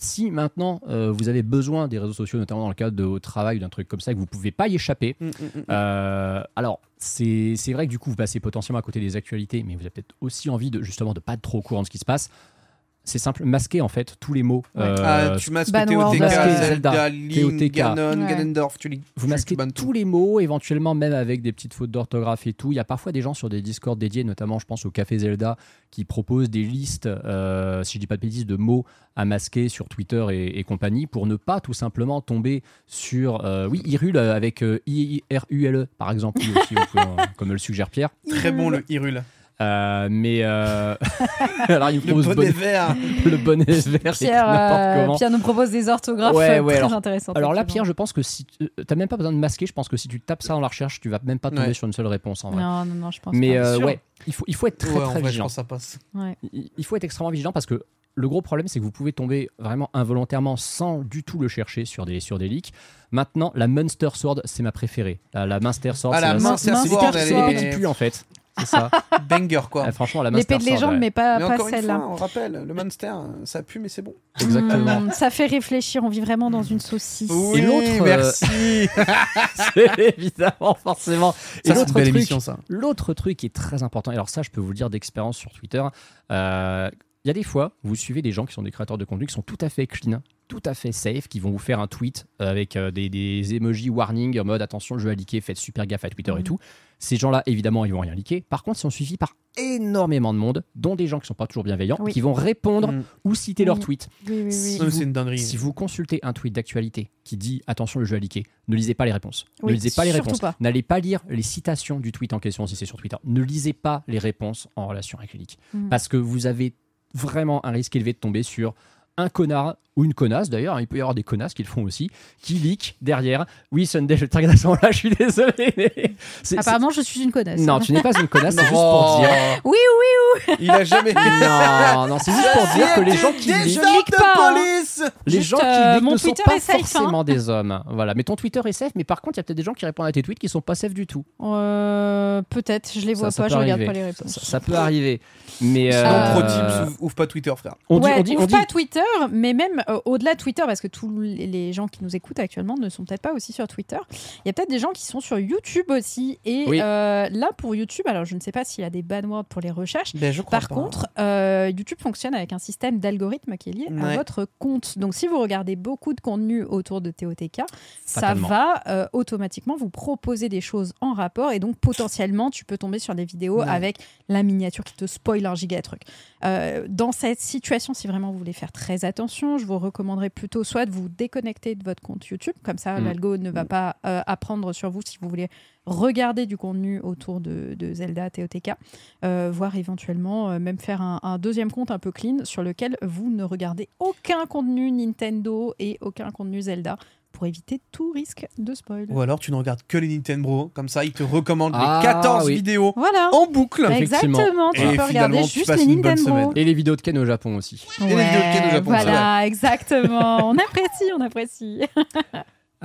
Si maintenant euh, vous avez besoin des réseaux sociaux, notamment dans le cadre de votre travail, d'un truc comme ça, que vous pouvez pas y échapper, Mm, mm, mm. euh, alors, c'est c'est vrai que du coup, vous passez potentiellement à côté des actualités, mais vous avez peut-être aussi envie de justement de pas être trop au courant de ce qui se passe. C'est simple, masquer en fait tous les mots. euh, Ah, tu masques TOTK, Zelda, TOTK. Link, Ganon, Ouais. Ganondorf, tu les vous masquez tu tous les mots, éventuellement même avec des petites fautes d'orthographe et tout. Il y a parfois des gens sur des Discord dédiés, notamment je pense au Café Zelda, qui proposent des listes, euh, si je dis pas de bêtises, de mots à masquer sur Twitter et, et compagnie pour ne pas tout simplement tomber sur, euh, oui, Irul euh, avec euh, I-R-U-L-E par exemple, aussi, [laughs] comme le suggère Pierre. Très bon le Hyrule. Euh, mais euh, [laughs] alors il me Le propose bonnet vert. [laughs] le bonnet vert Pierre, euh. Pierre nous propose des orthographes Ouais, ouais, très alors- intéressantes. Alors là. Pierre, je pense que si tu t'as même pas besoin de masquer, je pense que si tu tapes ça dans la recherche, tu vas même pas tomber Ouais. sur une seule réponse en vrai. Non, non, non, je pense Mais pas. euh, ouais, il faut, il faut être très Ouais, en très vrai, je vigilant. pense que ça passe. Ouais. Il faut être extrêmement vigilant parce que le gros problème, c'est que vous pouvez tomber vraiment involontairement sans du tout le chercher sur des, sur des leaks. Maintenant, la Munster Sword, c'est ma préférée. La, la Munster Sword, Ah, c'est la la- Munster Munster Sword, c'est elle Sword. l'épée est- qui pue en fait. C'est ça. [laughs] Banger, quoi. Ah, franchement, la Munster L'épée de légende, mais pas, Mais pas encore une fois, celle-là. on rappelle, le Monster, ça pue, mais c'est bon. Exactement. Hum, ça fait réfléchir, on vit vraiment dans une saucisse. Et l'autre, euh, merci. [laughs] C'est évidemment, forcément. Et Ça, c'est une l'autre truc, émission, ça. L'autre truc qui est très important, et alors ça, je peux vous le dire d'expérience sur Twitter, euh, il y a des fois, vous suivez des gens qui sont des créateurs de contenu qui sont tout à fait clean, tout à fait safe, qui vont vous faire un tweet avec euh, des, des emojis warning en mode attention, le jeu a leaké, faites super gaffe à Twitter et Mhm. tout. Ces gens-là, évidemment, ils vont rien liker. Par contre, ils sont suivis par énormément de monde, dont des gens qui sont pas toujours bienveillants, Oui. qui vont répondre Mm. ou citer leur Oui. tweet. Oui, oui, Si vous- C'est une dinguerie. Si vous consultez un tweet d'actualité qui dit attention le jeu a leaké, ne lisez pas les réponses. Oui, ne lisez pas les réponses. N'allez pas lire les citations du tweet en question si c'est sur Twitter. Ne lisez pas les réponses en relation avec les leaks. Mm. Parce que vous avez vraiment un risque élevé de tomber sur un connard ou une connasse d'ailleurs, hein, il peut y avoir des connasses qui le font aussi, qui leak derrière. Oui, Sunday, je te regarde à ce moment-là, [laughs] je suis désolé. Apparemment, je suis une connasse. Non, tu n'es pas une connasse, c'est juste pour dire. Oui, oui, Il a jamais. Non, non, c'est juste pour dire que les gens qui leak, gens leak pas, hein. police les Juste, gens qui euh, leak mon ne sont Twitter pas hein. forcément des hommes. Voilà, mais ton Twitter est safe, mais par contre, il y a peut-être des gens qui répondent à tes tweets qui sont pas safe du tout. Euh, Peut-être, je les vois pas, je regarde pas les réponses. ça- ça peut arriver. Mais Sinon, euh, pro tips, ouvre- pas Twitter, frère. on dit, ouais, on dit, on ouvre dit- pas Twitter, mais même euh, au-delà de Twitter, parce que tous les gens qui nous écoutent actuellement ne sont peut-être pas aussi sur Twitter. Il y a peut-être des gens qui sont sur YouTube aussi. Et Oui. euh, là, pour YouTube, alors je ne sais pas s'il y a des banwords pour les recherches. Ben, je Par pas. contre, euh, YouTube fonctionne avec un système d'algorithme qui est lié Ouais. à votre compte. Donc, si vous regardez beaucoup de contenu autour de TOTK, ça va automatiquement vous proposer des choses en rapport. Et donc, potentiellement, tu peux tomber sur des vidéos Ouais. avec la miniature qui te spoil un giga truc. Dans cette situation, si vraiment vous voulez faire très attention, je vous recommanderais plutôt soit de vous déconnecter de votre compte YouTube, comme ça Mm. l'algo ne va pas euh, apprendre sur vous si vous voulez regarder du contenu autour de, de Zelda TOTK, euh, voire éventuellement euh, même faire un, un deuxième compte un peu clean sur lequel vous ne regardez aucun contenu Nintendo et aucun contenu Zelda pour éviter tout risque de spoil. Ou alors tu ne regardes que les Nintendo, comme ça ils te recommandent Ah, les 14 oui. vidéos Voilà. en boucle. effectivement. Exactement, tu Et peux regarder juste les une bonne Nintendo. semaine. Et les vidéos de Ken au Japon aussi. Et les vidéos de Ken au Japon, c'est voilà, exactement. [laughs] on apprécie, on apprécie. [laughs]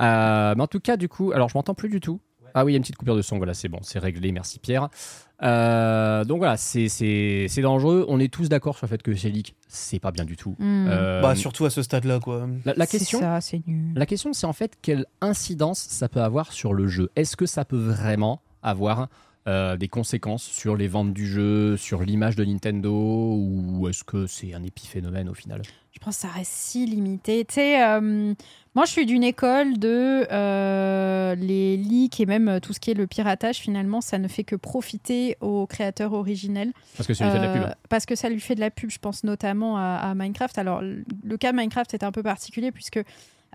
Euh, mais en tout cas, du coup, alors je m'entends plus du tout. Ah oui, il y a une petite coupure de son, voilà, c'est bon, c'est réglé, merci Pierre. Euh, donc voilà, c'est- c'est c'est dangereux. On est tous d'accord sur le fait que ces leaks, c'est pas bien du tout. Hmm. Euh, Bah surtout à ce stade-là quoi. la, la C'est question, ça, c'est nul. La question, c'est en fait quelle incidence ça peut avoir sur le jeu. Est-ce que ça peut vraiment avoir euh, des conséquences sur les ventes du jeu, sur l'image de Nintendo, ou est-ce que c'est un épiphénomène au final? Je pense que ça reste si limité. Tu sais, euh, moi, je suis d'une école de euh, les leaks et même tout ce qui est le piratage. Finalement, ça ne fait que profiter aux créateurs originels. Parce que c'est lui fait de la pub. Parce que ça lui fait de la pub. Je pense notamment à, à Minecraft. Alors, le le cas Minecraft est un peu particulier puisque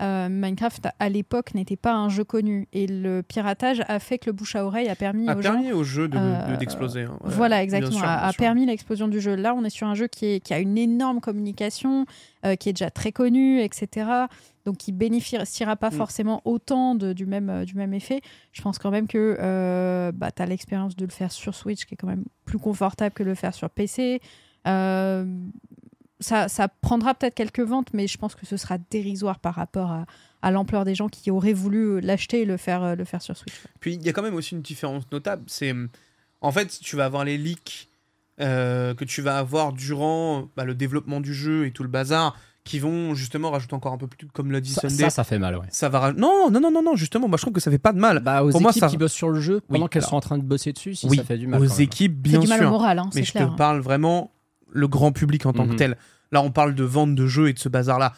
euh, Minecraft, à l'époque, n'était pas un jeu connu. Et le piratage a fait que le bouche à oreille a permis A aux gens permis au jeu de- de- d'exploser. hein. Ouais, voilà, bien exactement. sûr, a, bien a sûr. permis l'explosion du jeu. Là, on est sur un jeu qui, est, qui a une énorme communication, euh, qui est déjà très connu, etc. Donc, qui bénéficiera pas Mm. forcément autant de- du, même, euh, du même effet. Je pense quand même que euh, bah, tu as l'expérience de le faire sur Switch, qui est quand même plus confortable que le faire sur PC. Euh, ça, ça prendra peut-être quelques ventes, mais je pense que ce sera dérisoire par rapport à, à l'ampleur des gens qui auraient voulu l'acheter et le faire, euh, le faire sur Switch. Puis il y a quand même aussi une différence notable. C'est en fait tu vas avoir les leaks euh, que tu vas avoir durant bah, le développement du jeu et tout le bazar qui vont justement rajouter encore un peu plus comme l'a dit Ça, Sunday. ça, ça fait mal, ouais. Ça va raj- non non non non non justement moi je trouve que ça fait pas de mal. Bah, aux Pour moi, équipes ça- qui bossent sur le jeu, pendant Oui, qu'elles alors- sont en train de bosser dessus, si oui ça fait du mal. aux équipes C'est bien du mal sûr. au moral, hein, mais je clair. te parle vraiment le grand public en tant Mhm. que tel. Là, on parle de vente de jeux et de ce bazar-là.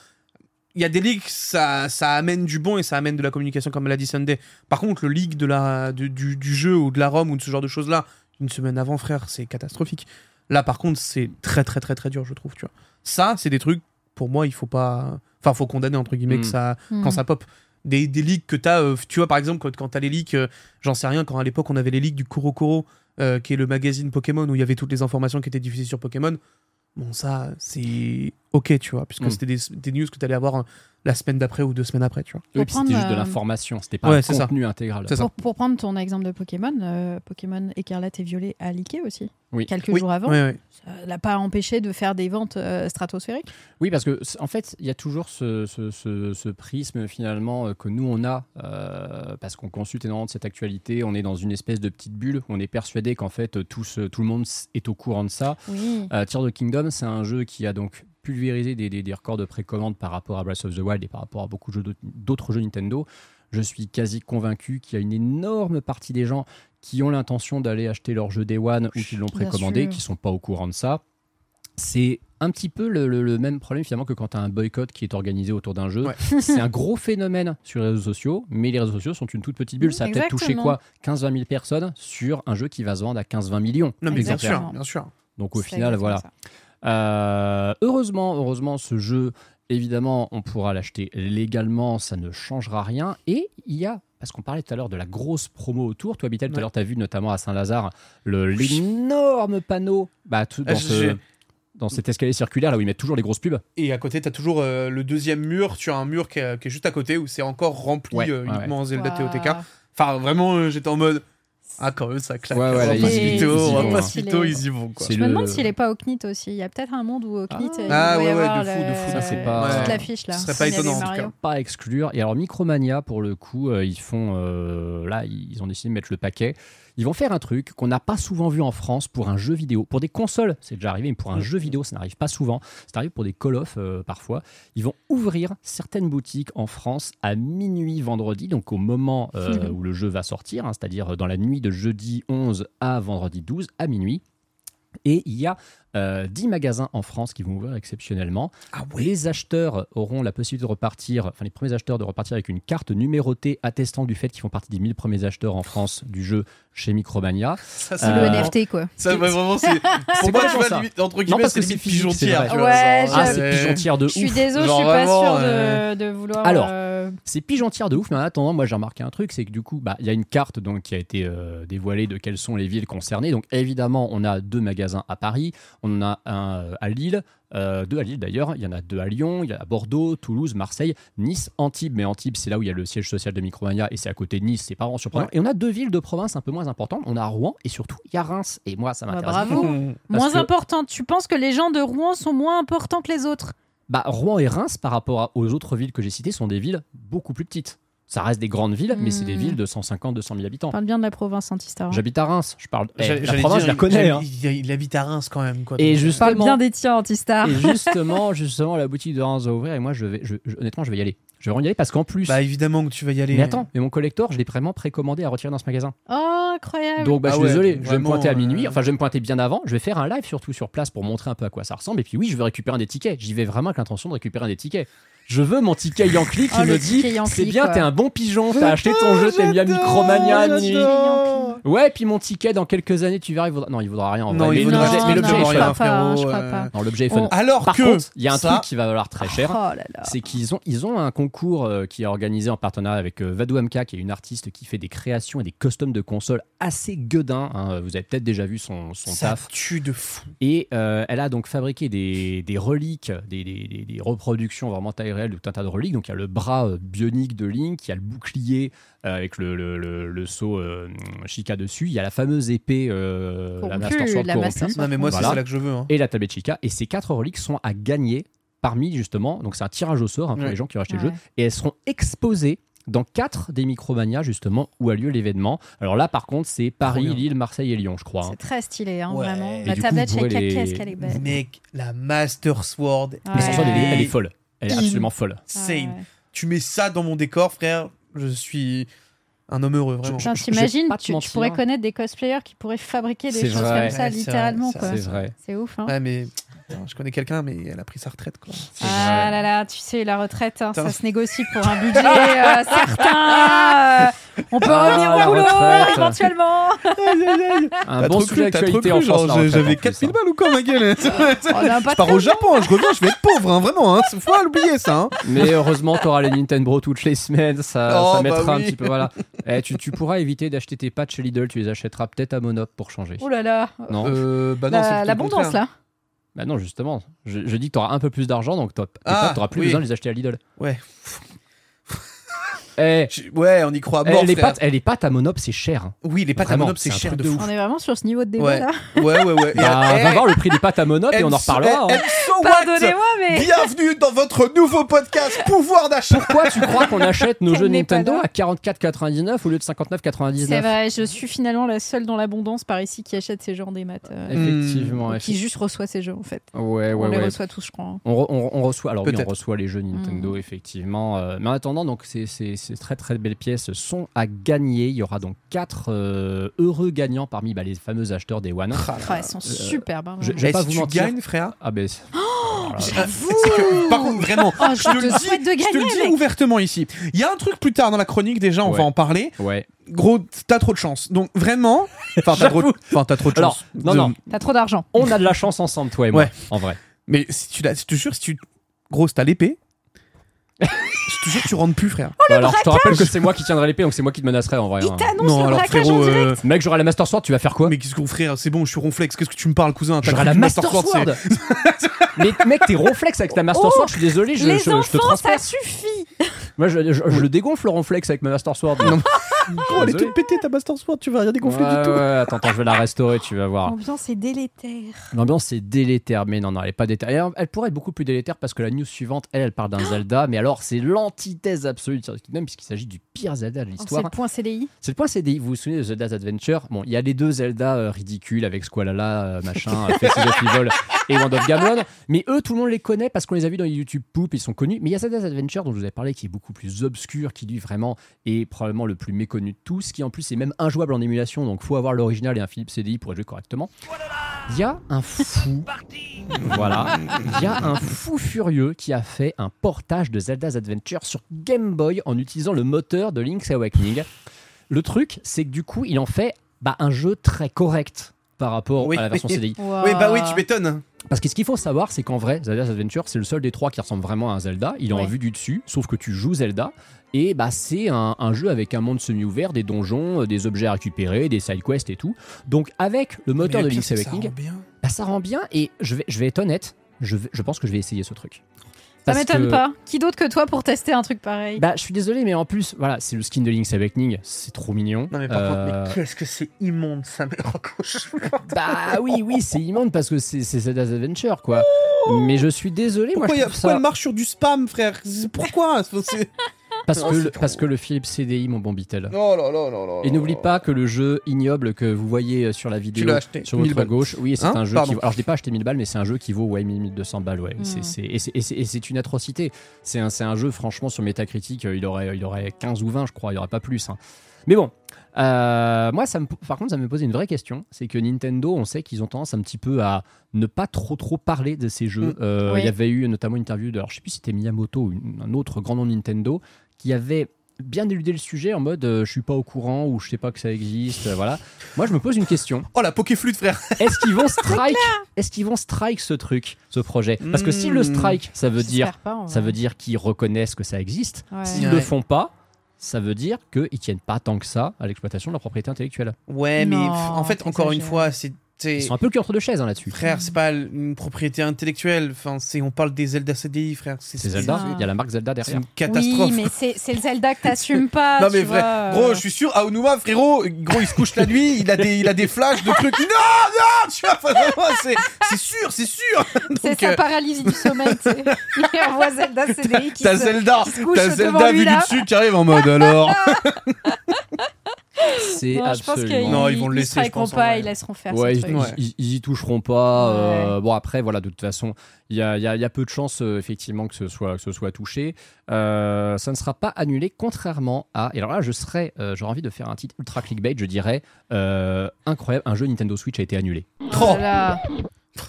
Il y a des leaks, ça, ça amène du bon et ça amène de la communication, comme l'a dit Sunday. Par contre, le leak de la, de- du, du jeu ou de la ROM ou de ce genre de choses-là, une semaine avant, frère, c'est catastrophique. Là, par contre, c'est très, très, très, très dur, je trouve. Tu vois. Ça, c'est des trucs, pour moi, il faut pas. Enfin, faut condamner, entre guillemets, Mhm. que ça, Mm. quand ça pop. Des, des leaks que tu as, tu vois, par exemple, quand, quand tu as les leaks, euh, j'en sais rien, quand à l'époque on avait les leaks du Kurokoro, euh, qui est le magazine Pokémon où il y avait toutes les informations qui étaient diffusées sur Pokémon. Bon, ça, c'est ok, tu vois, puisque Mm. c'était des, des news que tu allais avoir euh, la semaine d'après ou deux semaines après, tu vois. Oui, c'était juste de euh, l'information, c'était pas Ouais, un ça. contenu intégral. Pour, pour prendre ton exemple de Pokémon, euh, Pokémon Écarlate et Violet a leaké aussi. Oui. Quelques Oui, jours avant. Ça l'a pas empêché de faire des ventes euh, stratosphériques? Oui, parce que en fait, il y a toujours ce, ce- ce- ce prisme finalement euh, que nous on a euh, parce qu'on consulte énormément de cette actualité. On est dans une espèce de petite bulle. On est persuadé qu'en fait tout, ce- tout le monde est au courant de ça. Oui. Euh, Tears of the Kingdom, c'est un jeu qui a donc pulvérisé des, des- des records de précommande par rapport à Breath of the Wild et par rapport à beaucoup jeux d'autres- jeux Nintendo. Je suis quasi convaincu qu'il y a une énorme partie des gens qui ont l'intention d'aller acheter leur jeu Day One ou qui l'ont précommandé, qui sont pas au courant de ça. C'est un petit peu le, le- le même problème finalement que quand tu as un boycott qui est organisé autour d'un jeu. Ouais. C'est un gros phénomène sur les réseaux sociaux, mais les réseaux sociaux sont une toute petite bulle. Ça va peut-être toucher Exactement. quoi? 15-20 000 personnes sur un jeu qui va se vendre à 15-20 millions. Non, mais bien sûr, bien sûr. Donc au final, voilà. ça. Euh, heureusement, heureusement, ce jeu, évidemment, on pourra l'acheter légalement, ça ne changera rien. Et il y a, parce qu'on parlait tout à l'heure de la grosse promo autour, toi, Bitel, tout à Ouais. l'heure, tu as vu notamment à Saint-Lazare le- l'énorme panneau bah, tout, dans, Ah, ce- j'ai- dans cet escalier circulaire là où ils mettent toujours les grosses pubs. Et à côté, tu as toujours euh, le deuxième mur. Tu as un mur qui est, qui est juste à côté où c'est encore rempli Ouais, euh, ouais, uniquement en Zelda. TOTK. Enfin, vraiment, euh, j'étais en mode. Ah, quand même, ça claque. Ouais, ouais, là, ils ils on va pas ils y vont, quoi. Je me demande s'il est pas au CNIT aussi. Il y a peut-être un monde où au CNIT, il Ah, ouais, ouais, avoir de fou, de fou. Ça, c'est pas- toute l'affiche là. Ce serait pas étonnant, en tout cas. Pas exclure. Et alors Micromania, pour le coup, euh, ils font euh, là, ils ont décidé de mettre le paquet. Ils vont faire un truc qu'on n'a pas souvent vu en France pour un jeu vidéo. Pour des consoles, c'est déjà arrivé, mais pour un jeu vidéo, ça n'arrive pas souvent. Ça arrive pour des Call of euh, parfois. Ils vont ouvrir certaines boutiques en France à minuit vendredi, donc au moment euh, [laughs] où le jeu va sortir, hein, c'est-à-dire dans la nuit de jeudi 11 à vendredi 12 à minuit. Et il y a euh, 10 magasins en France qui vont ouvrir exceptionnellement. Ah Les acheteurs auront la possibilité de repartir, enfin les premiers acheteurs de repartir avec une carte numérotée attestant du fait qu'ils font partie des 1000 premiers acheteurs en France du jeu chez Micromania. Ça, C'est Euh, le NFT quoi. Ça, ouais, vraiment, c'est. [laughs] Pour moi, tu vois, ça. limite, entre Non, guillemets, parce c'est que limite vois, Ouais, Ah, je- c'est ouais. pigeontière de Je suis ouf. désolée, je suis pas euh, de, de vouloir. Alors, euh, C'est pigeontière de ouf, mais en attendant, moi j'ai remarqué un truc, c'est que du coup, bah, il y a une carte donc, qui a été euh, dévoilée de quelles sont les villes concernées. Donc évidemment, on a deux magasins à Paris, on en a un euh, à Lille, euh, deux à Lille d'ailleurs, il y en a deux à Lyon, il y a à Bordeaux, Toulouse, Marseille, Nice, Antibes. Mais Antibes, c'est là où il y a le siège social de Micromania et c'est à côté de Nice, c'est pas vraiment surprenant. Et on a deux villes de province un peu moins importantes. On a Rouen et surtout il y a Reims. Et moi, ça Bah, m'intéresse. bravo. beaucoup. [laughs] Parce Moins que- importante. Tu penses que les gens de Rouen sont moins importants que les autres? Bah, Rouen et Reims, par rapport aux autres villes que j'ai citées, sont des villes beaucoup plus petites. Ça reste des grandes villes, mais c'est des Hmm. villes de 150, 200 000 habitants. Parle bien de la province Antistar. hein. J'habite à Reims, je parle. Eh, la province, dire, je la connais. hein. Il, il- il habite à Reims quand même. Quoi, Et donc, euh, juste- Parle Justement. bien des tiens, Antistar. Et justement, [laughs] justement, la boutique de Reims va ouvrir et moi, je vais, je- je- honnêtement, je vais y aller. Je vais vraiment y aller parce qu'en plus. Bah évidemment que tu vas y aller. mais attends, mais mon collector, je l'ai vraiment précommandé à retirer dans ce magasin. Oh, incroyable. Donc, bah, Ah je suis ouais, désolé, je vais me vraiment, pointer à euh, minuit. Enfin, je vais me pointer bien avant. Je vais faire un live surtout sur place pour montrer un peu à quoi ça ressemble. Et puis, oui, je vais récupérer un des tickets. J'y vais vraiment avec l'intention de récupérer un des tickets. Je veux mon ticket Yankee qui Oh, me dit c'est bien, t'es un bon pigeon, t'as acheté ton jeu, t'aimes bien Micromania à j'adore. Ouais, puis mon ticket dans quelques années, tu verras, il vaudra. Non, il vaudra rien en Non, vrai. il mais vaudra- l'objet- Non, mais non, l'objet est je fun. frérot, pas. Non, l'objet est fun. On- Alors Par que il y a un ça- truc qui va valoir très cher. Oh. C'est qu'ils ont, ils ont un concours euh, qui est organisé en partenariat avec euh, Vadou MK, qui est une artiste qui fait des créations et des customs de consoles assez gueudins. hein. Vous avez peut-être déjà vu son, son ça taf. tue de fou. Et euh, elle a donc fabriqué des, des reliques, des, des- des- des reproductions vraiment taille réelle de tout un tas de reliques. Donc il y a le bras euh, bionique de Link, il y a le bouclier euh, avec le, le, le, le saut euh, Chica dessus, il y a la fameuse épée, euh, la Master Sword la Master Sword. Non mais moi Voilà. c'est celle-là que je veux. hein. et la tablette Chica. Et ces quatre reliques sont à gagner parmi justement, donc c'est un tirage au sort hein, pour Ouais. les gens qui ont acheté le jeu, et elles seront exposées dans quatre des Micromania justement où a lieu l'événement. Alors là par contre c'est Paris, bien. Lille, Marseille et Lyon je crois. hein. C'est très stylé, hein, Ouais. vraiment. Et La tablette chez les- qu'est-ce qu'elle est belle. Mec, la Master Sword. Ouais. Mais sans soi, elle, est, elle est folle. Elle est In- absolument folle. Insane. Ouais. Tu mets ça dans mon décor, frère. Je suis un homme heureux, vraiment. T'imagines, tu, tu pourrais connaître des cosplayers qui pourraient fabriquer des choses vrai. comme ça, Ouais, littéralement. c'est C'est vrai. C'est ouf, hein. Ouais, mais je connais quelqu'un, mais elle a pris sa retraite, quoi. Ah vrai. là là, tu sais, la retraite, hein, ça se négocie pour un budget euh, [laughs] certain. euh, on peut Ah, revenir au boulot retraite. éventuellement. [laughs] Un T'as bon trop sujet cru, t'as d'actualité trop en France. j'avais en plus, 4000 hein. balles ou quoi, ma gueule [laughs] pas Je pars au Japon, hein, je reviens, je vais être pauvre, hein, vraiment. Hein. Faut pas l'oublier, ça. Hein. Mais heureusement, tu auras les Nintendo toutes les semaines, ça, Oh, ça bah mettra un petit peu. Voilà. Eh, tu, tu pourras éviter d'acheter tes pâtes chez Lidl, tu les achèteras peut-être à Monop pour changer. Oh là là. Non Euh, bah non, La- L'abondance là. Bah non, justement. Je, je dis que tu auras un peu plus d'argent, donc t'auras- tes Ah, plus oui. besoin de les acheter à Lidl. Ouais. Eh, Je- Ouais, on y croit à eh, mort, les, frère. pâtes, eh, les pâtes à Monop, c'est cher. hein. Oui, les pâtes Vraiment, à Monop, c'est c'est un cher truc de de ouf. On est vraiment sur ce niveau de débat Ouais. là. Ouais, ouais, ouais. Et- Bah, eh, va voir le prix des pâtes à Monop et on en reparlera. so- hein. and so what? Pardonnez-moi, mais. Bienvenue dans votre nouveau podcast Pouvoir d'achat. Pourquoi tu crois qu'on achète nos [laughs] Qu'elle jeux n'est pas Nintendo là. à 44,99 au lieu de 59,99 C'est vrai, je suis finalement la seule dans l'abondance par ici qui achète ces genres des maths. euh, Effectivement. ou effe- qui juste reçoit ces jeux en fait. Ouais, ouais, on les ouais. reçoit tous, je crois. hein. On, re- on- on reçoit, alors oui, on Peut-être. reçoit les jeux Nintendo, Mm. effectivement. euh, mais en attendant, donc ces, ces- ces très très belles pièces sont à gagner. Il y aura donc quatre euh, heureux gagnants parmi bah, les fameux acheteurs des One. Ah, Ah, elles sont superbes. hein, je- je vais pas si vous tu mentir. gagnes, frère Ah ben, voilà. C'est que, par contre, vraiment, Oh, je je te te le dis, souhaite de je te gagner, le dis mec. ouvertement ici. Il y a un truc plus tard dans la chronique, déjà, on Ouais. va en parler. ouais. Gros, t'as trop de chance. Donc vraiment, enfin t'as trop, de Alors, chance. non, De- non. T'as trop d'argent. On a de la chance ensemble, toi et moi, Ouais. en vrai. Mais si tu l'as, je te jure, si tu, gros, si t'as l'épée, je te jure, tu rentres plus, frère. Bah, alors, je te rappelle que c'est moi qui tiendrai l'épée, donc c'est moi qui te menacerai en vrai. Il hein. t'annonce non, le alors braquage en frérot, direct. euh, Mec, j'aurai la Master Sword, tu vas faire quoi mais qu'est-ce qu'on frère C'est bon, je suis ronflex. Qu'est-ce que tu me parles, cousin? T'as J'aurai cru la que Master Sword [laughs] [laughs] Mais mec, t'es ronflex avec ta Master Oh, Sword, je suis désolé, je, Les je- je te enfants, ça transperce. suffit. Moi, je, je- je le dégonfle le ronflex avec ma Master Sword. Non. [laughs] [laughs] Oh, elle est toute pétée ta Master Sword, tu vas rien dégonfler ouais, du tout. ouais, attends, attends, je vais la restaurer, tu vas voir. L'ambiance est délétère. L'ambiance est délétère, mais non, non, elle est pas délétère. Elle, elle pourrait être beaucoup plus délétère parce que la news suivante, elle, elle parle d'un Zelda, mais alors c'est l'antithèse absolue, de Tears Kingdom, puisqu'il s'agit du pire Zelda de Oh, C'est l'histoire. le point CDI. c'est le point CDI, vous vous souvenez de Zelda's Adventure? Bon, il y a les deux Zelda euh, ridicules avec Squalala, euh, machin, euh, Faces of Evil et Wand of Gamelon, mais eux, tout le monde les connaît parce qu'on les a vus dans les YouTube Poop, ils sont connus. Mais il y a Zelda's Adventure dont je vous avais parlé qui est beaucoup plus obscur, qui lui vraiment est probablement le plus méconnu de tous, qui en plus est même injouable en émulation, donc faut avoir l'original et un Philips CDI pour y jouer correctement. Il y a un fou, voilà, il y a un fou furieux qui a fait un portage de Zelda's Adventure sur Game Boy en utilisant le moteur de Link's Awakening. Le truc, c'est que du coup, il en fait bah, un jeu très correct par rapport Oui. à la version [laughs] CDI. Oui, bah oui, tu m'étonnes. Parce que ce qu'il faut savoir, c'est qu'en vrai, Zelda's Adventure, c'est le seul des trois qui ressemble vraiment à un Zelda. Il est en Ouais. vue du dessus, sauf que tu joues Zelda. Et bah, c'est un, un jeu avec un monde semi-ouvert, des donjons, euh, des objets à récupérer, des side quests et tout. Donc, avec le moteur Mais de pire, Link's c'est que ça Awakening, rend bien. Bah, ça rend bien et je vais, je vais être honnête, je, vais- je pense que je vais essayer ce truc. Ça m'étonne que- pas. Qui d'autre que toi pour tester un truc pareil? Bah, je suis désolé, mais en plus, voilà, c'est le skin de Link's Awakening, c'est trop mignon. Non mais par Euh, contre, mais qu'est-ce que c'est immonde ça, raccroche. [laughs] [laughs] Bah oui, oui, c'est immonde parce que c'est Zelda's Adventure, quoi. Mais je suis désolé, Pourquoi, moi, je a- pourquoi ça... elle marche sur du spam, frère? Pourquoi? [laughs] C'est- Parce que, le, parce que le Philips CDI, mon bon Bitel. Là là là là. Et n'oublie pas que le jeu ignoble que vous voyez euh, sur la vidéo acheté, sur 1000 votre balles. gauche, oui, c'est Hein un jeu Pardon. qui. Alors je n'ai pas acheté 1000 balles, mais c'est un jeu qui vaut ouais 1200 balles, ouais. Mm. C'est- c'est- et c'est- et c'est une atrocité. C'est un, c'est un jeu, franchement, sur Metacritic, euh, il aurait, il aurait 15 ou 20, je crois, il n'y aurait pas plus. hein. Mais bon. euh, moi, ça me, par contre, ça me posait une vraie question. C'est que Nintendo, on sait qu'ils ont tendance un petit peu à ne pas trop trop parler de ces jeux. Mm. Euh, Oui. Il y avait eu notamment une interview de, alors je sais plus si c'était Miyamoto ou une- un autre grand nom de Nintendo, qui avait bien éludé le sujet en mode euh, je suis pas au courant ou je sais pas que ça existe. euh, voilà. Moi, je me pose une question. Oh la Pokéflûte, frère Est-ce qu'ils vont [laughs] strike Est-ce qu'ils vont strike ce truc, ce projet? Parce que si le Hmm. strike, ça veut dire, pas, ça veut dire qu'ils reconnaissent que ça existe. Ouais. S'ils Ouais. le font pas, ça veut dire qu'ils tiennent pas tant que ça à l'exploitation de leur propriété intellectuelle. Ouais, mais Non, en fait, encore une fois, c'est. C'est- Ils sont un peu le cul entre deux chaises hein, là-dessus. Frère, c'est pas une propriété intellectuelle. Enfin, c'est on parle des Zelda CDI, frère. C'est Zelda, il y a la marque Zelda C'est derrière. une catastrophe. Oui, mais c'est c'est le Zelda que t'assumes pas. [laughs] Non mais vrai, vois, gros, euh. je suis sûr, Aonuma, frérot, gros, il se couche la nuit, il a des, il a des flashs de trucs. Non, non, tu vois, c'est, c'est sûr, c'est sûr. [laughs] C'est sa euh, paralysie du sommeil. tu sais. [laughs] Il envoie Zelda CDI qui T'as se- Zelda, qui se couche t'as devant Zelda lui, vu du là. dessus qui arrive en mode alors. C'est Non, je pense absolument. qu'ils Non, ils vont le laisser, pense, en pas, ils laisseront faire Ouais, ce ils, truc. Ouais. ils- ils y toucheront pas. Ouais. euh, bon, après, voilà, de toute façon, il y a, il y a- il y a peu de chances, euh, effectivement, que ce soit, que ce soit touché. Euh, ça ne sera pas annulé, contrairement à. Et alors là, je serais, euh, j'aurais envie de faire un titre ultra clickbait, je dirais euh, incroyable, un jeu Nintendo Switch a été annulé. Oh là.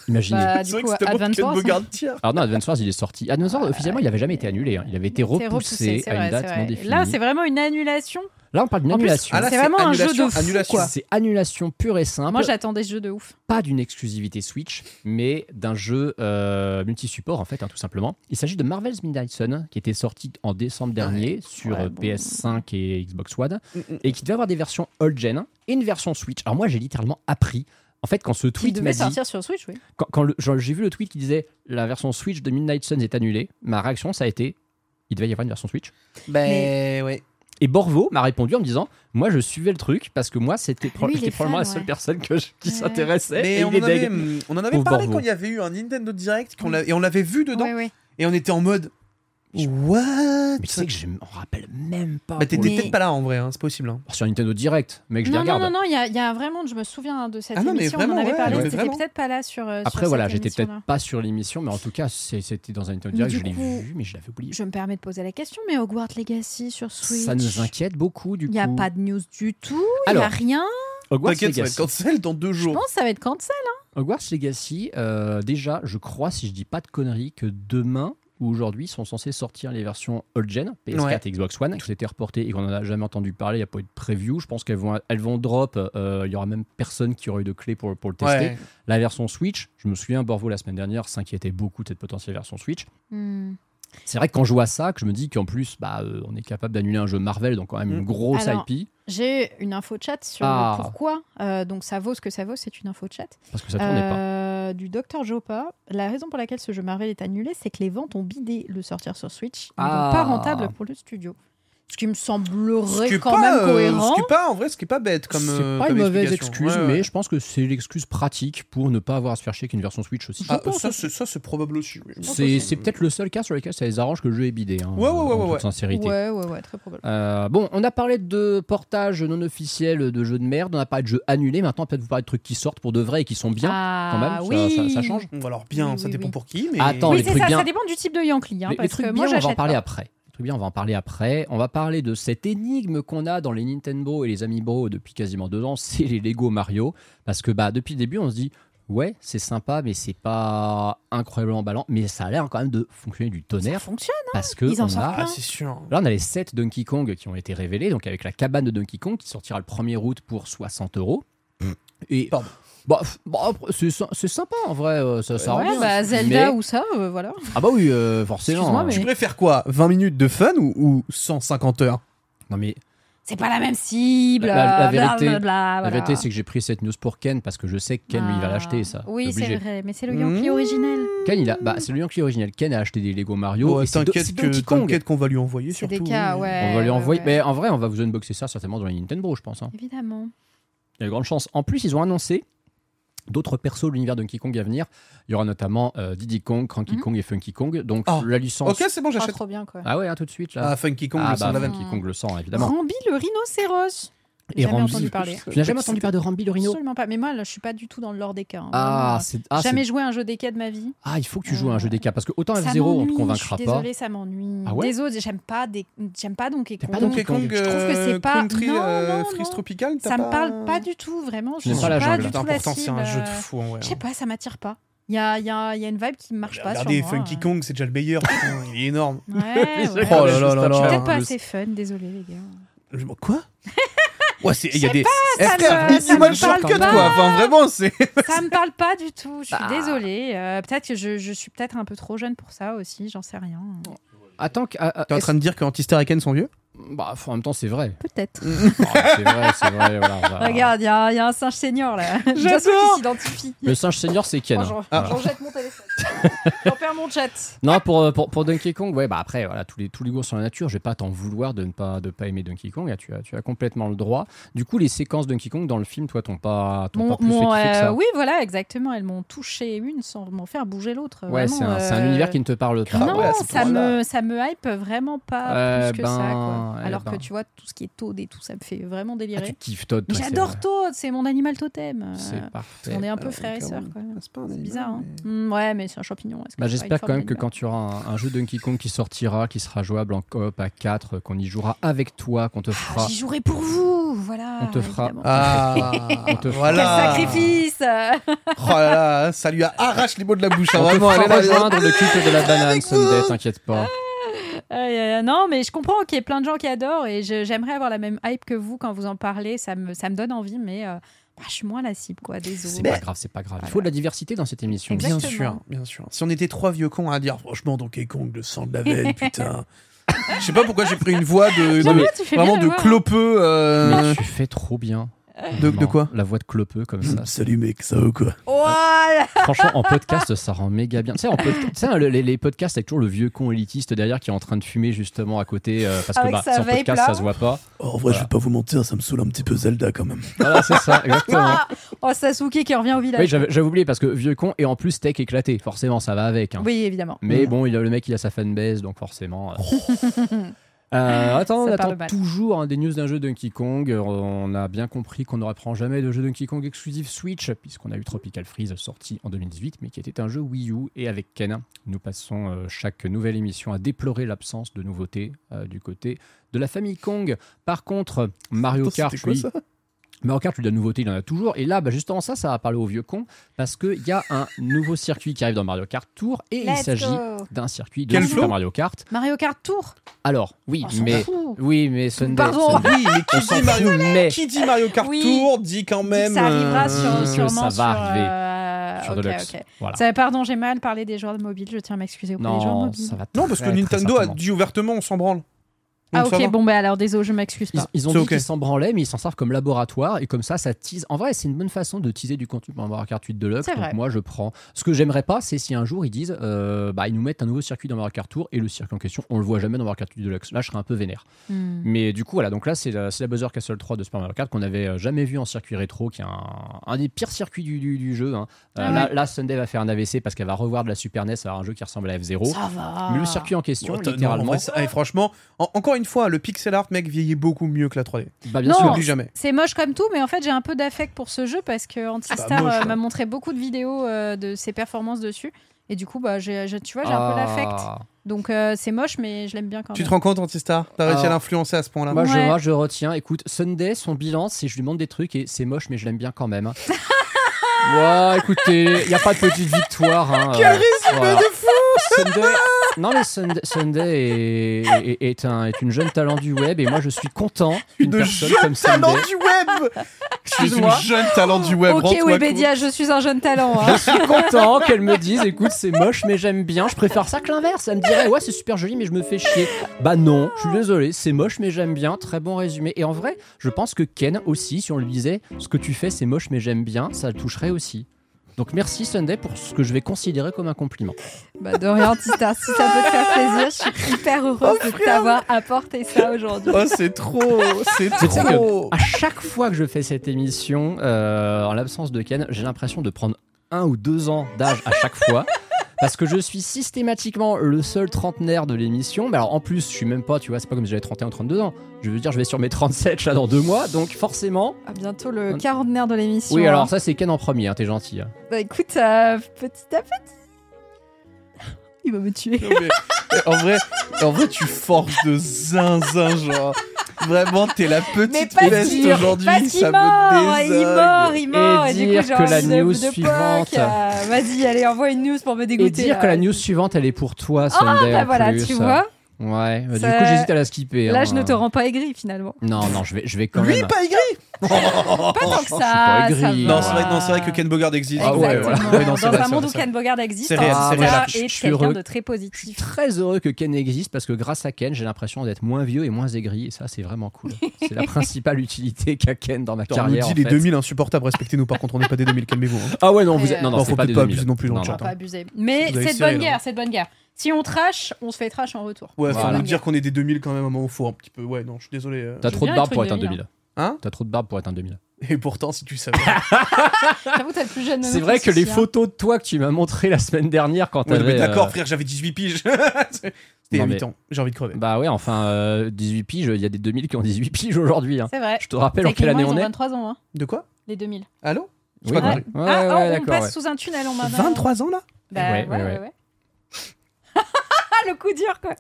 Imaginez. Bah, C'est coup, Advance Wars, hein. Alors non, Advance Wars, il est sorti. Advance Wars, officiellement, il n'avait jamais été annulé. hein. Il avait été repoussé, repoussé, c'est à une vrai, date non définie. Là, c'est vraiment une annulation. Là, on parle d'une annulation. Ah, C'est vraiment un jeu annulation, de fou. C'est annulation pure et simple. Moi, j'attendais ce jeu de ouf. pas d'une exclusivité Switch, mais d'un jeu euh, multi-support en fait, hein, tout simplement. Il s'agit de Marvel's Midnight Sun, qui était sorti en décembre dernier sur Ouais, euh, bon. PS5 et Xbox One, Mm, mm. et qui devait avoir des versions old gen et une version Switch. Alors moi, j'ai littéralement appris. En fait, quand ce tweet m'a devait dit, sortir sur Switch, oui. quand, j'ai vu le tweet qui disait la version Switch de Midnight Sun est annulée, ma réaction ça a été il devait y avoir une version Switch. Ben ouais. Et Borvo m'a répondu en me disant moi je suivais le truc parce que moi c'était pro- probablement la seule ouais. personne que je- qui Ouais. s'intéressait Mais et on il est en, avait, deg. on en avait Pauvre parlé Borvo. quand il y avait eu un Nintendo Direct et on l'avait vu dedans Ouais, ouais. et on était en mode What? Mais tu sais que je m'en rappelle même pas. Bah, t'étais Mais- peut-être pas là en vrai, hein, c'est possible. hein. Sur Nintendo Direct, mec, je les Non, non, regarde. non, non, il y a, il y a vraiment, je me souviens de cette Ah non, mais émission, vraiment, on en avait ouais, parlé, ouais, c'était vraiment. peut-être pas là sur. euh, Après, sur voilà, cette j'étais peut-être pas sur l'émission, mais en tout cas, c'est- c'était dans un Nintendo Mais Direct, du je l'ai coup, vu, mais je l'avais oublié. Je me permets de poser la question, mais Hogwarts Legacy sur Switch. Ça nous inquiète beaucoup, du Il coup. n'y a pas de news du tout, il n'y Alors, a rien. Hogwarts T'inquiète, ça va Legacy. être cancel dans deux Je jours. pense que ça va être cancel. Hogwarts Legacy, euh, déjà, je crois, si je dis pas de conneries, que demain ou aujourd'hui sont censés sortir les versions old gen, PS4 Ouais. et Xbox One, qui ont été reportées et qu'on n'en a jamais entendu parler, il n'y a pas eu de preview. Je pense qu'elles vont, elles vont drop, euh, il y aura même personne qui aura eu de clé pour, pour le tester. Ouais. La version Switch, je me souviens, Borvo la semaine dernière s'inquiétait beaucoup de cette potentielle version Switch. Hmm. C'est vrai que quand je vois ça, que je me dis qu'en plus, bah, euh, on est capable d'annuler un jeu Marvel, donc quand même une Mm. grosse Alors, IP, J'ai une info chat sur Ah. le pourquoi. Euh, donc ça vaut ce que ça vaut, c'est une info chat. parce que ça tournait pas. Euh, Du docteur Jopa. La raison pour laquelle ce jeu Marvel est annulé, c'est que les ventes ont bidé le sortir sur Switch. donc Ah. pas rentable pour le studio. Ce qui me semblerait qui quand pas, même euh, cohérent. Ce qui est pas, en vrai, ce qui est pas bête comme. C'est euh, pas comme une mauvaise excuse, Ouais, ouais. mais je pense que c'est l'excuse pratique pour ne pas avoir à se faire chier qu'une version Switch aussi. Ah, ça, c'est, ça, c'est probable aussi. oui. C'est peut-être le seul cas sur lequel ça les arrange que le jeu est bidé. hein, Ouais, ouais, ouais, en ouais, toute ouais. sincérité. Ouais, ouais, ouais, très probable. Euh, bon, on a parlé de portage non officiel de jeux de merde, on a parlé de jeux annulés. Maintenant, peut-être vous parler de trucs qui sortent pour de vrai et qui sont bien. ah, quand même, ça- oui. ça- ça change. Alors bien, Oui, ça oui, dépend oui. pour qui, mais. Attends, Oui, les c'est trucs ça, bien. ça dépend du type de Yankee. Hein, parce trucs que bien, moi, on va en parler après. Trucs bien, on va en parler après. On va parler de cette énigme qu'on a dans les Nintendo et les Amiibo depuis quasiment deux ans, [laughs] c'est les Lego Mario. Parce que bah, depuis le début, on se dit, ouais, c'est sympa, mais c'est pas incroyablement emballant. Mais ça a l'air quand même de fonctionner du Ça tonnerre. fonctionne. Parce que Ils en on sortent a plein. Ah, c'est sûr. Là, on a les 7 Donkey Kong qui ont été révélés, donc avec la cabane de Donkey Kong qui sortira le 1er août pour 60 euros. Et Pardon. Bah, bah, c'est sy- c'est sympa en vrai, euh, ça, ça Ouais, bah, Zelda Mais- ou ça, euh, voilà. Ah bah oui, euh, forcément. Mais- Tu préfères quoi 20 minutes de fun ou, ou 150 heures? Non mais c'est pas la même cible. La- la- vérité- voilà. La vérité, c'est que j'ai pris cette news pour Ken parce que je sais que Ken, lui, il va Ah. l'acheter, ça. Oui, c'est vrai, mais c'est le Yankee Mmh. originel. Ken, il a, bah, c'est le Yankee original. Ken a acheté des Lego Mario. Ouais, T'inquiète que- qu'on va lui envoyer C'est surtout. des cas, ouais. On va lui envoyer. ouais. Mais en vrai, on va vous unboxer ça certainement dans les Nintendo, je pense. hein. Évidemment. Il y a de grandes chances. En plus, ils ont annoncé d'autres persos de l'univers Donkey Kong à venir. Il y aura notamment euh, Diddy Kong, Cranky Mhm. Kong et Funky Kong. Donc Ah. la licence. Ok, c'est bon, Oh, j'achète. trop bien, quoi. Ah ouais, hein, tout de suite là. Ah, Funky Kong, Ah le sang bah, de veine. Funky Kong le sang, évidemment. Rambi le rhinocéros. Et jamais Rambi- entendu parler. Tu n'as jamais entendu parler de Rambi le Rhino Absolument pas. Mais moi, là, je suis pas du tout dans le lore des cas. hein. Ah, c'est ah, jamais joué à un jeu des cas de ma vie. ah, il faut que tu joues à un Euh, jeu des cas parce que autant Ça F0 on te convaincra je suis pas. désolée, ça m'ennuie. Ah ouais Désolée, j'aime pas des... j'aime pas Donkey Kong. pas Donkey Kong, Je trouve que euh, c'est pas Country, non, euh, non, Freeze non. Tropical, t'as Ça me parle pas du tout, vraiment. Je n'aimes suis pas la jungle. pourtant, c'est un jeu de euh, fou. Je sais pas, ça m'attire pas. Il y a, il y, a, il y a une vibe qui marche pas Regardez, sur moi. Funky euh. Kong, c'est déjà le meilleur. [laughs] il est énorme. Ouais, [laughs] ouais. Oh là là là Je suis là. peut-être pas assez fun, désolé les gars. Quoi? [laughs] Ouais, c'est- il y a des. shortcut, pas. quoi. Enfin, vraiment, c'est. Ça me parle pas du tout, je suis Bah. désolée. Euh, peut-être que je, je suis peut-être un peu trop jeune pour ça aussi, j'en sais rien. Attends, ah, ah, T'es en est-ce- train de dire que Antistar et Ken sont vieux? Bah, en même temps, c'est vrai. Peut-être. [laughs] C'est vrai, c'est vrai. Voilà, Regarde, il y, a il y a un singe senior là. [laughs] J'adore. s'identifie. Le singe senior, c'est Ken. Oh, hein. Ah. J'en jette mon téléphone. [laughs] J'en perds mon chat. Non, pour, pour, pour Donkey Kong, ouais, bah après, voilà, tous les, tous les goûts sur la nature, je vais pas t'en vouloir de ne pas, de pas aimer Donkey Kong, hein, tu as, tu as complètement le droit. Du coup, les séquences Donkey Kong dans le film, toi, t'ont pas, t'ont Mon, pas plus fait que euh, ça. oui, voilà, exactement. Elles m'ont touché une sans m'en faire bouger l'autre. ouais, c'est un, Vraiment, c'est un euh, univers qui ne te parle pas. non, ouais, ça, me, ça me hype vraiment pas Euh, plus que ça. ben, Quoi. Alors ben. que tu vois, tout ce qui est Toad et tout, ça me fait vraiment Ah, délirer. tu kiffes. Mais toi, c'est j'adore. Toad, c'est mon animal totem. Euh, C'est parfait. on est un peu Euh, frères et sœurs. quoi. C'est bizarre. hein. mais- Mm, ouais, mais c'est un champignon. est-ce que Bah, J'espère quand même que quand tu auras un, un jeu Donkey Kong qui sortira, qui sera jouable en coop à 4, qu'on y jouera avec toi, qu'on te Ah, fera. J'y jouerai pour vous, voilà. On te fera-. Ah, [laughs] On te fera- voilà. Quel sacrifice Oh là là, ça lui a arrache les mots de la bouche. hein, On te Vraiment, fera est là. rejoindre le culte de la banane, Sunday, t'inquiète pas. Aïe. non, mais je comprends qu'il y ait plein de gens qui adorent et je- j'aimerais avoir la même hype que vous quand vous en parlez. Ça me, ça me donne envie, mais euh, bah, je suis moins la cible, quoi. Désolé. C'est pas grave, c'est pas grave. Il faut de la diversité dans cette émission. Bien sûr, bien sûr. Si on était trois vieux cons à dire franchement Donkey Kong, le sang de la veine, [laughs] putain. Je sais pas pourquoi j'ai pris une voix de, de- J'avoue, tu fais vraiment de voix. clopeux. euh, Mais tu fais trop bien. De, quoi La voix de clopeux comme ça. Salut mec, ça va ou quoi Voilà. [laughs] Franchement, en podcast, ça rend méga bien. Tu sais, en pod- tu sais, le- les, les podcasts avec toujours le vieux con élitiste derrière qui est en train de fumer justement à côté euh, parce que Avec bah, sans podcast, là. ça se voit pas. Oh, En vrai, je vais pas vous mentir, ça me saoule un petit peu Zelda quand même. [laughs] Voilà, c'est ça, exactement. Ah oh, Sasuke qui revient au village. Oui, j'avais j'avais oublié parce que vieux con et en plus tech éclaté. Forcément, ça va avec. hein. Oui, évidemment. Mais bon, il a, le mec, il a sa fanbase, donc forcément. euh. [laughs] Euh, [laughs] attends, on attend toujours hein, des news d'un jeu Donkey Kong. Euh, On a bien compris qu'on ne reprend jamais de jeu Donkey Kong exclusif Switch, puisqu'on a eu Tropical Freeze sorti en 2018, mais qui était un jeu Wii U. Et avec Ken, nous passons euh, chaque nouvelle émission à déplorer l'absence de nouveautés euh, du côté de la famille Kong. Par contre, Mario Attends, Kart, quoi, ça? Mario Kart, lui, de la nouveauté, il en a toujours. Et là, bah, justement, ça, ça va parler aux vieux cons, parce qu'il y a un nouveau circuit qui arrive dans Mario Kart Tour, et il s'agit d'un circuit de Quel Super Mario Kart. Mario Kart Tour Alors, oui, s'en mais oui, mais Sunday, Pardon. Sunday, Oui, mais qui dit, Mario... mais qui dit Mario Kart Oui. Tour dit quand Dit que même. Ça arrivera euh, sur, sûrement ça va sur, arriver euh, sur ok, Deluxe. ok. Voilà. Ça- pardon, j'ai mal parlé des joueurs de mobile. Je tiens à m'excuser auprès des joueurs de Non, mobile. ça va. Non, parce que très, très Nintendo a dit ouvertement on s'en branle. Ah ok, bon bah alors désolé, je m'excuse Ils, pas. ils ont dit ok. qu'ils s'en branlaient, mais ils s'en servent comme laboratoire et comme ça, ça tease. En vrai, c'est une bonne façon de teaser du contenu pour Mario Kart 8 Deluxe. C'est Donc vrai. moi, je prends. Ce que j'aimerais pas, c'est si un jour ils disent, euh, bah, ils nous mettent un nouveau circuit dans Mario Kart Tour et le circuit en question, on le voit jamais dans Mario Kart 8 Deluxe. Là, je serais un peu vénère. Hmm. Mais du coup, voilà, donc là, c'est la, c'est la Buzzer Castle 3 de Super Mario Kart qu'on avait euh, jamais vu en circuit rétro, qui est un, un des pires circuits du, du- du jeu. hein. Euh, Ah là, ouais. là, Sunday va faire un AVC parce qu'elle va revoir de la Super NES, alors un jeu qui ressemble à F0. Ça va. Mais le circuit en question, Bon, attends, non, en littéralement. vrai, ça- eh, franchement, en- encore une fois, le pixel art, mec, vieillit beaucoup mieux que la 3D. bah, bien Non. sûr. Jamais. C'est moche comme tout, mais en fait j'ai un peu d'affect pour ce jeu parce que Antistar Ah, bah, euh, m'a montré beaucoup de vidéos euh, de ses performances dessus. Et du coup, bah, j'ai, tu vois, j'ai un peu d'affect. Ah. Donc euh, c'est moche, mais je l'aime bien quand Tu même. te rends compte, Antistar? T'as réussi à Alors, l'influencer à ce point-là? Moi, je, Ouais. moi, je retiens. Écoute, Sunday, son bilan, c'est je lui demande des trucs et c'est moche, mais je l'aime bien quand même. [laughs] Ouais, écoutez, il n'y a pas de petite victoire. Hein, Quel euh, résumé voilà. de fou Sunday, [laughs] non, mais Sunday, Sunday est, est- est un, est une jeune talent du web et moi je suis content Une personne jeune comme talent Sunday. du web Je suis une Excuse-moi. jeune talent du web. ok, Webedia, je suis un jeune talent. hein. Je suis content qu'elle me dise écoute, c'est moche, mais j'aime bien. Je préfère ça que l'inverse. Elle me dirait ouais, c'est super joli, mais je me fais chier. Bah non, je suis désolé, c'est moche, mais j'aime bien. Très bon résumé. Et en vrai, je pense que Ken aussi, si on lui disait ce que tu fais, c'est moche, mais j'aime bien, ça le toucherait aussi. Donc merci Sunday pour ce que je vais considérer comme un compliment. Bah, de rien, Tita. Si ça peut te faire plaisir, je suis hyper heureuse de t'avoir apporté ça aujourd'hui. Oh, c'est trop C'est que trop à chaque fois que je fais cette émission, euh, en l'absence de Ken, j'ai l'impression de prendre un ou deux ans d'âge à chaque fois. Parce que je suis systématiquement le seul trentenaire de l'émission. Mais alors en plus, je suis même pas, tu vois, c'est pas comme si j'avais 31 ou 32 ans. Je veux dire, je vais sur mes 37 là dans deux mois. Donc forcément. À bientôt le quarantenaire de l'émission. Oui, hein. alors ça, c'est Ken en premier, hein, t'es gentil. hein. Bah écoute, euh, petit à petit. Il va me tuer. Non, mais, en vrai, en vrai, tu forces de zinzin, genre. Vraiment, t'es la petite peste aujourd'hui, ça mort, me il désogne. mort, il mort. Et du dire coup, j'ai que la de- news de suivante- euh, Vas-y, allez, envoie une news pour me dégoûter. Et dire là. que la news suivante, elle est pour toi, Ah, Sunday. bah en voilà, plus. tu vois. Ouais, bah, du Ça- coup, j'hésite à la skipper. Là, hein. je ne te rends pas aigri finalement. Non, non, je vais, je vais quand Lui, même. pas aigri Pas tant que je suis ça. pas aigri. ça Non, c'est vrai, non, c'est vrai que Ken Bogard existe. Ah ouais, Exactement. voilà. Oui, non, c'est Dans vrai, un c'est monde vrai, où c'est Ken Bogard existe, C'est réel, c'est réel. Je je suis quelqu'un heureux. de très Je suis positif. très heureux que Ken existe parce que grâce à Ken, j'ai l'impression d'être moins vieux et moins aigri. Et ça, c'est vraiment cool. C'est la [laughs] principale utilité qu'a Ken dans ma Attends, on nous carrière. dit en les fait. 2000 insupportables, respectez-nous. Par contre, on n'est pas des 2000, calmez-vous. hein. Ah ouais, non, vous êtes. Non, non, Non, c'est faut pas peut-être pas 2000. abuser non plus dans le chat. pas abuser. Mais Vous avez c'est de serré, bonne là. guerre, c'est de bonne guerre. Si on trash, on se fait trash en retour. Ouais, faut Voilà. nous dire qu'on est des 2000 quand même à un moment, faut un petit peu. Ouais, non, je suis désolé. euh. T'as trop de bien barbe être pour être un 2000. 2000. Hein? T'as trop de barbe pour être un 2000. Et pourtant, si tu savais. [laughs] J'avoue, t'as le plus jeune de C'est nous vrai tous que les ici, hein. photos de toi que tu m'as montré la semaine dernière quand Ouais, t'avais. d'accord, euh, frère, j'avais 18 piges. [laughs] C'était Non, 8 mais- ans. J'ai envie de crever. Bah ouais, enfin, euh, 18 piges, il y a des 2000 qui ont 18 piges aujourd'hui. hein. C'est vrai. Je te rappelle en quelle Techniquement, année ils on ont est 23 ans, hein, De quoi? Les 2000. Allô? J'ai Oui, pas ouais. compris. Ah, ouais, oh, on passe ouais. sous un tunnel, on m'a 23 ans là? Bah, Ouais, ouais, ouais, ouais, ouais. [laughs] le coup dur, quoi.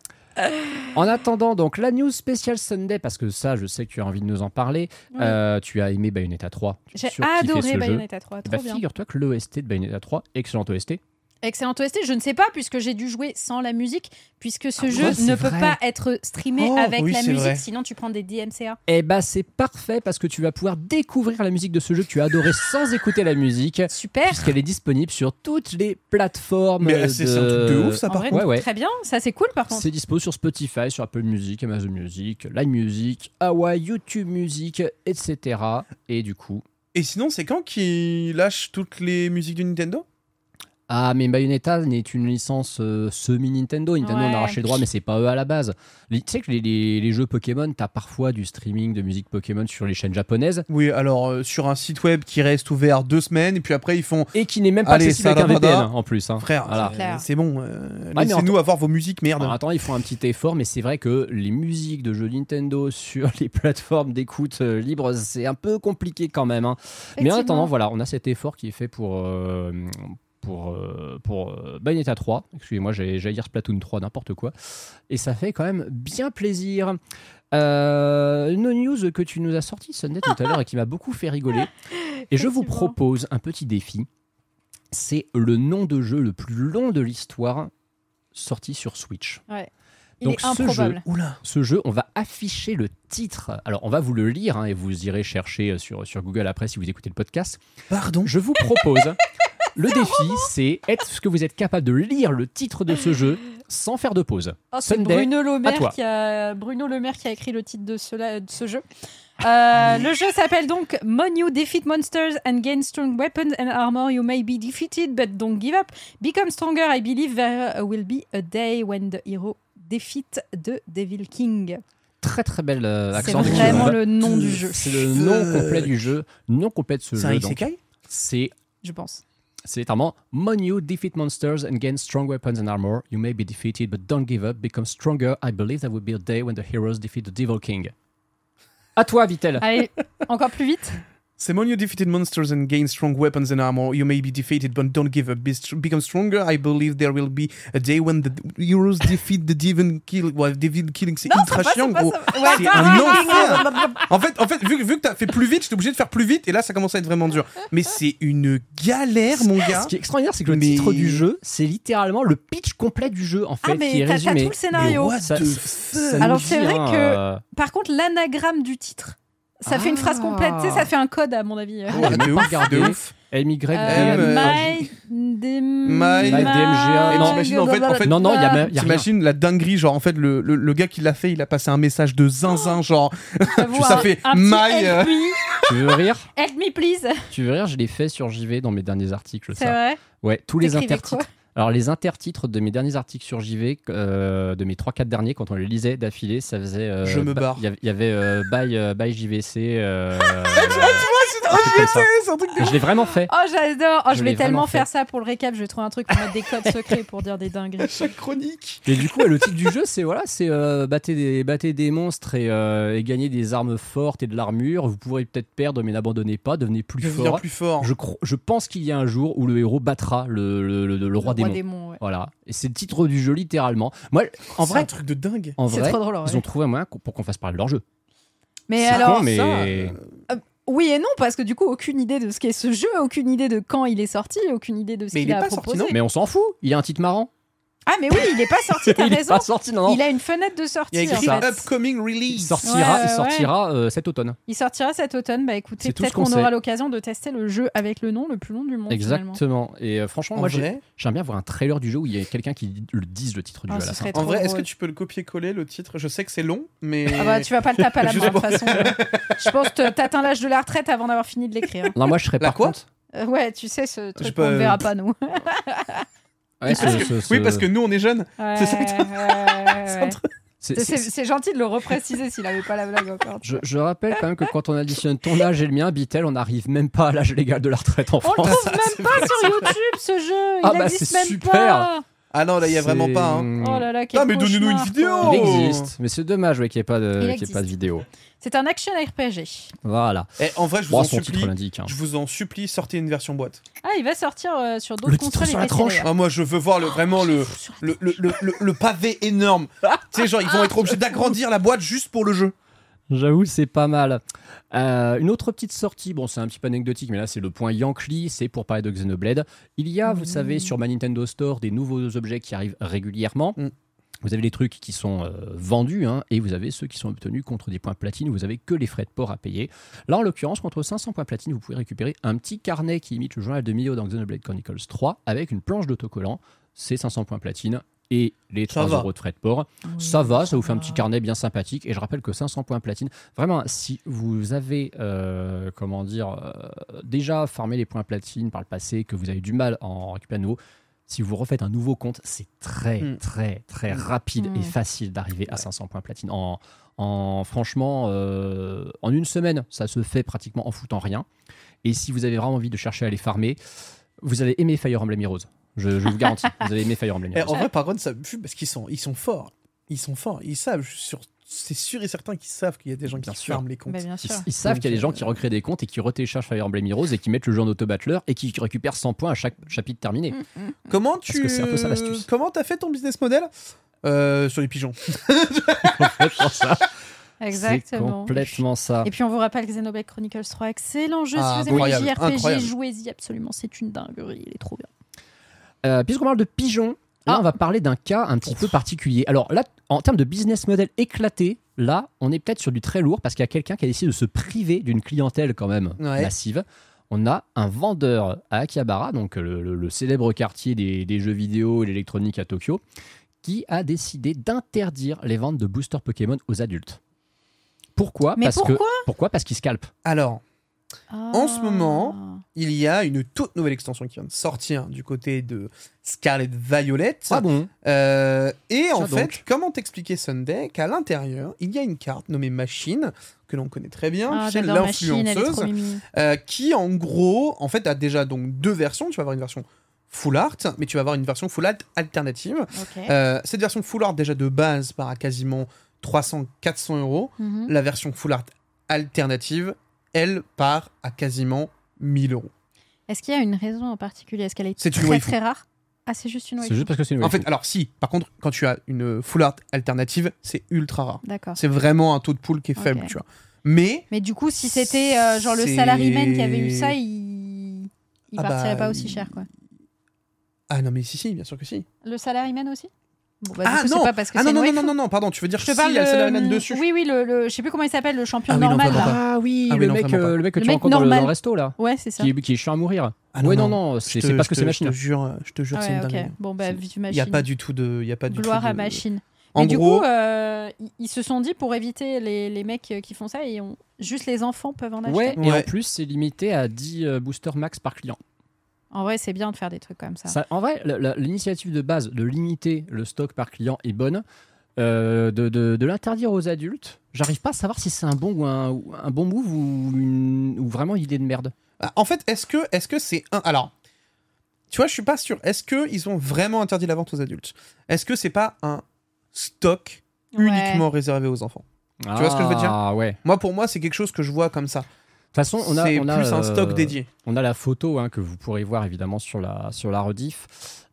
En attendant, donc la news spéciale Sunday, parce que ça, je sais que tu as envie de nous en parler. Euh, tu as aimé Bayonetta 3. Tu J'ai adoré. Bayonetta 3, Bah, trop bien. figure-toi que l'OST de Bayonetta 3, excellent OST. Excellent OST, je ne sais pas puisque j'ai dû jouer sans la musique, puisque ce Ah, jeu ouais, ne peut pas être streamé Oh, avec oui, la musique, vrai. sinon tu prends des DMCA. Et bah c'est parfait parce que tu vas pouvoir découvrir la musique de ce jeu que tu as adoré [laughs] sans écouter la musique, Super. puisqu'elle est disponible sur toutes les plateformes. Mais c'est c'est un truc de ouf, ça, par contre. Ouais, ouais. Très bien, ça c'est cool par contre. C'est dispo sur Spotify, sur Apple Music, Amazon Music, Live Music, Hawaii, YouTube Music, etc. Et du coup, Et sinon, c'est quand qu'ils lâchent toutes les musiques de Nintendo? Ah, mais Bayonetta n'est une licence euh, semi-Nintendo. Nintendo en Ouais. a arraché le droit, mais c'est pas eux à la base. Les- Tu sais que les, les- les jeux Pokémon, t'as parfois du streaming de musique Pokémon sur les chaînes japonaises Oui, alors euh, sur un site web qui reste ouvert deux semaines, et puis après ils font et qui n'est même pas Allez, accessible avec un. VPN en plus. hein. Frère, Voilà. c'est bon, euh, mais laissez-nous avoir vos musiques, merde. Alors, attends, ils font un petit effort, mais c'est vrai que les musiques de jeux Nintendo [laughs] sur les plateformes d'écoute euh, libre, c'est un peu compliqué quand même. hein. Mais en attendant, voilà, on a cet effort qui est fait pour. Pour, euh, pour euh, Bayonetta 3, excusez-moi, j'allais dire Splatoon 3, n'importe quoi. Et ça fait quand même bien plaisir. Euh, une news que tu nous as sorti Sunday tout à l'heure et qui m'a beaucoup fait rigoler. Et je vous propose un petit défi. C'est le nom de jeu le plus long de l'histoire sorti sur Switch. Il Donc, est ce jeu- Oula. Ce jeu, on va afficher le titre. Alors, on va vous le lire hein, et vous irez chercher sur, sur Google après si vous écoutez le podcast. Pardon? Je vous propose. Le défi, c'est est-ce que vous êtes capable de lire le titre de ce jeu sans faire de pause Oh, c'est Sunday, Bruno Le à Maire toi. qui a Bruno Le Maire qui a écrit le titre de, ce jeu. Euh, le jeu s'appelle donc Mon You Defeat Monsters and Gain Strong Weapons and Armor. You may be defeated, but don't give up. Become stronger. I believe there will be a day when the hero defeat the Devil King. Très très belle euh, C'est accent. vraiment le nom du jeu, C'est le nom complet du jeu. Nom complet de ce C'est un jeu. isekai? C'est je pense. C'est littéralement Mon you defeat monsters and gain strong weapons and armor. You may be defeated, but don't give up. Become stronger. I believe there will be a day when the heroes defeat the Devil King. À toi, Vitel. Allez, encore plus vite. Same on you defeated monsters and gain strong weapons and armor, you may be defeated, but don't give up. Be str- become stronger. I believe there will be a day when the heroes defeat the demon kill. Ouais, devil killing, c'est ultra chiant, gros. C'est un enfer. [laughs] En fait, en fait, vu, que- vu que t'as fait plus vite, j'étais obligé de faire plus vite, et là, ça commence à être vraiment dur. Mais c'est une galère, mon gars. Ce qui est extraordinaire, c'est que le Mais- titre du jeu, c'est littéralement le pitch complet du jeu, en fait, Ah, mais qui est t'as- t'as résumé. tout le scénario. what Ça- the ça- fuck? ça Alors, c'est vrai hein, que- euh, Par contre, l'anagramme du titre, ça fait une phrase complète. Tu sais, ça fait un code, à mon avis. J'ai de ouf, de ouf. MY. Euh, euh, My DM- My- My DMGA, Et non. Non, non, il y a. T'imagines la dinguerie, genre en fait le, le, le gars qui l'a fait, il a passé un message de zinzin, genre J'avoue, ça [laughs] fait my, euh, Help me, Tu veux rire? Help me, please. Tu veux rire? Je l'ai fait sur JV dans mes derniers articles. C'est Ça. vrai? Ouais, tous les intertitres. Alors, les intertitres de mes derniers articles sur JV, euh, de mes 3-4 derniers, quand on les lisait d'affilée, ça faisait. euh, Je me ba- barre. Il y avait- il y avait euh, by, by JVC. Euh, Oh, c'est un truc de Je l'ai vraiment fait. Oh, j'adore. Oh, je, Je vais tellement faire ça pour le récap. Je vais trouver un truc pour mettre des codes secrets pour dire des dingueries. [laughs] chaque chronique. Et du coup, le titre du jeu, c'est voilà, c'est euh, battez des battez des monstres et, euh, et gagner des armes fortes et de l'armure. Vous pourrez peut-être perdre, mais n'abandonnez pas, devenez plus Devenir fort. plus fort. Je, cro- je pense qu'il y a un jour où le héros battra le, le, le- le roi démon. démon. ouais. Voilà. Et c'est le titre du jeu littéralement. Moi, en C'est vrai, un truc de dingue. en C'est vrai, trop drôle. ouais. ils ont trouvé un moyen pour qu'on fasse parler de leur jeu. Mais C'est alors, con, mais ça, euh, oui et non, parce que du coup, aucune idée de ce qu'est ce jeu, aucune idée de quand il est sorti, aucune idée de ce Mais il qu'il est a pas sorti, non mais on s'en fout. Il y a un titre marrant. Ah, mais oui, il est pas sorti, [laughs] t'as il est raison. pas sorti, non. non. Il a une fenêtre de sortie. Il y a écrit en fait. upcoming Il release. sortira, Ouais, il ouais. sortira euh, cet automne. Il sortira cet automne. Bah écoutez, peut-être qu'on aura l'occasion de tester le jeu avec le nom le plus long du monde. finalement. Exactement. Et euh, franchement, En moi, j'ai- vrai, j'aimerais bien voir un trailer du jeu où il y a quelqu'un qui le dise le titre du Ah, jeu à la fin. en vrai, est-ce que tu peux le copier-coller le titre? Je sais que c'est long, mais Ah bah tu vas pas le taper à la [laughs] main de toute pas. façon. Je pense que t'atteins l'âge de la retraite avant d'avoir fini de l'écrire. Non, moi, je serais quoi? contre. Euh, ouais, tu sais ce truc pas- qu'on verra pas nous. [laughs] Ouais, ce- ce- ce- oui, parce que nous on est jeunes. C'est ça que [laughs] gentil de le repréciser s'il avait pas la blague encore. Je, je rappelle quand même que quand on additionne ton âge et le mien, Bitel, on n'arrive même pas à l'âge légal de la retraite en On le France. trouve même [laughs] pas sur YouTube ce jeu. Ah Il bah, c'est super. pas. Ah non, là il y a vraiment C'est- pas. hein. Oh là là, quel Ah, mais donnez-nous une cauchemar, vidéo. quoi. Il existe, mais c'est dommage ouais, qu'il n'y ait, pas de- Il qu'il y ait existe. pas de vidéo. C'est un action RPG. Voilà. Eh, en vrai, je vous Bon, en son supplie. titre l'indique. hein. Je vous en supplie, sortez une version boîte. Ah, il va sortir euh, sur d'autres Le titre consoles sur et la PC, tranche. d'ailleurs. Ah, moi, je veux voir le, vraiment le, le, le, le, le- le pavé énorme. [laughs] tu sais, genre, ils vont être obligés d'agrandir la boîte juste pour le jeu. J'avoue, c'est pas mal. Euh, une autre petite sortie, bon, c'est un petit peu anecdotique, mais là, c'est le point Yankee, c'est pour parler de Xenoblade. Il y a, vous savez, sur ma Nintendo Store, des nouveaux objets qui arrivent régulièrement. Mm. Vous avez les trucs qui sont euh, vendus hein, et vous avez ceux qui sont obtenus contre des points platine. Vous avez que les frais de port à payer. Là, en l'occurrence, contre 500 points platine, vous pouvez récupérer un petit carnet qui imite le journal de Mio dans Xenoblade Chronicles 3 avec une planche d'autocollant. C'est 500 points platine et les Ça 3 va. euros de frais de port. ça va, ça vous fait un petit carnet bien sympathique. Et je rappelle que 500 points platine, vraiment, si vous avez, euh, comment dire, euh, déjà farmé les points platine par le passé, que vous avez du mal à en récupérer de nouveau, si vous refaites un nouveau compte, c'est très, Mm. très, très rapide Mm. et facile d'arriver à 500 points platine. En, en franchement, euh, en une semaine, ça se fait pratiquement en foutant rien. Et si vous avez vraiment envie de chercher à les farmer, vous allez aimer Fire Emblem Heroes. Je, je vous garantis, vous allez aimer Fire Emblem Heroes. en vrai, par contre, ça me fume parce qu'ils sont, ils sont forts. Ils sont forts. Ils savent. Sur... C'est sûr et certain qu'ils savent qu'il y a des gens Bien qui sûr. ferment les comptes. Bah, bien Ils, sûr. ils savent qu'il y a des gens qui euh, recréent des comptes et qui retéléchargent Fire Emblem Heroes et qui mettent le jeu en auto-battler et qui récupèrent 100 points à chaque chapitre terminé. Mm. Comment tu. que c'est un peu ça, l'astuce. Comment t'as fait ton business model? Euh, Sur les pigeons. [laughs] Complètement ça. C'est Exactement. complètement ça. Et puis on vous rappelle Xenoblade Chronicles 3, excellent jeu. Ah, si vous aimez les JRPG, jouez-y absolument. C'est une dinguerie. Il est trop bien. Euh, Puisqu'on parle de pigeons, là Ah. on va parler d'un cas un petit peu particulier. Alors là, en termes de business model éclaté, là on est peut-être sur du très lourd parce qu'il y a quelqu'un qui a décidé de se priver d'une clientèle quand même Ouais. massive. On a un vendeur à Akihabara, donc le, le- le célèbre quartier des, des jeux vidéo et l'électronique à Tokyo, qui a décidé d'interdire les ventes de boosters Pokémon aux adultes. Pourquoi? Mais Parce que pourquoi? pourquoi? Parce qu'ils scalpent. Alors, En ce Ah. moment, il y a une toute nouvelle extension qui vient de sortir du côté de Scarlet Violet. Ah bon Euh, et en fait, donc. comment t'expliquer Sunday qu'à l'intérieur, il y a une carte nommée Machine, que l'on connaît très bien, Ah, l'influenceuse, euh, qui en gros, en fait, a déjà donc deux versions. Tu vas avoir une version full art, mais tu vas avoir une version full art alternative. Euh, cette version full art déjà de base part à quasiment 300-400 euros. Mhm. La version full art alternative, elle part à quasiment 1000 euros. Est-ce qu'il y a une raison en particulier? Est-ce qu'elle est, C'est une très waifu. très rare? Ah, c'est juste une C'est juste parce que c'est une En fait, alors si, par contre, quand tu as une full art alternative, c'est ultra rare. D'accord. C'est vraiment un taux de pool qui est faible, tu vois. Mais Mais du coup, si c'était euh, genre le salaryman qui avait eu ça, il, il Ah partirait bah, pas aussi il- cher, quoi. ah non mais si si, bien sûr que si. Le salaryman aussi? Bon, bah, ah coup, non, pas parce que ah c'est non non, non waifu. non non non pardon, tu veux dire Je si parle il y a le dessus Oui, oui, le, le- je sais plus comment il s'appelle, le champion Ah oui, non, normal. là. Ah oui, Ah oui, le, non, mec, euh, le mec que Le tu mec rencontres dans le, normal. dans le resto là, Ouais, c'est ça. qui est, qui est chiant à mourir. Ah non, ouais, non, non, c'est parce que c'est machine. Je te jure, je te jure, c'est une dinguerie. Bon, bah, vive Il machine. y a pas du tout de, il y a pas du Gloire tout à de- machine. En Mais du coup, euh, ils- se sont dit pour éviter les, les mecs qui font ça, et on... juste les enfants peuvent en acheter. Ouais, et en plus, c'est limité à 10 euh, boosters max par client. En vrai, c'est bien de faire des trucs comme ça. Ça- en vrai, l'initiative de base de limiter le stock par client est bonne. Euh, de de- de l'interdire aux adultes, j'arrive pas à savoir si c'est un bon ou un, bon move ou, une- ou vraiment une idée de merde. Ah, En fait, est-ce que est-ce que c'est un alors tu vois, je suis pas sûr. Est-ce que ils ont vraiment interdit la vente aux adultes? Est-ce que c'est pas un stock Ouais. uniquement réservé aux enfants? Tu vois ce que je veux dire? Ah ouais. Moi, pour moi, c'est quelque chose que je vois comme ça. Toute façon, on a, c'est on a, plus un euh, stock dédié. On a la photo hein, que vous pourrez voir évidemment sur la, sur la rediff.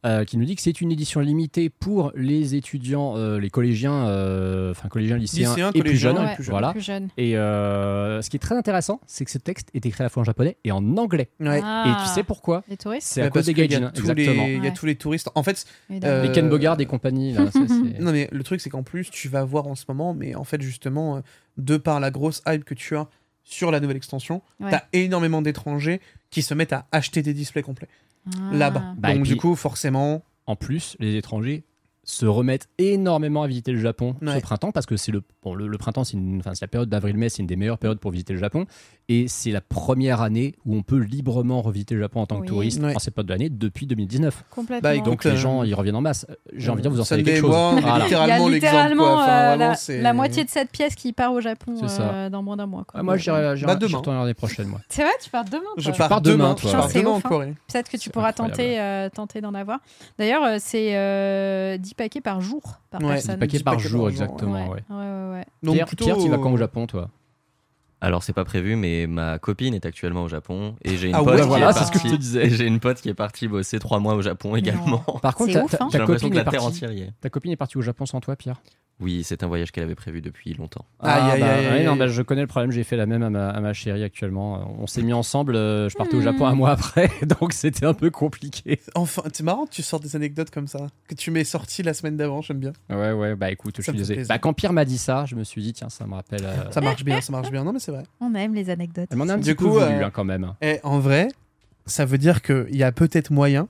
euh, qui nous dit que c'est une édition limitée pour les étudiants, euh, les collégiens, euh, enfin collégiens, lycéens, Lycéens, et plus jeunes. et Ouais, plus jeunes. Voilà. plus jeune. Et euh, ce qui est très intéressant, c'est que ce texte est écrit à la fois en japonais et en anglais. Ouais. Ah. Et tu sais pourquoi Les touristes C'est à cause des gaijins, exactement. les- Il y a Ouais. tous les touristes. En fait. Euh, Les Ken Bogard et compagnie. Là, ça, [laughs] c'est- non mais le truc c'est qu'en plus tu vas voir en ce moment, mais en fait justement, de par la grosse hype que tu as sur la nouvelle extension, Ouais. t'as énormément d'étrangers qui se mettent à acheter des displays complets Ah. là-bas. Bah, Donc puis- du coup, forcément, En plus, les étrangers se remettent énormément à visiter le Japon ce Ouais. printemps parce que c'est le, bon, le, le printemps, c'est enfin, c'est la période d'avril-mai, c'est une des meilleures périodes pour visiter le Japon et c'est la première année où on peut librement revisiter le Japon en tant que Oui. touriste Ouais. en cette période de l'année depuis 2019. Complètement. Bah, Donc euh, les gens, ils reviennent en masse. J'ai envie de dire, vous en savez quelque chose. Voilà. Il y a littéralement littéralement quoi. Enfin, euh, vraiment, la, la moitié de cette pièce qui part au Japon euh, dans moins d'un mois. quoi. Ah, moi, j'irai Bah, retournerai l'année prochaine, moi. C'est vrai, tu pars demain. Je toi. pars, pars demain, je pars demain en. Corée. Peut-être que tu pourras tenter, euh, tenter d'en avoir. D'ailleurs, euh, c'est euh, 10 paquets par jour par Ouais, personne. 10 paquets dix par paquets jour, par jour, exactement. Ouais, ouais. ouais, ouais, ouais. Donc Pierre, plutôt- Pierre, tu vas quand au Japon, toi Alors c'est pas prévu, mais ma copine est actuellement au Japon et j'ai une Ah pote ouais, qui voilà, est c'est ce que je partie- te disais. et [laughs] J'ai une pote qui est partie bosser trois mois au Japon également. Par contre, C'est ta, ouf, ta- hein. copine que la terre partie. entière y est. Ta copine est partie au Japon sans toi, Pierre Oui, c'est un voyage qu'elle avait prévu depuis longtemps. Ah, aïe, bah, ouais, non, bah, je connais le problème, j'ai fait la même à ma, à ma chérie actuellement. On s'est mis ensemble, euh, je partais au Hmm. Japon un mois après, [laughs] donc c'était un peu compliqué. Enfin, c'est marrant que tu sortes des anecdotes comme ça, que tu m'es sorti la semaine d'avant, j'aime bien. Ouais, ouais, bah écoute, je suis désolé. Bah, quand Pierre m'a dit ça, je me suis dit, tiens, ça me rappelle. euh, Ça marche bien, ça marche bien. Non mais c'est vrai. On aime les anecdotes. Elle m'en a un Du petit coup, peu voulu euh, hein, quand même. Et en vrai, ça veut dire qu'il y a peut-être moyen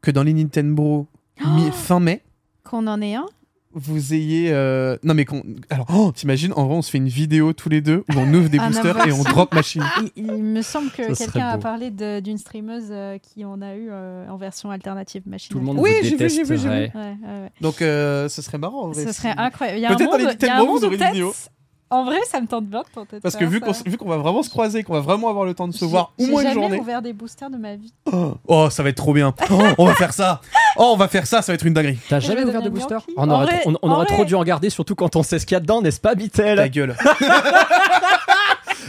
que dans les Nintendo mi- fin mai, Qu'on en ait un? Vous ayez. euh, Non mais qu'on. Alors, oh, t'imagines, en vrai, on se fait une vidéo tous les deux où on ouvre des Un boosters et on drop machine. il, il me semble que quelqu'un a parlé de- d'une streameuse euh, qui en a eu euh, en version alternative machine. Tout le monde Oui, j'ai vu, j'ai vu, j'ai vu. détesterait. Ouais, ouais, ouais. Donc, euh, ce serait marrant. en vrai, Ce si- serait incroyable. Il y a un Peut-être dans les monde, En vrai, ça me tente bien de tenter de Parce que vu qu'on s- vu qu'on va vraiment se croiser, qu'on va vraiment avoir le temps de se voir au moins une J'ai jamais journée. ouvert des boosters de ma vie. Oh, oh, ça va être trop bien. Oh, on va faire ça. Oh, on va faire ça, ça va être une dinguerie. T'as jamais ouvert de booster Yankee. On aurait, vrai, trop, on, on en aurait trop vrai. dû en regarder, surtout quand on sait ce qu'il y a dedans, n'est-ce pas, Bitel Ta gueule. [laughs]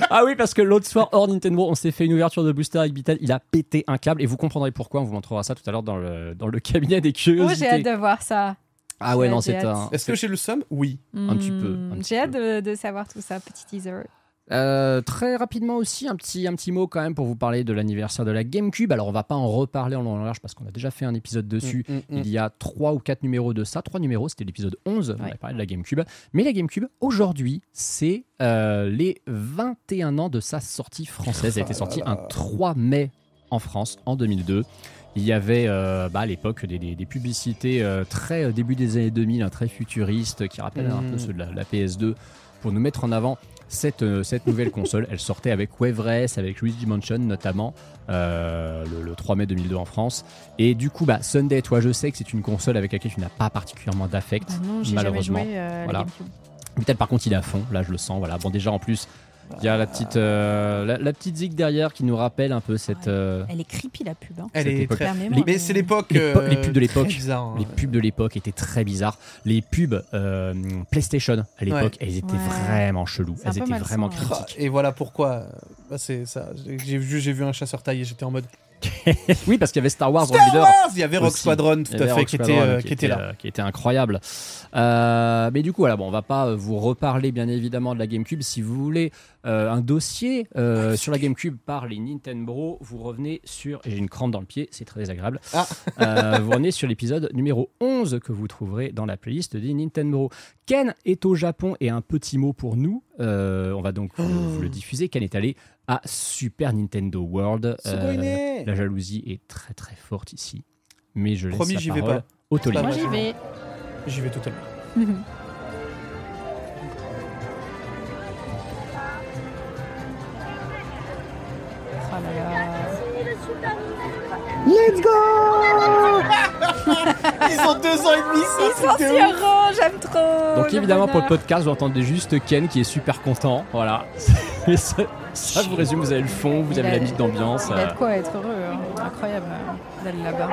Ah oui, parce que l'autre soir, hors Nintendo, on s'est fait une ouverture de booster avec Bitel. Il a pété un câble et vous comprendrez pourquoi. On vous montrera ça tout à l'heure dans le, dans le cabinet des curiosités. j'ai hâte de voir ça. Ah ouais, J'ai non, c'est un. Est-ce que j'ai le somme Oui. Un petit peu, Hmm, petit J'ai hâte peu. de, de savoir tout ça. Petit teaser. Euh, très rapidement aussi, un petit, un petit mot quand même pour vous parler de l'anniversaire de la GameCube. Alors, on va pas en reparler en long et en large parce qu'on a déjà fait un épisode dessus. Mm, mm, mm. Il y a trois ou quatre numéros de ça. Trois numéros, c'était l'épisode 11. On avait parlé de la GameCube. Mais la GameCube, aujourd'hui, c'est euh, les 21 ans de sa sortie française. Elle a été sortie un 3 mai en France, en 2002. Il y avait euh, bah, à l'époque des, des- des publicités euh, très euh, début des années 2000, hein, très futuristes, qui rappellent un peu ceux de la, la PS2, pour nous mettre en avant cette, euh, cette nouvelle [laughs] console. Elle sortait avec Wave Race, avec Luigi Mansion notamment, le, le 3 mai 2002 en France. Et du coup, bah, Sunday, toi, je sais que c'est une console avec laquelle tu n'as pas particulièrement d'affect, Ah jamais malheureusement. joué Voilà. Peut-être par contre il est à fond, là je le sens. Voilà. Bon déjà en plus Il y a la petite, euh, la, la petite zig derrière qui nous rappelle un peu cette. euh, Elle est creepy la pub. hein. Elle Cette est époque. très. Permets-moi, Mais c'est l'époque. Les euh, les pubs de l'époque. hein. Les pubs de l'époque étaient très bizarres. Les pubs euh, PlayStation à l'époque, elles étaient Ouais. vraiment cheloues. Elles étaient malsain, vraiment ouais. critiques. Et voilà pourquoi. bah, c'est ça. J'ai vu, j'ai vu un chasseur taillé. J'étais en mode. [laughs] oui, parce qu'il y avait Star Wars Star World Leader. Wars Il y avait Rock aussi. Squadron, tout à fait, qui était, euh, qui était là. euh, qui était incroyable. Euh, mais du coup, voilà, bon, on va pas vous reparler bien évidemment de la GameCube. Si vous voulez euh, un dossier euh, sur la GameCube par les Nintendo Bros, vous revenez sur. et J'ai une crampe dans le pied, c'est très désagréable. Ah. Euh, vous revenez sur l'épisode numéro 11 que vous trouverez dans la playlist des Nintendo Bros. Ken est au Japon et un petit mot pour nous. Euh, on va donc vous, vous le diffuser. Ken est allé à Super Nintendo World. Euh, la jalousie est très très forte ici. Mais je laisse Promis, la j'y vais pas. au Moi j'y vais. J'y vais totalement. [laughs] Oh là là. Ils ont deux ans et demi, ça, Ils sont si heureux, j'aime trop. Donc évidemment pour le podcast vous entendez juste Ken qui est super content. Voilà. [laughs] Mais ça, ça, je vous résume, vous avez le fond, vous Il avez a- la musique d'ambiance. Il a euh. de quoi être heureux. hein. Incroyable euh, d'aller là-bas.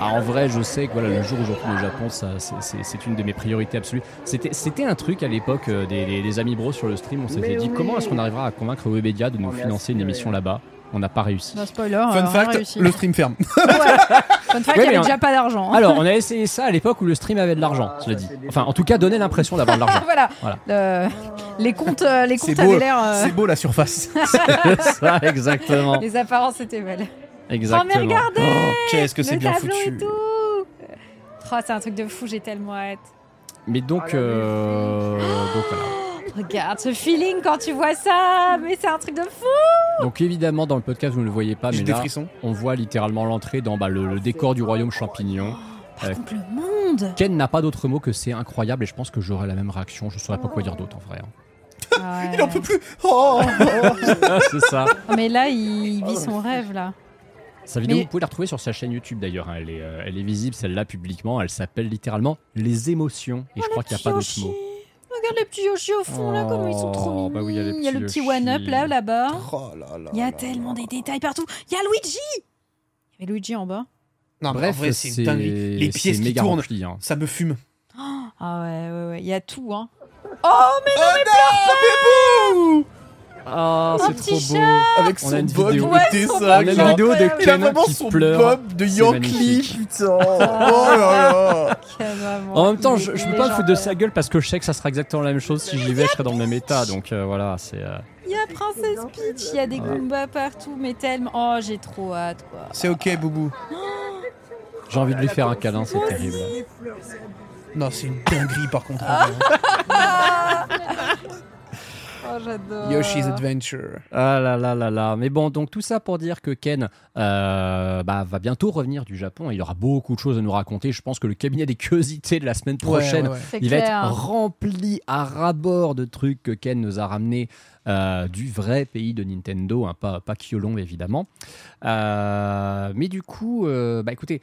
Ah, en vrai, je sais que voilà, le jour où je retourne au Japon, ça, c'est- une de mes priorités absolues. C'était c'était un truc à l'époque euh, des, des- des amis bros sur le stream. On s'était dit comment est-ce qu'on arrivera à convaincre Webedia de nous financer une émission là-bas? On n'a pas réussi. Non, spoiler. Fun euh, fact, réussi. le stream ferme. [laughs] Ouais. Fun fact, il y mais avait on- déjà pas d'argent. hein. Alors, on a essayé ça à l'époque où le stream avait de l'argent, cela dit. Enfin, en tout cas, donner [laughs] l'impression d'avoir de l'argent. voilà. Voilà. Le- Les comptes, euh, les comptes beau, avaient l'air. euh, c'est beau la surface. [laughs] ça, exactement. Les apparences étaient belles. Exactement. Oh, mais regardez Oh, qu'est-ce que c'est bien foutu. et tout. Oh, c'est un truc de fou, j'ai tellement hâte. Mais donc, euh, donc voilà. Regarde ce feeling quand tu vois ça, mais c'est un truc de fou. Donc évidemment, dans le podcast, vous ne le voyez pas, J'ai mais des là, frissons. on voit littéralement l'entrée dans bah, le, le décor du royaume champignon. Par Euh, contre, le monde. Ken n'a pas d'autre mot que c'est incroyable et je pense que j'aurais la même réaction. Je saurais pas quoi dire d'autre en vrai. hein. Ouais. Il en peut plus. Oh [laughs] c'est ça. Oh, mais là, il vit son rêve là. Sa vidéo, Mais- vous pouvez la retrouver sur sa chaîne YouTube d'ailleurs. hein. Elle, est, euh, elle est visible, celle-là, publiquement. Elle s'appelle littéralement Les émotions. Et je crois qu'il n'y a pas d'autre mot. Regarde les petits Yoshi au fond là, comment ils sont trop Oh, mignons. bah oui, il y a les il y a le petit one-up là, là-bas. Oh là là Il y a là tellement là. des détails partout. Il y a Luigi Il y avait Luigi en bas. Non, mais en Bref, vrai, c'est c'est une dinguerie. Les pièces qui tournent, rempli, hein. ça me fume. Ah ouais, ouais, ouais. Il y a tout, hein. Oh Ah, Un c'est petit trop beau. Avec On a son une bob vidéo. de Ouais, dessin. son On a une vidéo de Il a Ken vraiment qui son pleure. bob de Yankee, putain. [laughs] Oh là là. En même temps, je, je peux pas me foutre de sa gueule parce que je sais que ça sera exactement la même chose. Si j'y vais, je serai dans le même état. Donc euh, voilà, c'est. euh, Il y a Princesse Peach, il y a des Goombas partout, mais tellement. Oh, j'ai trop hâte, quoi. C'est ok, Boubou. [gasps] J'ai envie de lui faire un câlin, c'est terrible. Non, c'est une dinguerie par contre. [laughs] [laughs] Oh, j'adore. Yoshi's Adventure. Ah là là là là. Mais bon, donc tout ça pour dire que Ken euh, bah, va bientôt revenir du Japon. Il y aura beaucoup de choses à nous raconter. Je pense que le cabinet des curiosités de la semaine prochaine Ouais, ouais, ouais. C'est Il va être rempli à ras-bord de trucs que Ken nous a ramenés euh, du vrai pays de Nintendo, hein, pas, pas Kyolon évidemment. Euh, mais du coup, euh, bah écoutez,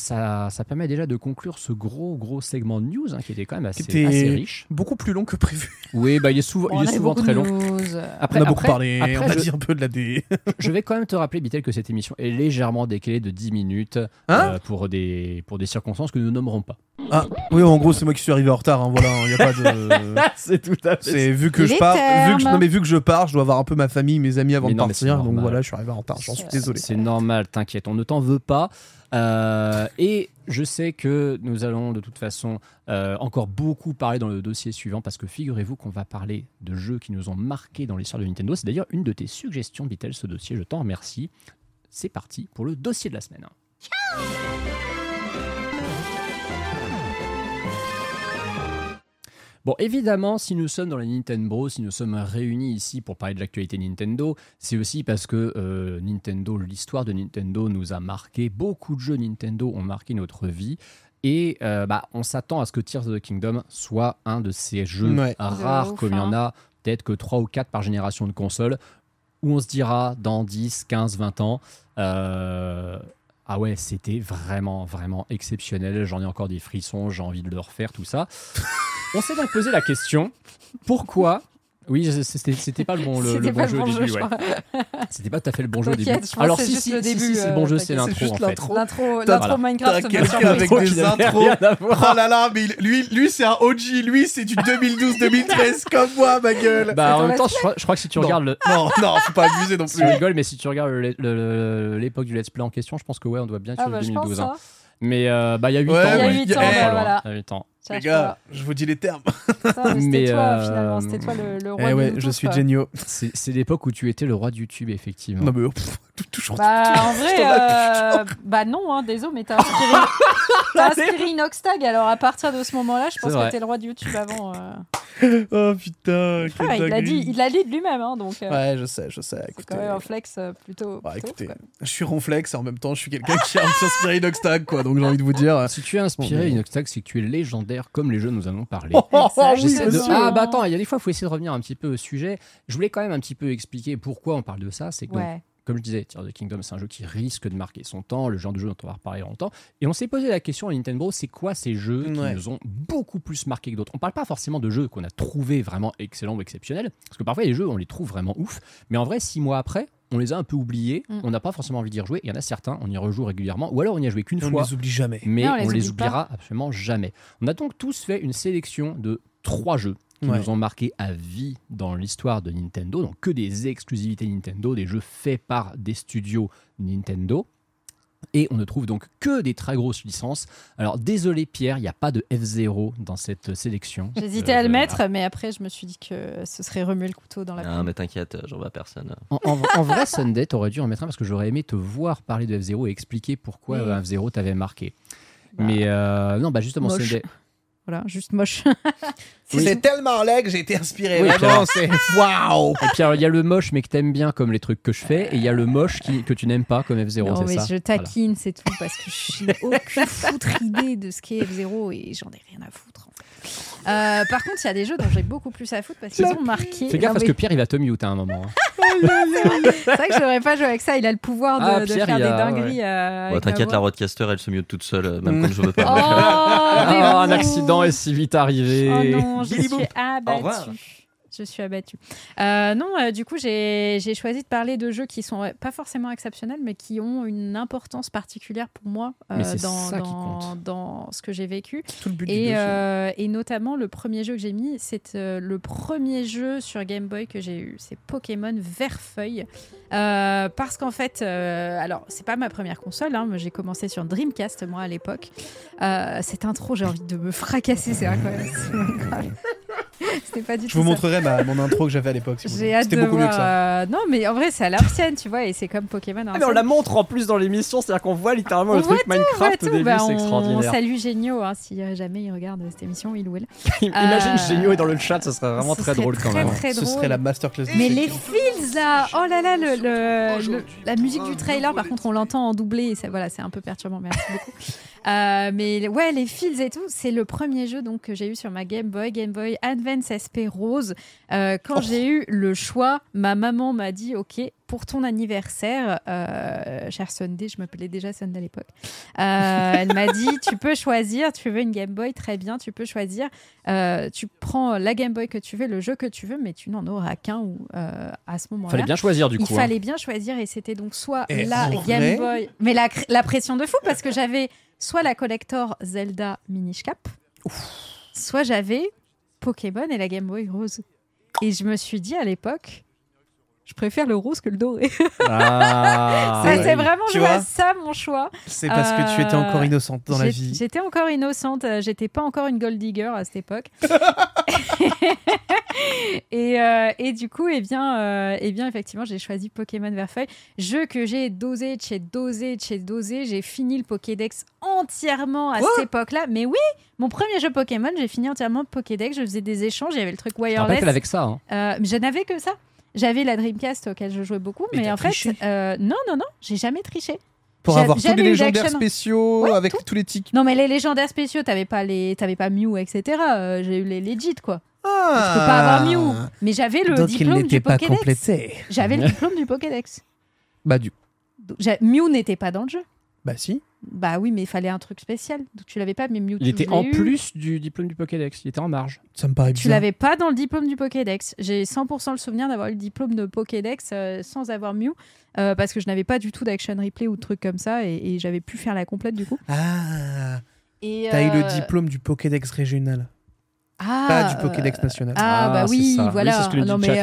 ça, ça permet déjà de conclure ce gros gros segment de news hein, qui était quand même assez, était assez riche. Beaucoup plus long que prévu. Oui, bah, il est souvent, il est très long. news. Après, on a beaucoup après- parlé, après, on a je- dit un peu de la D. [laughs] Je vais quand même te rappeler, Bitel, que cette émission est légèrement décalée de 10 minutes Hein euh, pour, des, pour des circonstances que nous nommerons pas. Ah, oui, en gros, c'est moi qui suis arrivé en retard. Hein, voilà, il y a pas de. [laughs] c'est tout à C'est vu que Les je pars, vu que non mais vu que je pars, je dois avoir un peu ma famille, mes amis avant Mais de non, partir. Donc normal. voilà, je suis arrivé en retard. J'en suis désolé. C'est normal, t'inquiète, on ne t'en veut pas. Euh, et je sais que nous allons de toute façon euh, encore beaucoup parler dans le dossier suivant parce que figurez-vous qu'on va parler de jeux qui nous ont marqué dans l'histoire de Nintendo. C'est d'ailleurs une de tes suggestions, Bitel, ce dossier. Je t'en remercie. C'est parti pour le dossier de la semaine. Bon, évidemment, si nous sommes dans la Nintendo si nous sommes réunis ici pour parler de l'actualité Nintendo, c'est aussi parce que euh, Nintendo, l'histoire de Nintendo nous a marqué. Beaucoup de jeux Nintendo ont marqué notre vie. Et euh, bah, on s'attend à ce que Tears of the Kingdom soit un de ces jeux Ouais. rares, comme il y en hein. a peut-être que 3 ou 4 par génération de consoles, où on se dira dans 10, 15, 20 ans, euh, ah ouais, c'était vraiment, vraiment exceptionnel. J'en ai encore des frissons, j'ai envie de le refaire, tout ça. On s'est donc posé la question pourquoi Oui, je- c'était pas le bon, le, bon jeu au bon début. je ouais. C'était pas tout à fait le bon jeu au début. Je Alors si, juste si, le si, début, si, c'est le euh, bon jeu, c'est l'intro l'intro. Minecraft T'as quelqu'un avec des intros. Oh là là, mais lui, lui c'est un OG, lui c'est du 2012-2013 [laughs] comme moi, ma gueule. Bah, en même temps, je crois, je crois que si tu Non. regardes le. Non, non, faut pas abuser non plus. rigoles, mais si tu regardes l'époque du let's play en question, je pense que ouais, on doit bien être sur bah le je 2012. pense hein. ça. Mais euh, bah, il y a 8 Ouais, ans. Il y a ouais. huit Eh. Il y a 8 ans. Ça, Les je gars, je vous dis les termes. Ça, mais C'était toi euh, finalement, c'était toi le, le roi Eh de ouais, YouTube, je suis quoi. Genio. C'est c'est l'époque où tu étais le roi de YouTube, effectivement. Non mais oh, pff, toujours. Bah [laughs] en vrai, euh, bah non, hein, désolé, mais t'as inspiré, [laughs] t'as inspiré Inoxtag, alors à partir de ce moment-là, je pense que t'es le roi de YouTube avant. euh. [laughs] Oh putain, Ah, il l'a dit, il l'a dit de lui-même, hein, donc euh, Ouais, je sais, je sais. c'est Écoutez, quand même un flex euh, plutôt. bah, plutôt écoutez, quoi. je suis ronflex et en même temps, je suis quelqu'un qui a s'inspiré Inoxtag, quoi. Donc j'ai envie de vous dire. Si tu es inspiré, Inoxtag, c'est que tu es légendaire comme les jeux nous en avons parlé. [laughs] Oh, oh, oh, oui, de-. Ah bah attends, il y a des fois, il faut essayer de revenir un petit peu au sujet. Je voulais quand même un petit peu expliquer pourquoi on parle de ça. C'est que, donc, comme je disais, Tears of the Kingdom, c'est un jeu qui risque de marquer son temps, le genre de jeu dont on va reparler longtemps. Et on s'est posé la question à Nintendo, c'est quoi ces jeux qui nous ont beaucoup plus marqué que d'autres? On parle pas forcément de jeux qu'on a trouvé vraiment excellents ou exceptionnels, parce que parfois les jeux, on les trouve vraiment ouf, mais en vrai, six mois après, on les a un peu oubliés, Mm. on n'a pas forcément envie d'y rejouer. Il y en a certains, on y rejoue régulièrement, ou alors on n'y a joué qu'une On ne fois les oublie jamais. mais Non, on on les les, oublie pas. oubliera absolument jamais. On a donc tous fait une sélection de trois jeux qui Ouais. nous ont marqué à vie dans l'histoire de Nintendo, donc que des exclusivités Nintendo, des jeux faits par des studios Nintendo. Et on ne trouve donc que des très grosses licences. Alors désolé Pierre, il n'y a pas de F0 dans cette sélection. J'hésitais Euh, à le voilà. mettre, mais après je me suis dit que ce serait remuer le couteau dans la Non, mais t'inquiète, j'en vois personne. En, en- en vrai, Sunday, t'aurais dû en mettre un parce que j'aurais aimé te voir parler de F0 et expliquer pourquoi Oui. euh, F0 t'avait marqué. Bah, Mais euh, non, bah justement. Sunday. Voilà, juste moche. [laughs] C'est tellement laid que j'ai été inspiré. Oui, vraiment, c'est waouh. Et puis alors, il y a le moche mais que t'aimes bien comme les trucs que je fais, et il y a le moche qui, que tu n'aimes pas comme F0, non, mais ça je taquine, c'est tout, parce que je n'ai aucune [laughs] foutre idée de ce qu'est F0 et j'en ai rien à foutre. Euh, par contre, il y a des jeux dont j'ai beaucoup plus à foutre parce qu'ils ont marqué. Fais gaffe parce que Pierre il va te mute à un moment. hein. [laughs] C'est vrai que je devrais pas jouer avec ça. Il a le pouvoir de, Ah, de faire des a- dingueries. euh, T'inquiète, la roadcaster, elle se mute toute seule, même quand je veux Oh, pas. [laughs] mais Ah, un accident est si vite arrivé. Oh non, je suis Boop. Au revoir. abattue. Je suis abattue. Euh, non, euh, du coup, j'ai choisi de parler de jeux qui sont pas forcément exceptionnels, mais qui ont une importance particulière pour moi euh, dans, ce que j'ai vécu. Tout le but Et, notamment, le premier jeu que j'ai mis, c'est le premier jeu sur Game Boy que j'ai eu. C'est Pokémon Vert-Feuille. Euh, parce qu'en fait, alors, c'est pas ma première console. Hein, j'ai commencé sur Dreamcast, moi, à l'époque. Cette intro, j'ai envie de me fracasser, c'est incroyable. C'est [laughs] incroyable. C'était pas du Je tout vous ça. montrerai ma, mon intro que j'avais à l'époque. si J'ai hâte C'était de beaucoup mieux voir. que ça. euh, Non, mais en vrai, c'est à l'ancienne, tu vois, et c'est comme Pokémon. à Ah, mais on l'ancienne. la montre en plus dans l'émission, c'est-à-dire qu'on voit littéralement On le truc voit Minecraft au tout. début, Bah, c'est on, extraordinaire. salue Génio, hein, si jamais il regarde cette émission, il ou elle. [laughs] Imagine Euh, Génio est dans le chat, ça serait vraiment Ce très serait drôle quand très, même. Très Ce drôle. serait la masterclass. Mais les feels là, oh là là, le, le- le- la musique du trailer, par contre, on l'entend en doublé, et ça, voilà, c'est un peu perturbant, merci beaucoup. [laughs] Euh, mais ouais, les feels et tout, c'est le premier jeu donc que j'ai eu sur ma Game Boy, Game Boy Advance SP Rose. Euh, quand Oh. j'ai eu le choix, ma maman m'a dit, ok, pour ton anniversaire, euh, cher Sunday, je m'appelais déjà Sunday à l'époque. euh, elle m'a dit, tu peux choisir, tu veux une Game Boy, très bien, tu peux choisir. Euh, tu prends la Game Boy que tu veux, le jeu que tu veux, mais tu n'en auras qu'un ou euh, à ce moment-là. Fallait bien choisir du Il coup. hein. fallait bien choisir et c'était donc soit Et la Game vrai Boy, mais la pression de fou parce que j'avais soit la collector Zelda Minish Cap, soit j'avais Pokémon et la Game Boy Rose. Et je me suis dit à l'époque, je préfère le rose que le doré. [laughs] Ah, ça ouais. c'est vraiment Tu vois ça mon choix. C'est parce que tu étais Euh, encore innocente dans la vie. J'étais encore innocente, euh, j'étais pas encore une gold digger à cette époque. [laughs] et, euh, et du coup, eh bien, euh, eh bien effectivement, j'ai choisi Pokémon Verfeuille. Jeu que j'ai dosé, j'ai dosé, j'ai dosé. J'ai fini le Pokédex entièrement à cette époque-là. Mais oui, mon premier jeu Pokémon, j'ai fini entièrement Pokédex. Je faisais des échanges, il y avait le truc Je wireless. qu'elle avec ça. hein? Je n'avais que ça. J'avais la Dreamcast auquel je jouais beaucoup, Mais en fait, euh, non, non, non, j'ai jamais triché. Pour avoir tous les légendaires spéciaux Ouais, avec tout. tous les tics. Non, mais les légendaires spéciaux, t'avais pas les, t'avais pas Mew, etc. Euh, j'ai eu les legit quoi. Ah Je peux pas avoir Mew, mais j'avais le il diplôme du Pokédex. J'avais le [laughs] diplôme du Pokédex. Bah du. Mew n'était pas dans le jeu. Bah si. Bah oui, mais il fallait un truc spécial. Donc tu l'avais pas, mais Mewtwo. Il était en eu. plus du diplôme du Pokédex. Il était en marge. Ça me paraît Tu l'avais pas dans le diplôme du Pokédex. J'ai 100% le souvenir d'avoir eu le diplôme de Pokédex euh, sans avoir Mew. euh, parce que je n'avais pas du tout d'action replay ou de trucs comme ça et, et j'avais pu faire la complète du coup. Ah, Et, t'as eu le euh, diplôme du Pokédex régional, Ah, pas du euh, Pokédex national. Ah, Ah, bah oui, ça. Voilà. ce que non, mais, chat, euh,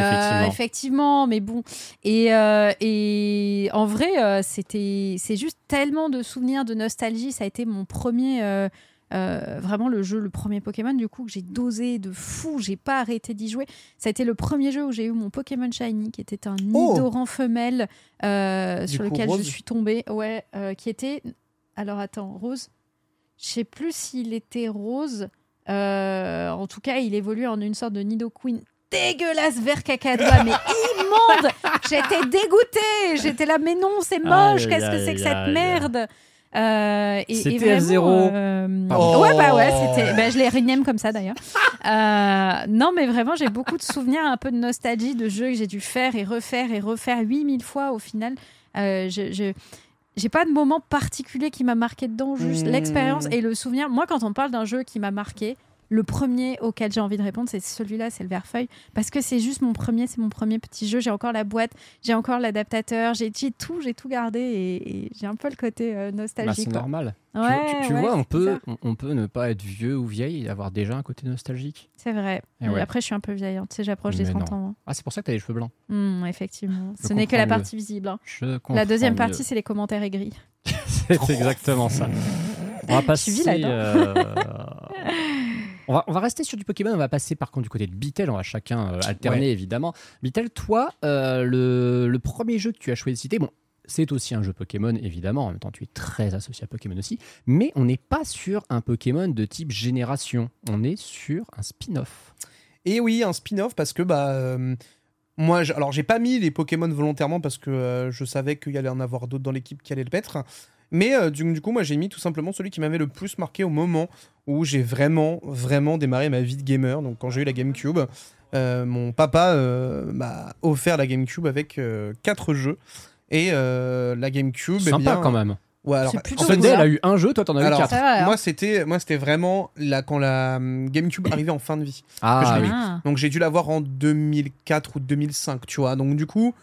effectivement. effectivement, mais bon. Et, euh, et en vrai, euh, c'était, c'est juste tellement de souvenirs, de nostalgie. Ça a été mon premier, euh, euh, vraiment le jeu, le premier Pokémon, du coup, que j'ai dosé de fou. J'ai pas arrêté d'y jouer. Ça a été le premier jeu où j'ai eu mon Pokémon Shiny, qui était un Oh Nidoran femelle euh, sur coup, lequel rose je suis tombée. Ouais, euh, qui était. Alors attends, rose. Je sais plus s'il était rose. Euh, en tout cas, il évoluait en une sorte de Nidoqueen dégueulasse vert cacadois, mais immonde. [laughs] J'étais dégoûtée. J'étais là, mais non, c'est moche. Qu'est-ce que c'est que cette merde? Euh, C'était vraiment, F0. euh. Ouais, bah ouais, Oh. c'était. bah, je l'ai rename comme ça d'ailleurs. Euh, non, mais vraiment, j'ai beaucoup de souvenirs, un peu de nostalgie de jeux que j'ai dû faire et refaire et refaire 8000 fois au final. Euh, je. je- j'ai pas de moment particulier qui m'a marqué dedans, juste Hmm. l'expérience et le souvenir. Moi, quand on parle d'un jeu qui m'a marqué, le premier auquel j'ai envie de répondre, c'est celui-là, c'est le Verfeuille, parce que c'est juste mon premier, c'est mon premier petit jeu. J'ai encore la boîte, j'ai encore l'adaptateur, j'ai tout, j'ai tout gardé et, et j'ai un peu le côté euh, Bah, nostalgique. c'est normal. Tu- Ouais, tu, tu ouais, vois, on peut, on, on peut ne pas être vieux ou vieille et avoir déjà un côté nostalgique. C'est vrai. Et Mais ouais. Après, je suis un peu vieille. hein. Tu sais, j'approche des Mais 30 non. ans. hein. Ah, c'est pour ça que t'as les cheveux blancs. Hmm, effectivement. Je Ce n'est que la mieux. partie visible. hein. Je La deuxième mieux. partie, c'est les commentaires aigris. [laughs] c'est exactement ça. On va passer. suis hein. euh, [laughs] on, va, on va rester sur du Pokémon. On va passer par contre du côté de Beatle. On va chacun euh, alterner évidemment. Beatle, toi, euh, le, le premier jeu que tu as choisi de citer, bon, c'est aussi un jeu Pokémon évidemment. En même temps, tu es très associé à Pokémon aussi. Mais on n'est pas sur un Pokémon de type génération. On est sur un spin-off. Et oui, un spin-off parce que bah euh, moi, alors j'ai pas mis les Pokémon volontairement parce que je savais qu'il y allait en avoir d'autres dans l'équipe qui allaient le mettre. Mais euh, du, du coup, moi j'ai mis tout simplement celui qui m'avait le plus marqué au moment où j'ai vraiment, vraiment démarré ma vie de gamer. Donc quand j'ai eu la GameCube, euh, mon papa euh, m'a offert la GameCube avec euh, quatre jeux. Et euh, la GameCube, eh Sympa bien- quand même. Ouais, alors, en fait, hein. elle a eu un jeu, toi t'en as eu quatre. Va, hein. moi c'était moi c'était vraiment là quand la hum, GameCube arrivait en fin de vie. Ah je. Ah. Donc j'ai dû l'avoir en 2004 ou 2005, tu vois. Donc du coup,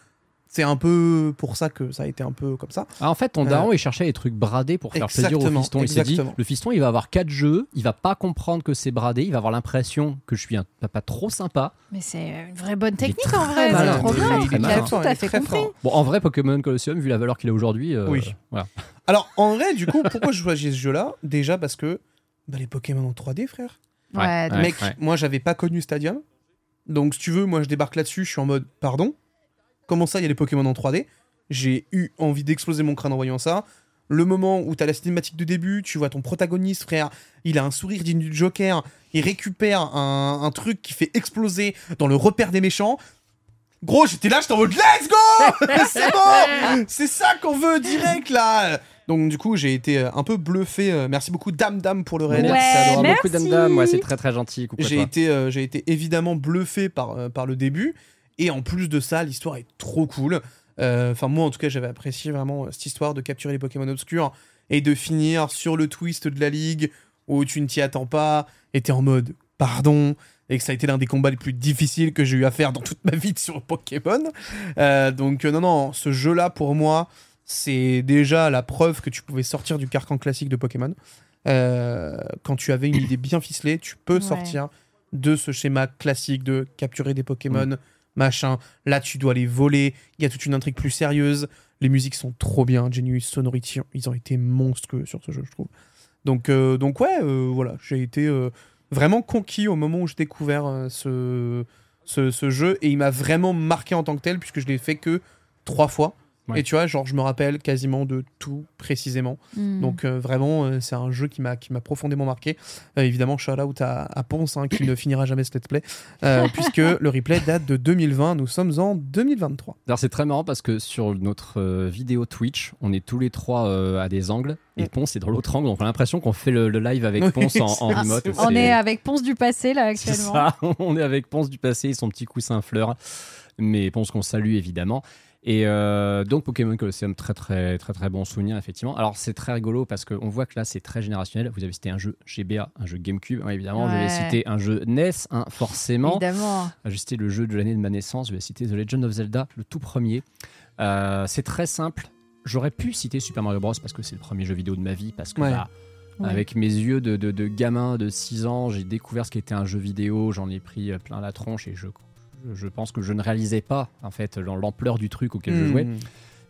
c'est un peu pour ça que ça a été un peu comme ça. Ah, en fait, ton Euh, daron, il cherchait des trucs bradés pour faire plaisir au fiston. Il s'est dit, le fiston, il va avoir quatre jeux, il va pas comprendre que c'est bradé, il va avoir l'impression que je suis un papa trop sympa. Mais c'est une vraie bonne technique en vrai. C'est trop Il bien. a tout à fait compris. fort. Bon, en vrai, Pokémon Colosseum, vu la valeur qu'il a aujourd'hui, euh, Oui. voilà. Alors en vrai, du coup, pourquoi je choisis ce jeu-là? Déjà parce que bah, les Pokémon en 3D, frère. Ouais, Ouais, Mec, ouais. moi j'avais pas connu Stadium. Donc si tu veux, moi je débarque là-dessus, je suis en mode pardon. Comment ça, il y a les Pokémon en 3D J'ai eu envie d'exploser mon crâne en voyant ça. Le moment où t'as la cinématique de début, tu vois ton protagoniste, frère, il a un sourire digne du Joker, il récupère un, un truc qui fait exploser dans le repère des méchants. Gros, j'étais là, j'étais en mode let's go [laughs] C'est bon [laughs] C'est ça qu'on veut direct là Donc du coup, j'ai été un peu bluffé. Merci beaucoup Dame Dame pour le raid. Ouais, merci. beaucoup Dame Dame, ouais, c'est très très gentil. J'ai été, euh, j'ai été évidemment bluffé par, euh, par le début. Et en plus de ça, l'histoire est trop cool. Euh, Enfin, moi en tout cas, j'avais apprécié vraiment euh, cette histoire de capturer les Pokémon obscurs et de finir sur le twist de la ligue où tu ne t'y attends pas et t'es en mode pardon. Et que ça a été l'un des combats les plus difficiles que j'ai eu à faire dans toute ma vie sur Pokémon. Euh, donc, non, non, ce jeu-là, pour moi, c'est déjà la preuve que tu pouvais sortir du carcan classique de Pokémon. Euh, quand tu avais une idée bien ficelée, tu peux Ouais. sortir de ce schéma classique de capturer des Pokémon, machin. Là, tu dois les voler. Il y a toute une intrigue plus sérieuse. Les musiques sont trop bien. Genius Sonority, ils ont été monstrueux sur ce jeu, je trouve. Donc, euh, donc ouais, euh, voilà, j'ai été euh, vraiment conquis au moment où j'ai découvert ce, ce, ce jeu et il m'a vraiment marqué en tant que tel puisque je l'ai fait que trois fois. Ouais. Et tu vois, genre, je me rappelle quasiment de tout précisément. Hmm. Donc euh, vraiment, euh, c'est un jeu qui m'a qui m'a profondément marqué. Euh, évidemment, shout out à, à Ponce hein, qui ne finira jamais ce let's play, euh, [laughs] puisque le replay date de 2020. Nous sommes en 2023. Alors c'est très marrant parce que sur notre euh, vidéo Twitch, on est tous les trois euh, à des angles et. Ponce est dans l'autre angle. Donc on a l'impression qu'on fait le, le live avec Oui, Ponce en, remote. On est avec Ponce du passé là c'est actuellement. ça. [laughs] On est avec Ponce du passé et son petit coussin fleur. Mais Ponce qu'on salue évidemment. Et euh, donc Pokémon Colosseum, très très très très bon souvenir effectivement. Alors c'est très rigolo parce qu'on voit que là c'est très générationnel. Vous avez cité un jeu GBA, un jeu GameCube, ouais, évidemment. Je vais Ouais. citer un jeu NES, hein, forcément. Évidemment. Je vais citer le jeu de l'année de ma naissance. Je vais citer The Legend of Zelda, le tout premier. Euh, c'est très simple. J'aurais pu citer Super Mario Bros parce que c'est le premier jeu vidéo de ma vie parce que Ouais. bah, Ouais. avec mes yeux de, de- de gamin de 6 ans, j'ai découvert ce qu'était un jeu vidéo. J'en ai pris euh, plein la tronche et je, je pense que je ne réalisais pas en fait l'ampleur du truc auquel je jouais. Hmm.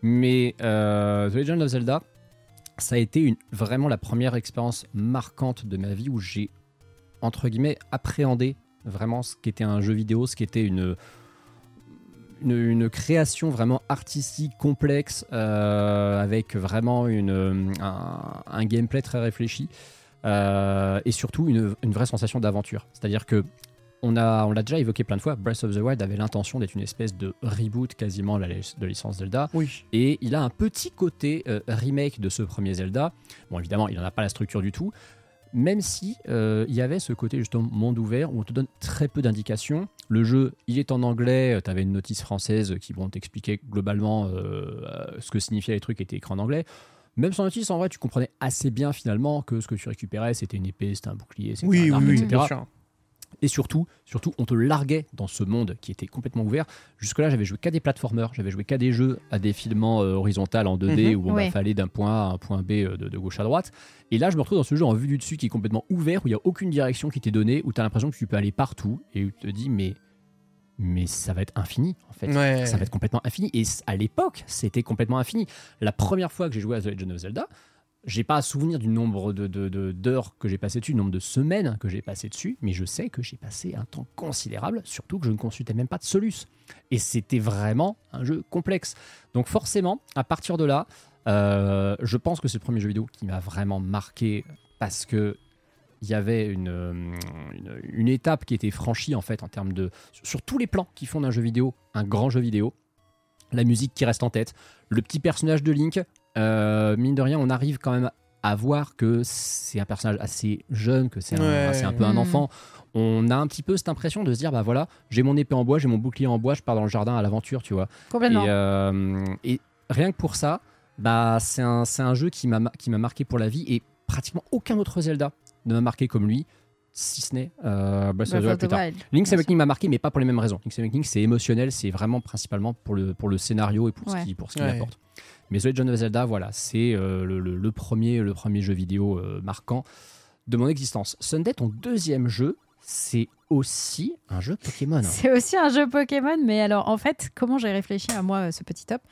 Mais euh, The Legend of Zelda, ça a été une, vraiment la première expérience marquante de ma vie où j'ai, entre guillemets, appréhendé vraiment ce qu'était un jeu vidéo, ce qu'était une, une, une création vraiment artistique, complexe, euh, avec vraiment une, un, un gameplay très réfléchi. euh, et surtout une, une vraie sensation d'aventure. C'est-à-dire que on a, on l'a déjà évoqué plein de fois, Breath of the Wild avait l'intention d'être une espèce de reboot quasiment de la, de licence Zelda. Oui. Et il a un petit côté euh, remake de ce premier Zelda. Bon, évidemment, il n'en a pas la structure du tout. Même si euh, il y avait ce côté justement monde ouvert où on te donne très peu d'indications. Le jeu, il est en anglais. Tu avais une notice française qui vont t'expliquer globalement euh, euh, ce que signifiaient les trucs qui étaient écrits en anglais. Même sans notice, en vrai, tu comprenais assez bien finalement que ce que tu récupérais, c'était une épée, c'était un bouclier, c'était Oui, un oui, oui, etc. Et surtout, surtout, on te larguait dans ce monde qui était complètement ouvert. Jusque-là, j'avais joué qu'à des platformers, j'avais joué qu'à des jeux à défilement euh, horizontal en 2D Mhm. où il Ouais. fallait d'un point A à un point B euh, de, de gauche à droite. Et là, je me retrouve dans ce jeu en vue du dessus qui est complètement ouvert, où il n'y a aucune direction qui t'est donnée, où tu as l'impression que tu peux aller partout et où tu te dis, mais, mais ça va être infini en fait. Ouais. Ça va être complètement infini. Et à l'époque, c'était complètement infini. La première fois que j'ai joué à The Legend of Zelda, j'ai pas à souvenir du nombre de, de- d'heures que j'ai passé dessus, du nombre de semaines que j'ai passé dessus, mais je sais que j'ai passé un temps considérable, surtout que je ne consultais même pas de Solus. Et c'était vraiment un jeu complexe. Donc forcément, à partir de là, euh, je pense que c'est le premier jeu vidéo qui m'a vraiment marqué parce que il y avait une, euh, étape qui était franchie en fait en termes de sur tous les plans qui font d'un jeu vidéo un grand jeu vidéo la musique qui reste en tête le petit personnage de Link euh, mine de rien on arrive quand même à voir que c'est un personnage assez jeune que c'est un, Ouais. c'est un peu un Mm. enfant on a un petit peu cette impression de se dire bah voilà j'ai mon épée en bois j'ai mon bouclier en bois je pars dans le jardin à l'aventure tu vois Complètement. et, euh, et rien que pour ça, bah, c'est un, c'est un jeu qui m'a ma- qui m'a marqué pour la vie et pratiquement aucun autre Zelda ne m'a marqué comme lui, si ce n'est euh, Breath of the plus tard. Link's Awakening m'a marqué, mais pas pour les mêmes raisons. Link's Awakening, c'est émotionnel, c'est vraiment principalement pour le, pour le scénario et pour Ouais. ce qu'il pour ce qu'il Ouais. apporte. Mais The Legend of Zelda, voilà, c'est euh, le, premier, le premier jeu vidéo euh, marquant de mon existence. Sunday, ton deuxième jeu, c'est aussi un jeu Pokémon. [laughs] C'est aussi un jeu Pokémon, mais alors en fait, comment j'ai réfléchi à moi euh, ce petit top,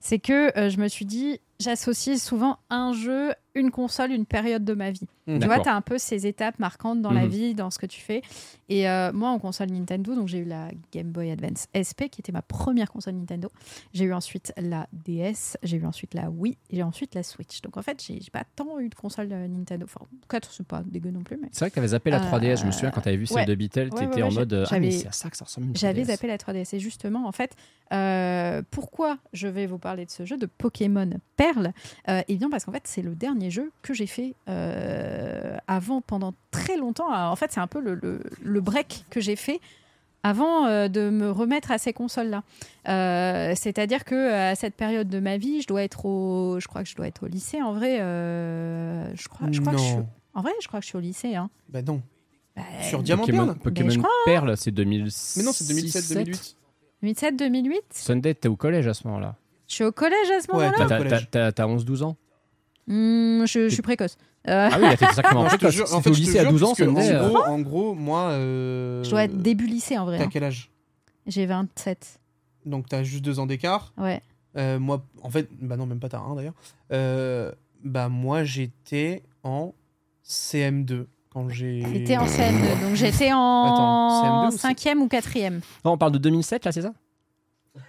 c'est que euh, je me suis dit, j'associe souvent un jeu, une console, une période de ma vie. Mhm. Tu vois, tu as un peu ces étapes marquantes dans la Mhm. vie, dans ce que tu fais. Et euh, moi, en console Nintendo, donc j'ai eu la Game Boy Advance SP, qui était ma première console Nintendo. J'ai eu ensuite la DS, j'ai eu ensuite la Wii, et j'ai ensuite la Switch. Donc en fait, j'ai pas tant eu de console Nintendo. Enfin, en tout cas, c'est pas dégueu non plus, mais C'est vrai que tu avais zappé la Euh, 3DS, je me souviens quand tu avais vu celle ouais. de Beatle, tu Ouais, étais ouais, en mode euh, Ah, mais j'avais- c'est à ça que ça ressemble J'avais 3DS. zappé la 3DS et justement, en fait, euh, pourquoi je vais vous parler de ce jeu de Pokémon Perle euh, Eh bien, parce qu'en fait, c'est le dernier jeu que j'ai fait euh, avant, pendant très longtemps. En fait, c'est un peu le, le- le break que j'ai fait avant euh, de me remettre à ces consoles-là. Euh, C'est-à-dire que euh, à cette période de ma vie, je dois être au, je crois que je dois être au lycée. En vrai, euh, je crois, je crois que je suis, en vrai, je crois que je suis au lycée. Hein. Bah non. Bah, Sur Diamant Pokémon, Perle Pokémon je crois, Perle, c'est 2006. Mais non, c'est 2007-2008. 2007, 2008. Sunday, t'es au collège à ce moment-là. Je suis au collège à ce Ouais, moment-là. T'es au T'as- collège. T'as t'as 11-12 ans Hmm, je, je suis précoce. Euh, Ah oui, t'étais sacrément Non, je te précoce. jure, en t'es fait, au lycée à jure, 12 ans, Sunday. en, euh, gros, en gros, moi. euh, je dois être début lycée en vrai. T'as hein. quel âge? J'ai 27. Donc t'as juste deux ans d'écart. Ouais. Euh, moi, en fait, bah non, même pas t'as un d'ailleurs. Euh, bah moi, j'étais en CM2 quand j'ai. J'étais en CM2, donc j'étais en CM2 ou 5e ou 4e. Non, on parle de 2007, là, c'est ça?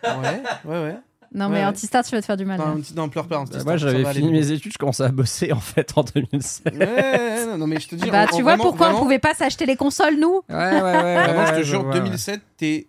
Ouais, ouais, ouais. Non, Ouais, mais ouais. Antistar, tu vas te faire du mal. Non, non, pleure pas. Bah, instant, Moi, j'avais fini mes études, je commençais à bosser, en fait, en 2007. coup. Ouais, ouais, non, non, mais je te dis. bah, en- tu en vois vraiment- pourquoi vraiment- on pouvait pas s'acheter les consoles, nous? Ouais, ouais, ouais. Vraiment, je te jure, vois. 2007, t'es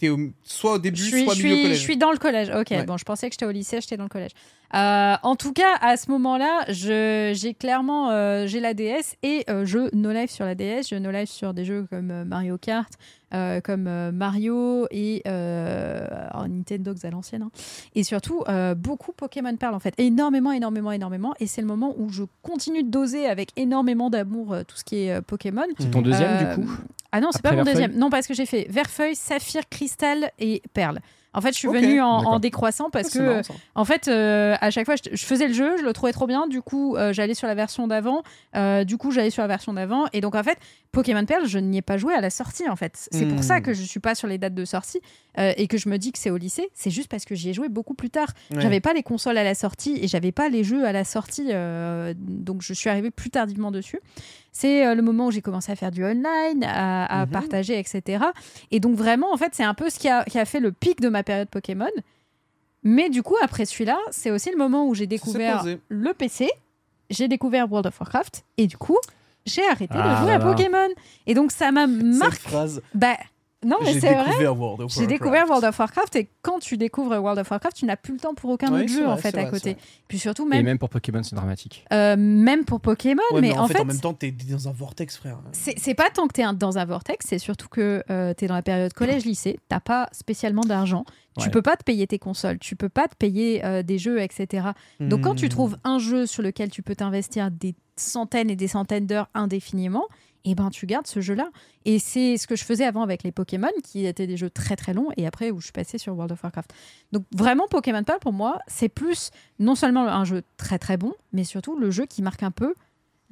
t'es au- soit au début, suis, soit au milieu suis- collège. je suis dans le collège. Ok, Ouais. bon, je pensais que j'étais au lycée, j'étais dans le collège. Euh, en tout cas, à ce moment-là, je- j'ai clairement euh, j'ai la DS et euh, je no live sur la DS. Je no live sur des jeux comme euh, Mario Kart, euh, comme euh, Mario et euh, alors, Nintendo à l'ancienne. hein. Et surtout, beaucoup Pokémon Pearl en fait. Énormément, énormément, énormément. Et c'est le moment où je continue de doser avec énormément d'amour tout ce qui est Pokémon. C'est ton deuxième, du coup Ah non, c'est pas mon deuxième. Non, parce que j'ai fait Verfeuille, Saphir, Cristal et Perle. En fait, je suis venue en, décroissant parce Ah, c'est que, marrant, en fait, euh, à chaque fois, je, je faisais le jeu, je le trouvais trop bien. Du coup, euh, j'allais sur la version d'avant. euh, du coup, j'allais sur la version d'avant. Et donc, en fait, Pokémon Perle, je n'y ai pas joué à la sortie, en fait. C'est pour Hmm. ça que je suis pas sur les dates de sortie euh, et que je me dis que c'est au lycée. C'est juste parce que j'y ai joué beaucoup plus tard. Ouais. J'avais pas les consoles à la sortie et j'avais pas les jeux à la sortie. euh, donc, je suis arrivée plus tardivement dessus. C'est euh, le moment où j'ai commencé à faire du online, à, à Mhm. partager, etc. Et donc vraiment, en fait, c'est un peu ce qui a, qui a fait le pic de ma période Pokémon. Mais du coup, après celui-là, c'est aussi le moment où j'ai découvert le PC, j'ai découvert World of Warcraft, et du coup, j'ai arrêté Ah de jouer là à là. Pokémon. Et donc, ça m'a marqué. Cette phrase, Bah, non, mais j'ai c'est vrai. découvert World of J'ai Warcraft. découvert World of Warcraft et quand tu découvres World of Warcraft, tu n'as plus le temps pour aucun Ouais, autre jeu vrai, en fait à vrai, côté. Puis surtout Et même, même pour Pokémon, c'est dramatique. euh, même pour Pokémon, Ouais, mais, en, fait, en même temps, t'es t'es dans un vortex, frère. c'est pas tant que t'es dans un vortex, c'est surtout que euh, t'es dans la période collège-lycée, t'as pas spécialement d'argent, tu Ouais. peux pas te payer tes consoles, tu peux pas te payer euh, des jeux, etc. Donc quand tu Hmm. trouves un jeu sur lequel tu peux t'investir des centaines et des centaines d'heures indéfiniment, et ben tu gardes ce jeu-là. Et c'est ce que je faisais avant avec les Pokémon, qui étaient des jeux très très longs, et après où je suis passée sur World of Warcraft. Donc vraiment Pokémon Pearl pour moi, c'est plus non seulement un jeu très très bon, mais surtout le jeu qui marque un peu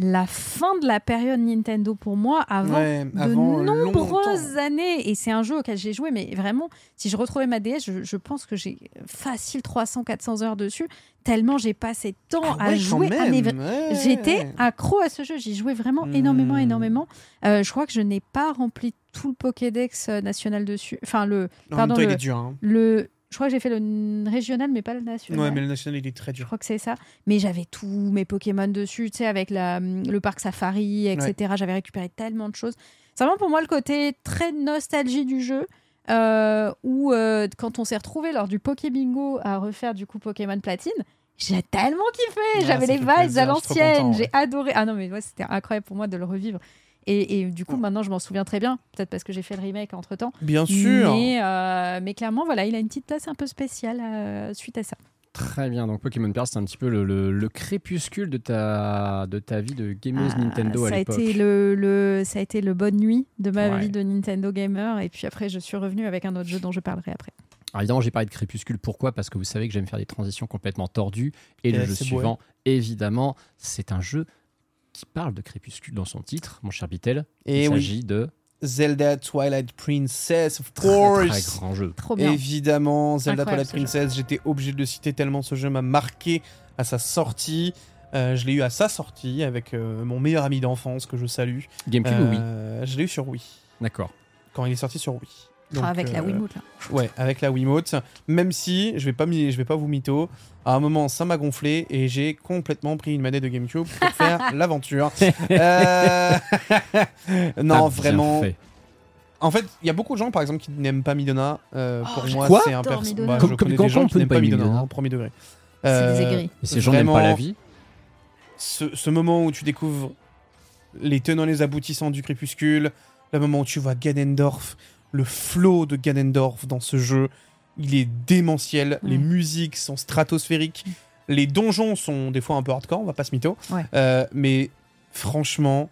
la fin de la période Nintendo pour moi avant Ouais, de avant nombreuses longtemps. années. Et c'est un jeu auquel j'ai joué, mais vraiment, si je retrouvais ma DS, je, je pense que j'ai facile 300-400 heures dessus, tellement j'ai passé de temps Ah à ouais, jouer. à ouais. J'étais accro à ce jeu, j'y jouais vraiment énormément, Hmm. énormément. Euh, je crois que je n'ai pas rempli tout le Pokédex euh, national dessus. Enfin, le. En même Pardon, il le- est dur. hein. le je crois que j'ai fait le régional, mais pas le national. Ouais, mais le national, il est très Je dur. crois que c'est ça. Mais j'avais tous mes Pokémon dessus, tu sais, avec la, le parc Safari, etc. J'avais récupéré tellement de choses. C'est vraiment pour moi le côté très nostalgie du jeu. euh, où euh, quand on s'est retrouvé lors du Poké Bingo à refaire du coup Pokémon Platine, j'ai tellement kiffé. Ah, J'avais les vibes à je l'ancienne. J'ai adoré. Ah non, mais ouais, c'était incroyable pour moi de le revivre. Et, et du coup, maintenant, je m'en souviens très bien. Peut-être parce que j'ai fait le remake entre temps. Bien sûr. Mais, euh, mais clairement, voilà, il a une petite place un peu spéciale euh, suite à ça. Très bien, donc Pokémon Pearl, c'est un petit peu le, le- le crépuscule de ta, de ta vie de gameuse Ah, Nintendo à ça a l'époque. été le, le- ça a été le bonne nuit de ma Ouais. vie de Nintendo gamer et puis après je suis revenue avec un autre jeu dont je parlerai après. Alors évidemment, j'ai parlé de crépuscule. Pourquoi? Parce que vous savez que j'aime faire des transitions complètement tordues. Et le jeu beau, suivant, évidemment, c'est un jeu qui parle de crépuscule dans son titre, mon cher Bitel. Et Il oui, s'agit de Zelda Twilight Princess, of très, course. très grand jeu. Trop bien. Évidemment, Zelda Incroyable, Twilight. Princess, j'étais obligé de le citer tellement ce jeu m'a marqué à sa sortie. Euh, je l'ai eu à sa sortie avec euh, mon meilleur ami d'enfance que je salue. GameCube ou Wii Euh, Je l'ai eu sur Wii, D'accord. quand il est sorti sur Wii. Donc, avec la euh, Wiimote là. Ouais, avec la Wiimote. Même si, je vais pas, je vais pas vous mytho, à un moment, ça m'a gonflé et j'ai complètement pris une manette de GameCube pour faire [laughs] l'aventure. Euh, non, Ah, vraiment. fait. En fait, il y a beaucoup de gens, par exemple, qui n'aiment pas Midona. Euh, Oh, pour moi, Quoi c'est un J'adore perso. Midona. Bah, Comme- je comme- connais quand des gens on qui peut n'aiment pas Midona, Midona hein, premier degré. C'est des aigris. Et ces gens n'aiment pas la vie ce, ce moment où tu découvres les tenants les aboutissants du crépuscule, le moment où tu vois Ganondorf, le flow de Ganondorf dans ce jeu, il est démentiel, les Ouais. musiques sont stratosphériques, les donjons sont des fois un peu hardcore, on va pas se mytho, Ouais. Euh, mais franchement,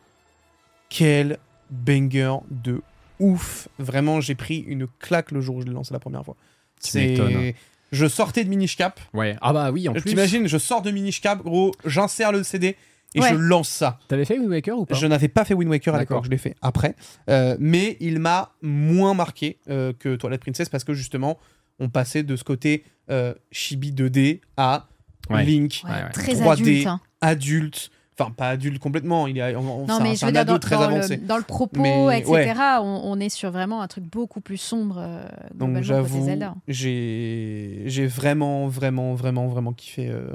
quel banger de ouf. Vraiment, j'ai pris une claque le jour où je l'ai lancé la première fois. C'est... Je sortais de Minish Cap. Ouais. Ah bah oui, en plus. T'imagines, je sors de Minish Cap, gros, j'insère le CD et Ouais. je lance ça. T'avais fait Wind Waker ou pas? Je n'avais pas fait Wind Waker à l'époque, je l'ai fait après. Euh, mais il m'a moins marqué euh, que Twilight Princess parce que justement, on passait de ce côté euh, chibi 2D à Ouais. Link, Ouais, ouais. Très 3D, adulte. hein. adulte. Enfin, pas adulte complètement, il est, on- on- Non, c'est un- mais je un veux dire, ado dans, très dans avancé. le, dans le propos, Mais, etc., ouais. on, on est sur vraiment un truc beaucoup plus sombre. euh, Donc j'avoue, Zelda. j'ai j'ai vraiment, vraiment, vraiment, vraiment kiffé euh,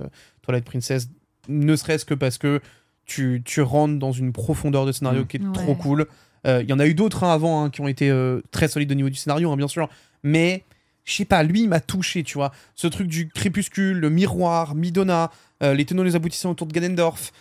Twilight Princess, ne serait-ce que parce que tu, tu rentres dans une profondeur de scénario Mm. qui est Ouais. trop cool. Euh, Il y en a eu d'autres hein, avant hein, qui ont été euh, très solides au niveau du scénario, hein, bien sûr, mais je sais pas, lui, il m'a touché, tu vois. Ce truc du crépuscule, le miroir, Midona, euh, les tenants et les aboutissants autour de Ganondorf.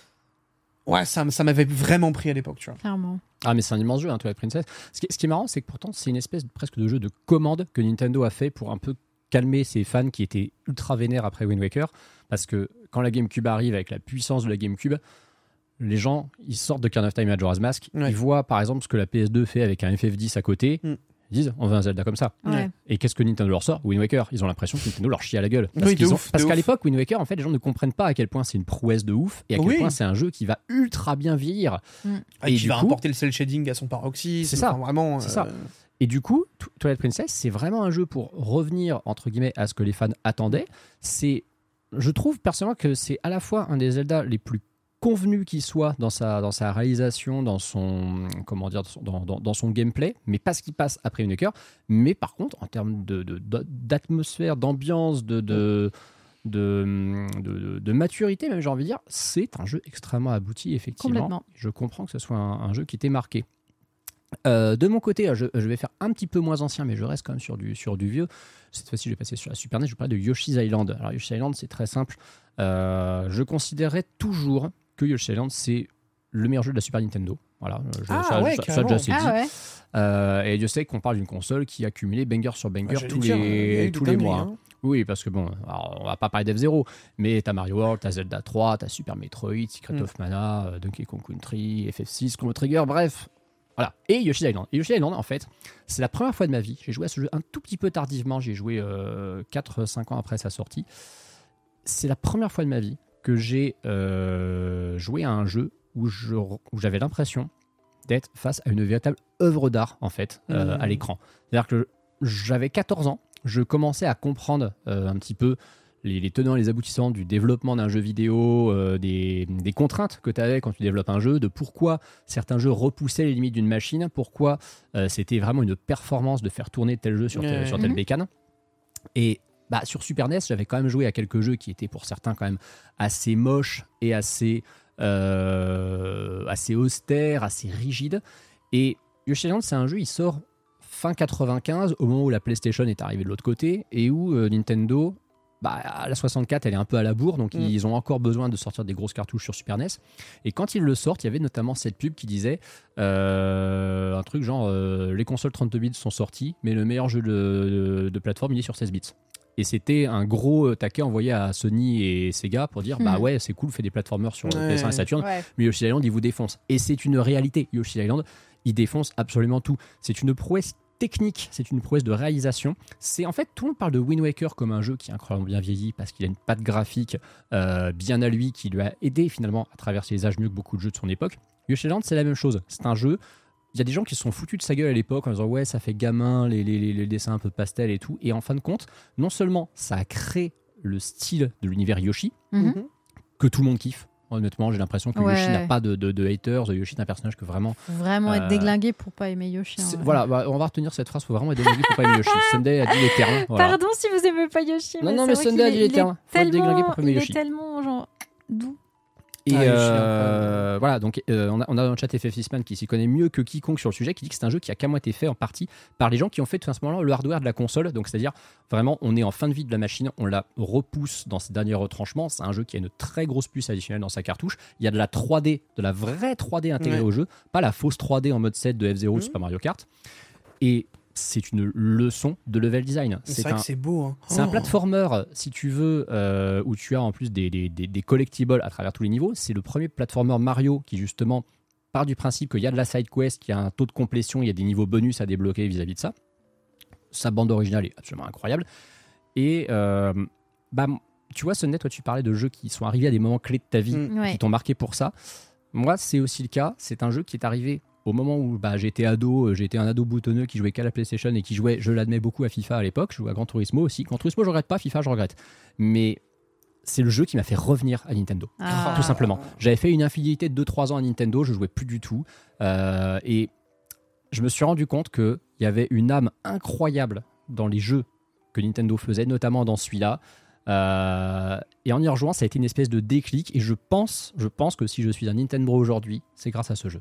Ouais, ça m'avait vraiment pris à l'époque, tu vois. Clairement. Ah, mais c'est un immense jeu, hein, Twilight Princess. Ce qui, ce qui est marrant, c'est que pourtant, c'est une espèce de- presque de jeu de commande que Nintendo a fait pour un peu calmer ses fans qui étaient ultra vénères après Wind Waker. Parce que quand la GameCube arrive avec la puissance de la GameCube, les gens, ils sortent de Kind of Time et Majora's Mask. Ouais. Ils voient par exemple ce que la PS2 fait avec un FF10 à côté. Mm. Ils disent, on veut un Zelda comme ça. Ouais. Et qu'est-ce que Nintendo leur sort? Wind Waker. Ils ont l'impression que Nintendo leur chie à la gueule. Parce Oui, de qu'ils ont- ouf, de parce qu'à l'époque, Wind Waker, en fait, les gens ne comprennent pas à quel point c'est une prouesse de ouf et à quel Oui. point c'est un jeu qui va ultra bien vieillir. Ah, Et qui va coup- importer le cel shading à son paroxysme. C'est ça. enfin, vraiment. C'est euh, ça. Et du coup, Tw- Twilight Princess, c'est vraiment un jeu pour revenir, entre guillemets, à ce que les fans attendaient. C'est, je trouve personnellement que c'est à la fois un des Zelda les plus convenus qui soit dans sa, dans sa réalisation, dans son, comment dire, dans dans, son gameplay, mais pas ce qui passe après une cœur. Mais par contre, en termes de, de- de- d'atmosphère, d'ambiance, de, de, de, de- de maturité, même j'ai envie de dire, c'est un jeu extrêmement abouti, effectivement. Complètement. Je comprends que ce soit un, un jeu qui t'ait marqué. Euh, de mon côté, je, je vais faire un petit peu moins ancien, mais je reste quand même sur du, sur du vieux. Cette fois-ci, je vais passer sur la Super NES. Je vais parler de Yoshi's Island. Alors, Yoshi's Island, c'est très simple. Euh, je considérerais toujours que Yoshi's Island, c'est le meilleur jeu de la Super Nintendo. Voilà, je- Ah ça, ouais, ça- ça, carrément. déjà c'est dit. Ah ouais. Euh, et Dieu sait qu'on parle d'une console qui a cumulé banger sur banger Ah, tous, dire, les, tous les mois. hein. Oui, parce que bon, alors, on va pas parler d'F0, mais t'as Mario World, t'as Zelda 3, t'as Super Metroid, Secret Mm. of Mana, euh, Donkey Kong Country, FF6, Chrono Trigger, bref. Voilà. Et Yoshi's Island. Et Yoshi's Island, en fait, c'est la première fois de ma vie. J'ai joué à ce jeu un tout petit peu tardivement. J'ai joué 4-5 ans après sa sortie. C'est la première fois de ma vie que j'ai euh, joué à un jeu où je- j'avais l'impression d'être face à une véritable œuvre d'art, en fait, euh, Mhm. à l'écran. C'est-à-dire que j'avais 14 ans, je commençais à comprendre euh, un petit peu les, les tenants et les aboutissants du développement d'un jeu vidéo, euh, des, des contraintes que tu avais quand tu développes un jeu, de pourquoi certains jeux repoussaient les limites d'une machine, pourquoi euh, c'était vraiment une performance de faire tourner tel jeu sur, tel- sur telle Mhm. bécane. Et bah, sur Super NES, j'avais quand même joué à quelques jeux qui étaient pour certains quand même assez moches et assez, euh, assez austères, assez rigides. Et Yoshi's Island, c'est un jeu, il sort fin 95, au moment où la PlayStation est arrivée de l'autre côté, et où euh, Nintendo, bah, la 64, elle est un peu à la bourre, donc Mm. ils ont encore besoin de sortir des grosses cartouches sur Super NES. Et quand ils le sortent, il y avait notamment cette pub qui disait euh, un truc genre euh, les consoles 32 bits sont sorties, mais le meilleur jeu de, de- de plateforme, il est sur 16 bits. Et c'était un gros euh, taquet envoyé à Sony et Sega pour dire bah Mhm. ouais, c'est cool, fait des platformers sur Ouais. PS1 et Saturn, Ouais. mais Yoshi's Island, il vous défonce. Et c'est une réalité. Yoshi's Island, il défonce absolument tout. C'est une prouesse technique, c'est une prouesse de réalisation. C'est en fait, tout le monde parle de Wind Waker comme un jeu qui est incroyablement bien vieilli parce qu'il a une patte graphique euh, bien à lui qui lui a aidé finalement à traverser les âges mieux que beaucoup de jeux de son époque. Yoshi's Island, c'est la même chose. C'est un jeu. Il y a des gens qui se sont foutus de sa gueule à l'époque en disant ouais ça fait gamin les, les- les- les dessins un peu pastel et tout et en fin de compte non seulement ça a créé le style de l'univers Yoshi Mhm. que tout le monde kiffe honnêtement j'ai l'impression que Ouais. Yoshi n'a pas de, de, de haters Yoshi est un personnage que vraiment Faut vraiment être Euh, déglingué pour pas aimer Yoshi. vrai. voilà bah, on va retenir cette phrase faut vraiment être déglingué pour pas aimer Yoshi [laughs] Sunday a dit les voilà. Pardon si vous aimez pas Yoshi. Non, mais non, mais Sunday a dit les termes. Faut être déglingué pour pas aimer Il est Yoshi. tellement genre doux. Et Ah, euh, voilà, donc euh, on, a, on a dans le chat FF Sisman qui s'y connaît mieux que quiconque sur le sujet, qui dit que c'est un jeu qui a qu'à moi été fait en partie par les gens qui ont fait tout simplement le hardware de la console. Donc c'est-à-dire vraiment, on est en fin de vie de la machine, on la repousse dans ses derniers retranchements. C'est un jeu qui a une très grosse puce additionnelle dans sa cartouche. Il y a de la 3D, de la vraie 3D intégrée Ouais. au jeu, pas la fausse 3D en mode 7 de F0 ou Mhm. Super Mario Kart. Et c'est une leçon de level design. C'est vrai un, que c'est beau. Hein. c'est un platformer, si tu veux, euh, où tu as en plus des, des, des- des collectibles à travers tous les niveaux. C'est le premier platformer Mario qui, justement, part du principe qu'il y a de la side quest, qu'il y a un taux de complétion, il y a des niveaux bonus à débloquer vis-à-vis de ça. Sa bande originale est absolument incroyable. Et euh, bah, tu vois, Sunday, toi, tu parlais de jeux qui sont arrivés à des moments clés de ta vie Mm. Ouais. qui t'ont marqué pour ça. Moi, c'est aussi le cas. C'est un jeu qui est arrivé au moment où bah, j'étais ado, euh, j'étais un ado boutonneux qui jouait qu'à la PlayStation et qui jouait, je l'admets beaucoup à FIFA à l'époque. Je jouais à Gran Turismo aussi. Gran Turismo, je regrette pas. FIFA, je regrette. Mais c'est le jeu qui m'a fait revenir à Nintendo. Ah. Tout simplement. J'avais fait une infidélité de 2-3 ans à Nintendo, je jouais plus du tout. Euh, et je me suis rendu compte qu'il y avait une âme incroyable dans les jeux que Nintendo faisait, notamment dans celui-là. Euh, et en y rejoignant, ça a été une espèce de déclic. Et je pense, je pense que si je suis un Nintendo aujourd'hui, c'est grâce à ce jeu.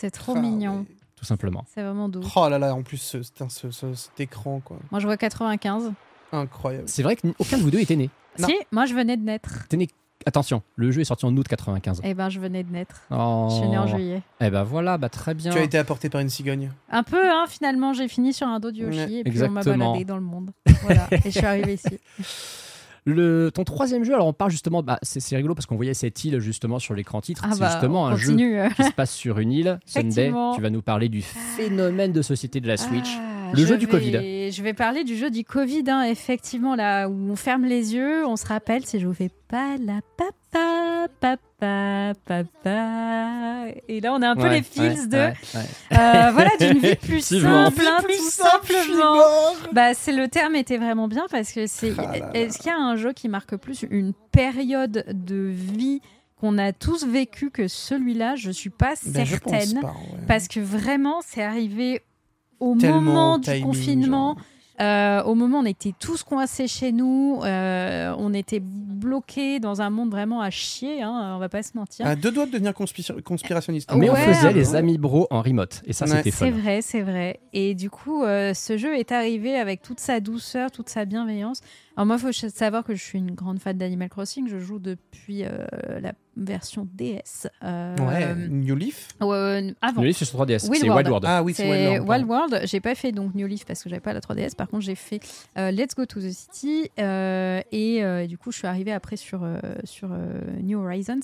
C'est trop Ah, mignon. tout simplement. C'est vraiment doux. Oh là là, en plus, ce- putain, ce- ce- cet écran, quoi. Moi, je vois 95. Incroyable. C'est vrai qu'aucun de vous deux était né. Non. Si, moi, je venais de naître. T'es né- Attention, le jeu est sorti en août 95. Eh ben, je venais de naître. Oh. Je suis née en juillet. Eh ben voilà, bah très bien. Tu as été apporté par une cigogne. Un peu, hein, finalement, j'ai fini sur un dos de Yoshi Ouais, et puis on m'a exactement. baladé dans le monde. Voilà, et je suis arrivée ici. [laughs] Le, ton troisième jeu, alors on parle justement, bah, c'est rigolo parce qu'on voyait cette île justement sur l'écran titre. Ah c'est bah, justement un jeu continue. qui se passe sur une île. [laughs] Sunday, tu vas nous parler du phénomène de société de la Switch. Ah, Le je jeu du vais- Covid. Je vais parler du jeu du Covid, hein, effectivement, là où on ferme les yeux, on se rappelle, c'est je vous fais pas la papa, papa, papa. Et là, on a un peu Ouais, les ouais, de. ouais, euh, voilà, d'une vie [laughs] plus Effectivement. simple, hein, Plus tout simple, simplement. Bah, c'est le terme était vraiment bien parce que c'est. Ah. Est-ce qu'il y a un jeu qui marque plus une période de vie qu'on a tous vécu que celui-là? Je suis pas Ben, certaine pas, parce que vraiment, c'est arrivé au Tellement moment du timing, confinement. genre. Euh, au moment où on était tous coincés chez nous, euh, on était bloqués dans un monde vraiment à chier, hein, on va pas se mentir. À deux doigts de devenir conspira- conspirationniste. Mais on faisait les amis bro en remote et ça Ouais. c'était fun. C'est vrai, c'est vrai. Et du coup, euh, ce jeu est arrivé avec toute sa douceur, toute sa bienveillance. Alors moi, il faut savoir que je suis une grande fan d'Animal Crossing. Je joue depuis euh, la version DS. euh, Ouais, New Leaf. euh, avant. Le livre c'est sur 3DS, Wild c'est World. Wild World. Ah oui, c'est Wild Wild World, World. J'ai pas fait donc New Leaf parce que j'avais pas la 3DS. Par contre, j'ai fait euh, Let's Go to the City euh, et euh, du coup, je suis arrivée après sur euh, sur euh, New Horizons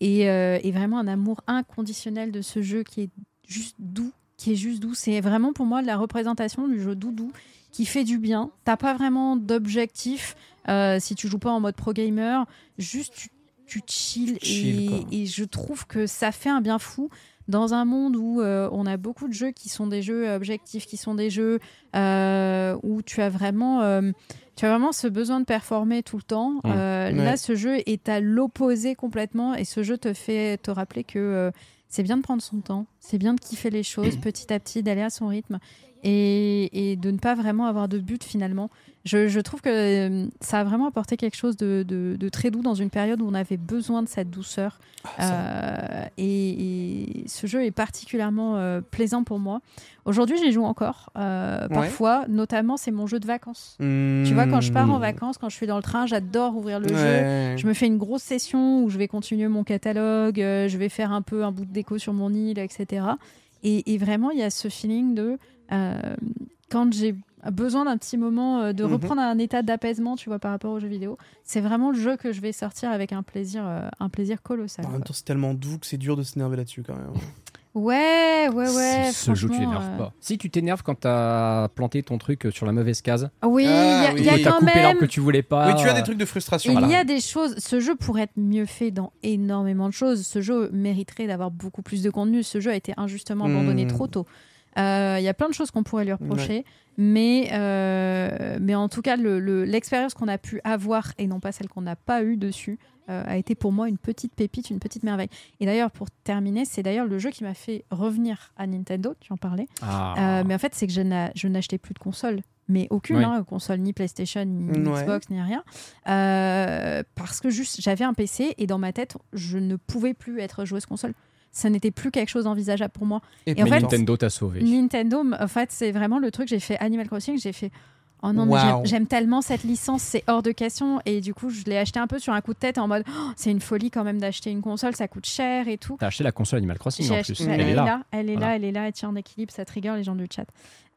et, euh, et vraiment un amour inconditionnel de ce jeu qui est juste doux, qui est juste doux. C'est vraiment pour moi la représentation du jeu doudou qui fait du bien. T'as pas vraiment d'objectif euh, si tu joues pas en mode pro gamer. Juste tu, tu chill, Chill, et, je trouve que ça fait un bien fou dans un monde où euh, on a beaucoup de jeux qui sont des jeux objectifs, qui sont des jeux euh, où tu as vraiment, euh, tu as vraiment ce besoin de performer tout le temps. Mmh. Euh, Ouais. Là, ce jeu est à l'opposé complètement, et ce jeu te fait te rappeler que euh, c'est bien de prendre son temps, c'est bien de kiffer les choses [clears throat] petit à petit, d'aller à son rythme. Et, et de ne pas vraiment avoir de but finalement. Je, je trouve que euh, ça a vraiment apporté quelque chose de, de- de très doux dans une période où on avait besoin de cette douceur. Euh, et, et ce jeu est particulièrement euh, plaisant pour moi. Aujourd'hui, j'y joue encore. euh, Ouais. Parfois, notamment, c'est mon jeu de vacances. Hmm. Tu vois, quand je pars en vacances, quand je suis dans le train, j'adore ouvrir le jeu. Je me fais une grosse session où je vais continuer mon catalogue, je vais faire un peu un bout de déco sur mon île, etc. Et, et vraiment, il y a ce feeling de quand j'ai besoin d'un petit moment euh, de Mhm. reprendre un état d'apaisement, tu vois, par rapport aux jeux vidéo. C'est vraiment le jeu que je vais sortir avec un plaisir, euh, un plaisir colossal. En même temps, c'est tellement doux que c'est dur de s'énerver là-dessus quand même. Ouais, ouais, ouais. Ce jeu qui franchement, t'énerve euh, pas. Si tu t'énerves quand t'as planté ton truc sur la mauvaise case, Oui, il y Ah a, oui. il y a quand coupé même. l'arbre que tu voulais pas. oui, tu as des trucs de frustration. Il là. y a des choses. Ce jeu pourrait être mieux fait dans énormément de choses. Ce jeu mériterait d'avoir beaucoup plus de contenu. Ce jeu a été injustement abandonné Hmm. trop tôt. Euh, Il y a plein de choses qu'on pourrait lui reprocher, mais, euh, mais en tout cas, le- le- l'expérience qu'on a pu avoir et non pas celle qu'on n'a pas eue dessus euh, a été pour moi une petite pépite, une petite merveille. Et d'ailleurs, pour terminer, c'est d'ailleurs le jeu qui m'a fait revenir à Nintendo. Tu en parlais. Ah. Euh, mais en fait, c'est que je n'a- je n'achetais plus de console. Mais aucune Oui. hein, console, ni PlayStation, ni Ouais. Xbox, ni rien. Euh, parce que juste, j'avais un PC et dans ma tête, je ne pouvais plus être joueuse console. Ça n'était plus quelque chose d'envisageable pour moi. Et, Et en fait- Nintendo t'a sauvé. Nintendo, en fait, c'est vraiment le truc. J'ai fait Animal Crossing, j'ai fait. Oh non, Waouh. j'aime- tellement cette licence, c'est hors de question. Et du coup, je l'ai acheté un peu sur un coup de tête en mode Oh, c'est une folie quand même d'acheter une console, ça coûte cher et tout. T'as acheté la console Animal Crossing en plus. elle, Elle est là. elle est Voilà. là, elle est là, elle tient en équilibre, ça trigger les gens du chat.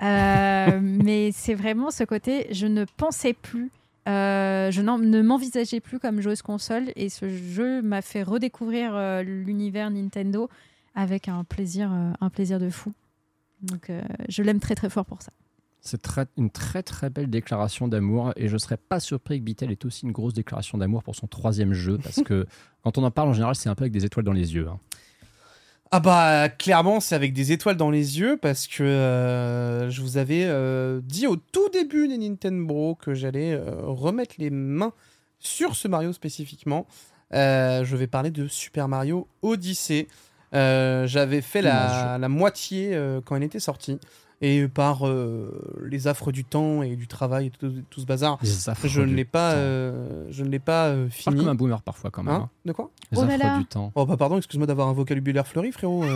Euh, [laughs] mais c'est vraiment ce côté, je ne pensais plus, euh, je ne m'envisageais plus comme joueuse console, et ce jeu m'a fait redécouvrir euh, l'univers Nintendo avec un plaisir, euh, un plaisir de fou. Donc je l'aime très très fort pour ça. C'est très- une très très belle déclaration d'amour et je serais pas surpris que Bitel ait aussi une grosse déclaration d'amour pour son troisième jeu parce [laughs] que quand on en parle en général c'est un peu avec des étoiles dans les yeux. hein. Ah bah clairement c'est avec des étoiles dans les yeux parce que euh, je vous avais euh, dit au tout début des Nintendo que j'allais euh, remettre les mains sur ce Mario spécifiquement. Je vais parler de Super Mario Odyssey. J'avais fait la, la moitié quand elle était sortie et par euh, les affres du temps et du travail et tout, tout ce bazar, Les affres je ne l'ai pas, temps. euh, je ne l'ai pas euh, fini. comme un boomer parfois quand même. Hein hein. de quoi? Les Oh là affres là. du temps. Oh bah pardon, excuse-moi d'avoir un vocabulaire fleuri, frérot. [laughs]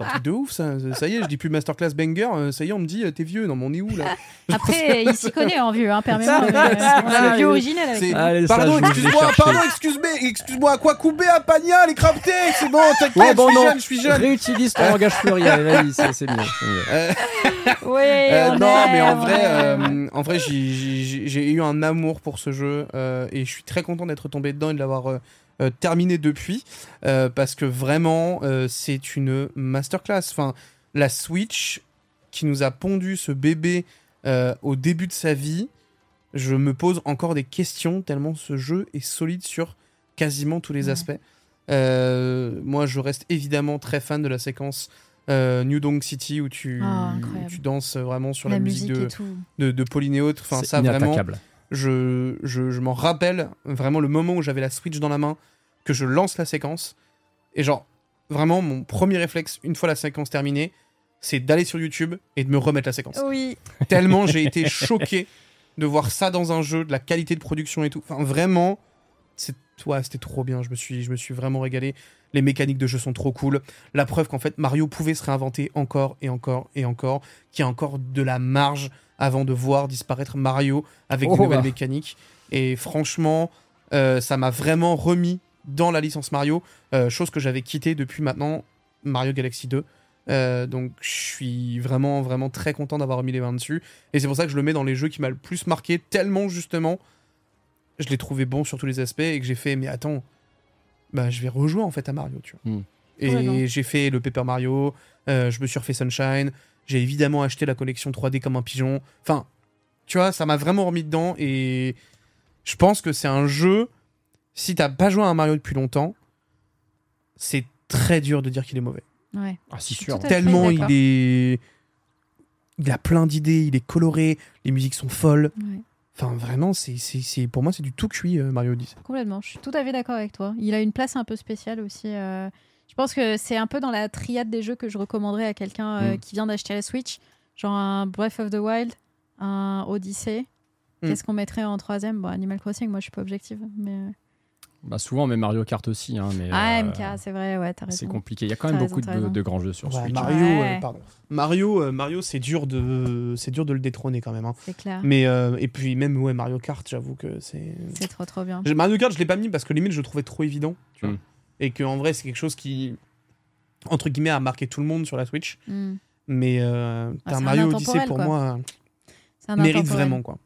C'est un truc de ouf, ça. Ça y est, je dis plus masterclass banger. euh, Ça y est, on me dit, euh, t'es vieux. Non, mais on est où là? [laughs] Après, il s'y connaît en vieux, hein, permets-moi. euh, on a le vieux originel avec. Allez, Pardon, excuse-moi, pardon, excuse-moi, excuse-moi, à quoi couper à Pagna, les craftés C'est bon, t'inquiète, Ouais, bon, je suis non. jeune, je suis jeune. Réutilise ton langage pluriel, [laughs] vas-y, c'est. Euh, Oui, euh, on non, est- mais en vrai, euh, en vrai, j'ai- eu un amour pour ce jeu euh, et je suis très content d'être tombé dedans et de l'avoir terminé depuis euh, parce que vraiment, euh, c'est une masterclass. Enfin, la Switch qui nous a pondu ce bébé euh, au début de sa vie, je me pose encore des questions tellement ce jeu est solide sur quasiment tous les Ouais. aspects. Euh, moi, je reste évidemment très fan de la séquence euh, New Donk City où tu, Ah, tu danses vraiment sur la, la, musique, musique, de, de, de Pauline et autres. Enfin, C'est ça vraiment, je, je, je m'en rappelle vraiment le moment où j'avais la Switch dans la main, que je lance la séquence. Et genre, vraiment, mon premier réflexe, une fois la séquence terminée, c'est d'aller sur YouTube et de me remettre la séquence. Oui, Tellement j'ai été [laughs] choqué de voir ça dans un jeu, de la qualité de production et tout. Enfin, vraiment, c'est ouais, c'était trop bien. Je me, suis, je me suis vraiment régalé. Les mécaniques de jeu sont trop cool. La preuve qu'en fait, Mario pouvait se réinventer encore et encore et encore. Qu'il y a encore de la marge avant de voir disparaître Mario avec Oh de nouvelles mécaniques. Et franchement, euh, ça m'a vraiment remis dans la licence Mario, euh, chose que j'avais quittée depuis maintenant Mario Galaxy 2. Euh, donc je suis vraiment vraiment très content d'avoir remis les mains dessus et c'est pour ça que je le mets dans les jeux qui m'a le plus marqué tellement justement je l'ai trouvé bon sur tous les aspects et que j'ai fait mais attends bah je vais rejouer en fait à Mario tu vois Hmm. et j'ai fait le Paper Mario euh, je me suis refait Sunshine j'ai évidemment acheté la collection 3D comme un pigeon enfin tu vois ça m'a vraiment remis dedans et je pense que c'est un jeu si t'as pas joué à un Mario depuis longtemps c'est très dur de dire qu'il est mauvais ouais. Ah, si suis sûr. tellement il est il a plein d'idées il est coloré les musiques sont folles ouais. enfin vraiment c'est c'est c'est- pour moi c'est du tout cuit euh, Mario Odyssey Complètement, je suis tout à fait d'accord avec toi. Il a une place un peu spéciale aussi. euh, Je pense que c'est un peu dans la triade des jeux que je recommanderais à quelqu'un euh, Mm. qui vient d'acheter la Switch. Genre un Breath of the Wild, un Odyssey. Mm. Qu'est-ce qu'on mettrait en troisième? Bon, Animal Crossing, moi je suis pas objective. Mais... Bah, souvent, mais Mario Kart aussi. Hein, mais, Ah, euh, MK, c'est vrai, ouais, t'as C'est raison. compliqué. Il y a quand même beaucoup raison, de, grands jeux sur Ouais, Switch. Mario Ouais. euh, pardon Mario euh, Mario c'est dur de c'est dur de le détrôner quand même hein. C'est clair. mais euh, et puis même ouais Mario Kart j'avoue que c'est C'est trop trop bien. Mario Kart je l'ai pas mis parce que limite je le trouvais trop évident tu vois Mm. et que en vrai c'est quelque chose qui entre guillemets a marqué tout le monde sur la Switch Mm. mais euh, Ah, t'as c'est un Mario Odyssey pour quoi. moi C'est un mérite vraiment quoi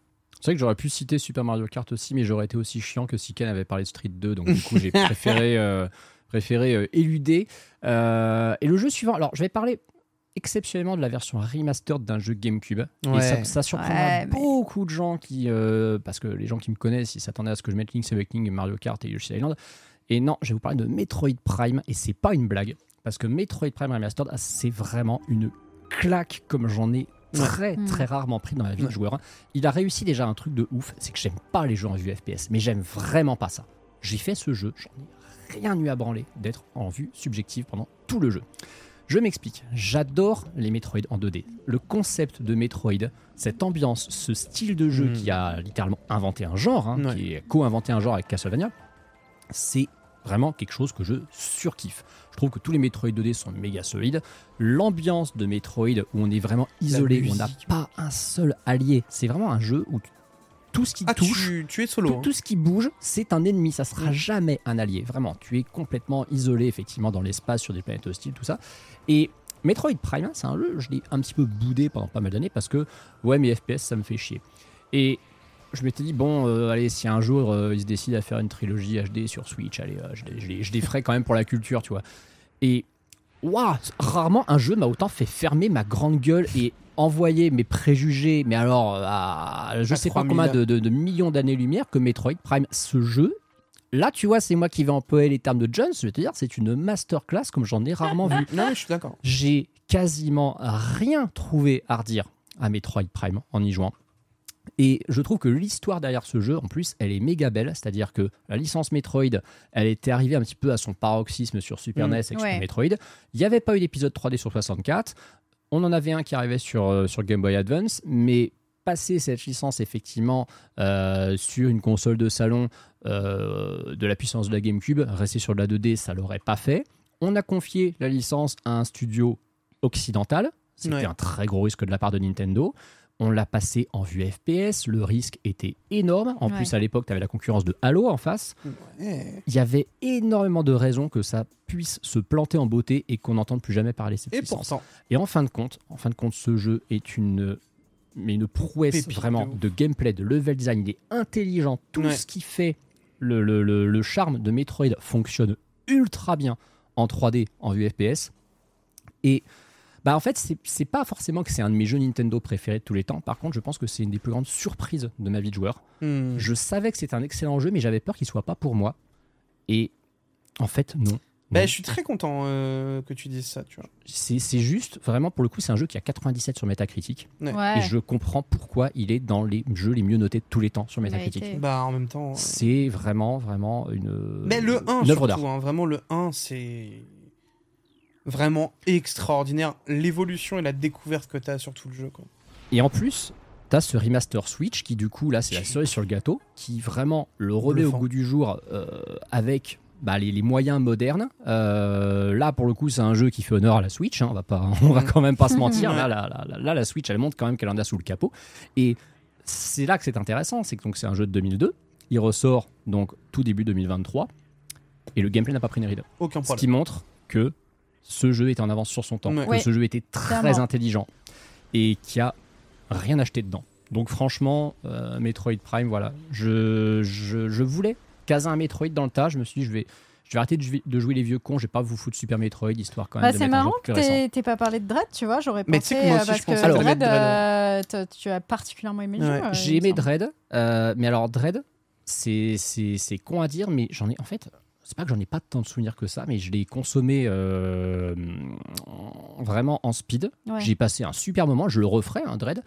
C'est vrai que j'aurais pu citer Super Mario Kart aussi, mais j'aurais été aussi chiant que si Ken avait parlé de Street 2. Donc, du coup, j'ai [laughs] préféré, euh, préféré euh, éluder. Euh, et le jeu suivant, alors je vais parler exceptionnellement de la version remastered d'un jeu GameCube. Et ça, ça surprendra Ouais, mais- beaucoup de gens qui. parce que les gens qui me connaissent, ils s'attendaient à ce que je mette Link's Awakening, Mario Kart et Yoshi Island. Et non, je vais vous parler de Metroid Prime, et c'est pas une blague. Parce que Metroid Prime Remastered, ah, c'est vraiment une claque comme j'en ai très très rarement pris dans ma vie de joueur. Il a réussi déjà un truc de ouf, c'est que j'aime pas les jeux en vue FPS, mais j'aime vraiment pas ça. J'ai fait ce jeu, j'en ai rien eu à branler d'être en vue subjective pendant tout le jeu. Je m'explique, j'adore les Metroid en 2D. Le concept de Metroid, cette ambiance, ce style de jeu Mm. qui a littéralement inventé un genre, hein, Ouais. qui a co-inventé un genre avec Castlevania, c'est vraiment quelque chose que je surkiffe. Je trouve que tous les Metroid 2D sont méga solides. L'ambiance de Metroid où on est vraiment isolé, où on n'a pas un seul allié, c'est vraiment un jeu où tout ce qui ah touche, tu, tu es solo tout, hein. tout ce qui bouge, c'est un ennemi, ça sera Mm. jamais un allié. Vraiment, tu es complètement isolé effectivement dans l'espace, sur des planètes hostiles, tout ça. Et Metroid Prime, c'est un jeu, je l'ai un petit peu boudé pendant pas mal d'années parce que ouais, mes FPS, ça me fait chier. Et je m'étais dit bon, euh, allez, si un jour euh, ils se décident à faire une trilogie HD sur Switch, allez, euh, je, les, je je les ferai quand même pour la culture, tu vois. Et waouh, rarement un jeu m'a autant fait fermer ma grande gueule et envoyer mes préjugés, mais alors à je À sais pas 3000. combien de, de- de millions d'années-lumière que Metroid Prime. Ce jeu, là, tu vois, c'est moi qui vais employer les termes de Jones. Je vais te dire, c'est une masterclass comme j'en ai rarement vu. non je suis d'accord J'ai quasiment rien trouvé à redire à Metroid Prime en y jouant. Et je trouve que l'histoire derrière ce jeu, en plus, elle est méga belle. C'est-à-dire que la licence Metroid, elle était arrivée un petit peu à son paroxysme sur Super. NES avec Super Ouais. Metroid. Il n'y avait pas eu d'épisode 3D sur 64. On en avait un qui arrivait sur, euh, sur Game Boy Advance, mais passer cette licence effectivement euh, sur une console de salon euh, de la puissance de la GameCube, rester sur de la 2D, ça l'aurait pas fait. on a confié la licence à un studio occidental. C'était Ouais. un très gros risque de la part de Nintendo. On l'a passé en vue FPS, le risque était énorme. En Ouais. plus, à l'époque, tu avais la concurrence de Halo en face. Ouais. Il y avait énormément de raisons que ça puisse se planter en beauté et qu'on n'entende plus jamais parler de cette Et licence. pourtant, Et en fin de compte, en fin de compte, ce jeu est une mais une prouesse Pépite vraiment de gameplay, de level design. Il est intelligent. Tout Ouais. ce qui fait le, le- le- le charme de Metroid fonctionne ultra bien en 3D, en vue FPS. Et bah en fait, c'est- c'est pas forcément que c'est un de mes jeux Nintendo préférés de tous les temps. Par contre, je pense que c'est une des plus grandes surprises de ma vie de joueur. hmm, Je savais que c'était un excellent jeu, mais j'avais peur qu'il soit pas pour moi. Et en fait, non. bah, Non. je suis très content euh, que tu dises ça, tu vois. C'est c'est juste, vraiment, pour le coup, c'est un jeu qui a 97 sur Metacritic. Ouais. Ouais. Et je comprends pourquoi il est dans les jeux les mieux notés de tous les temps sur Metacritic. Mérité. Bah, en même temps. euh, C'est vraiment, vraiment une, Mais le 1, une œuvre surtout, d'art. hein, vraiment le 1, c'est vraiment extraordinaire. L'évolution et la découverte que tu as sur tout le jeu. Quoi. Et en plus, t'as ce remaster Switch qui, du coup, là, c'est la cerise sur le gâteau, qui vraiment le remet au goût du jour euh, avec bah, les, les moyens modernes. Euh, là, pour le coup, c'est un jeu qui fait honneur à la Switch. hein, on va pas, [laughs] on va Mm. quand même pas se mentir. [laughs] Là, la, la- la- là, la Switch, elle montre quand même qu'elle en a sous le capot. Et c'est là que c'est intéressant, c'est que donc c'est un jeu de 2002. Il ressort donc tout début 2023 et le gameplay n'a pas pris une ride. Aucun Ce problème. qui montre que ce jeu est en avance sur son temps, Ouais. que Ouais. ce jeu était très Clairement. intelligent et qui a rien acheté dedans. Donc franchement, euh, Metroid Prime, voilà, je, je, je voulais caser un Metroid dans le tas. Je me suis dit, je vais, je vais arrêter de, jouer- de jouer les vieux cons. Je vais pas vous foutre Super Metroid, histoire quand même Bah, de c'est mettre un jeu marrant plus que t'aies- pas parlé de Dread, tu vois, j'aurais Mais pensé tu sais que moi euh, aussi, parce je pensais que Dread, Dread, euh, tu as particulièrement aimé le Ouais. jeu. J'ai aimé. Dread, euh, mais alors Dread, c'est c'est c'est con à dire, mais j'en ai en fait. C'est pas que j'en ai pas tant de souvenirs que ça, mais je l'ai consommé euh, en- vraiment en speed. Ouais. J'ai passé un super moment, je le referai, un Dread,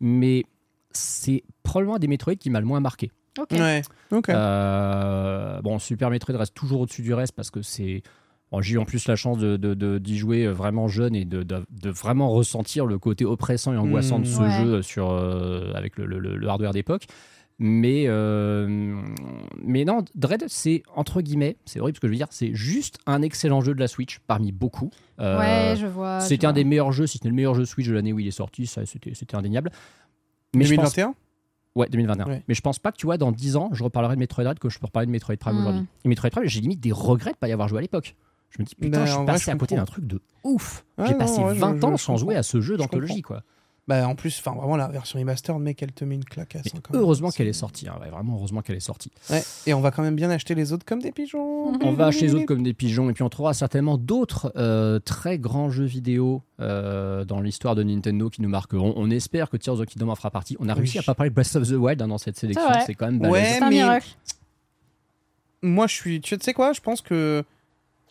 mais c'est probablement un des Metroid qui m'a le moins marqué. Ok. Ouais. Euh, bon, Super Metroid reste toujours au-dessus du reste parce que c'est. bon, J'ai eu en plus la chance de- de- de- d'y jouer vraiment jeune et de, de- de vraiment ressentir le côté oppressant et angoissant Mmh. de ce Ouais. jeu sur, euh, avec le- le hardware d'époque. Mais, euh, mais non, Dread, c'est entre guillemets, c'est horrible ce que je veux dire, c'est juste un excellent jeu de la Switch parmi beaucoup. Euh, Ouais, je vois. c'était un vois. des meilleurs jeux, si ce n'est le meilleur jeu Switch de l'année où il est sorti, ça c'était c'était indéniable. Mais je pense 2021 Ouais, 2021. Ouais. Mais je pense pas que tu vois, dans 10 ans, je reparlerai de Metroid Dread que je peux reparler de Metroid Prime Hmm. aujourd'hui. Et Metroid Prime, j'ai limite des regrets de pas y avoir joué à l'époque. Je me dis, putain, Ben, je suis vrai, passé je à côté d'un truc de ouf. Ouais, j'ai non, passé ouais, je- 20 ans je sans jouer à ce jeu Je d'anthologie, quoi. Bah, en plus, enfin, vraiment, la version remastered, mec, elle te met une hein, quand même. heureusement qu'elle est sortie. hein, ouais, vraiment, heureusement qu'elle est sortie. Ouais. Et on va quand même bien acheter les autres comme des pigeons. On va acheter les autres comme des pigeons et puis on trouvera certainement d'autres euh, très grands jeux vidéo euh, dans l'histoire de Nintendo qui nous marqueront. On espère que Tears of the Kingdom en fera partie. On a réussi Oui. à pas parler de Breath of the Wild hein, dans cette sélection. C'est quand même Ouais, balèze. C'est un mais- miracle. Moi, je suis. Tu sais quoi Je pense que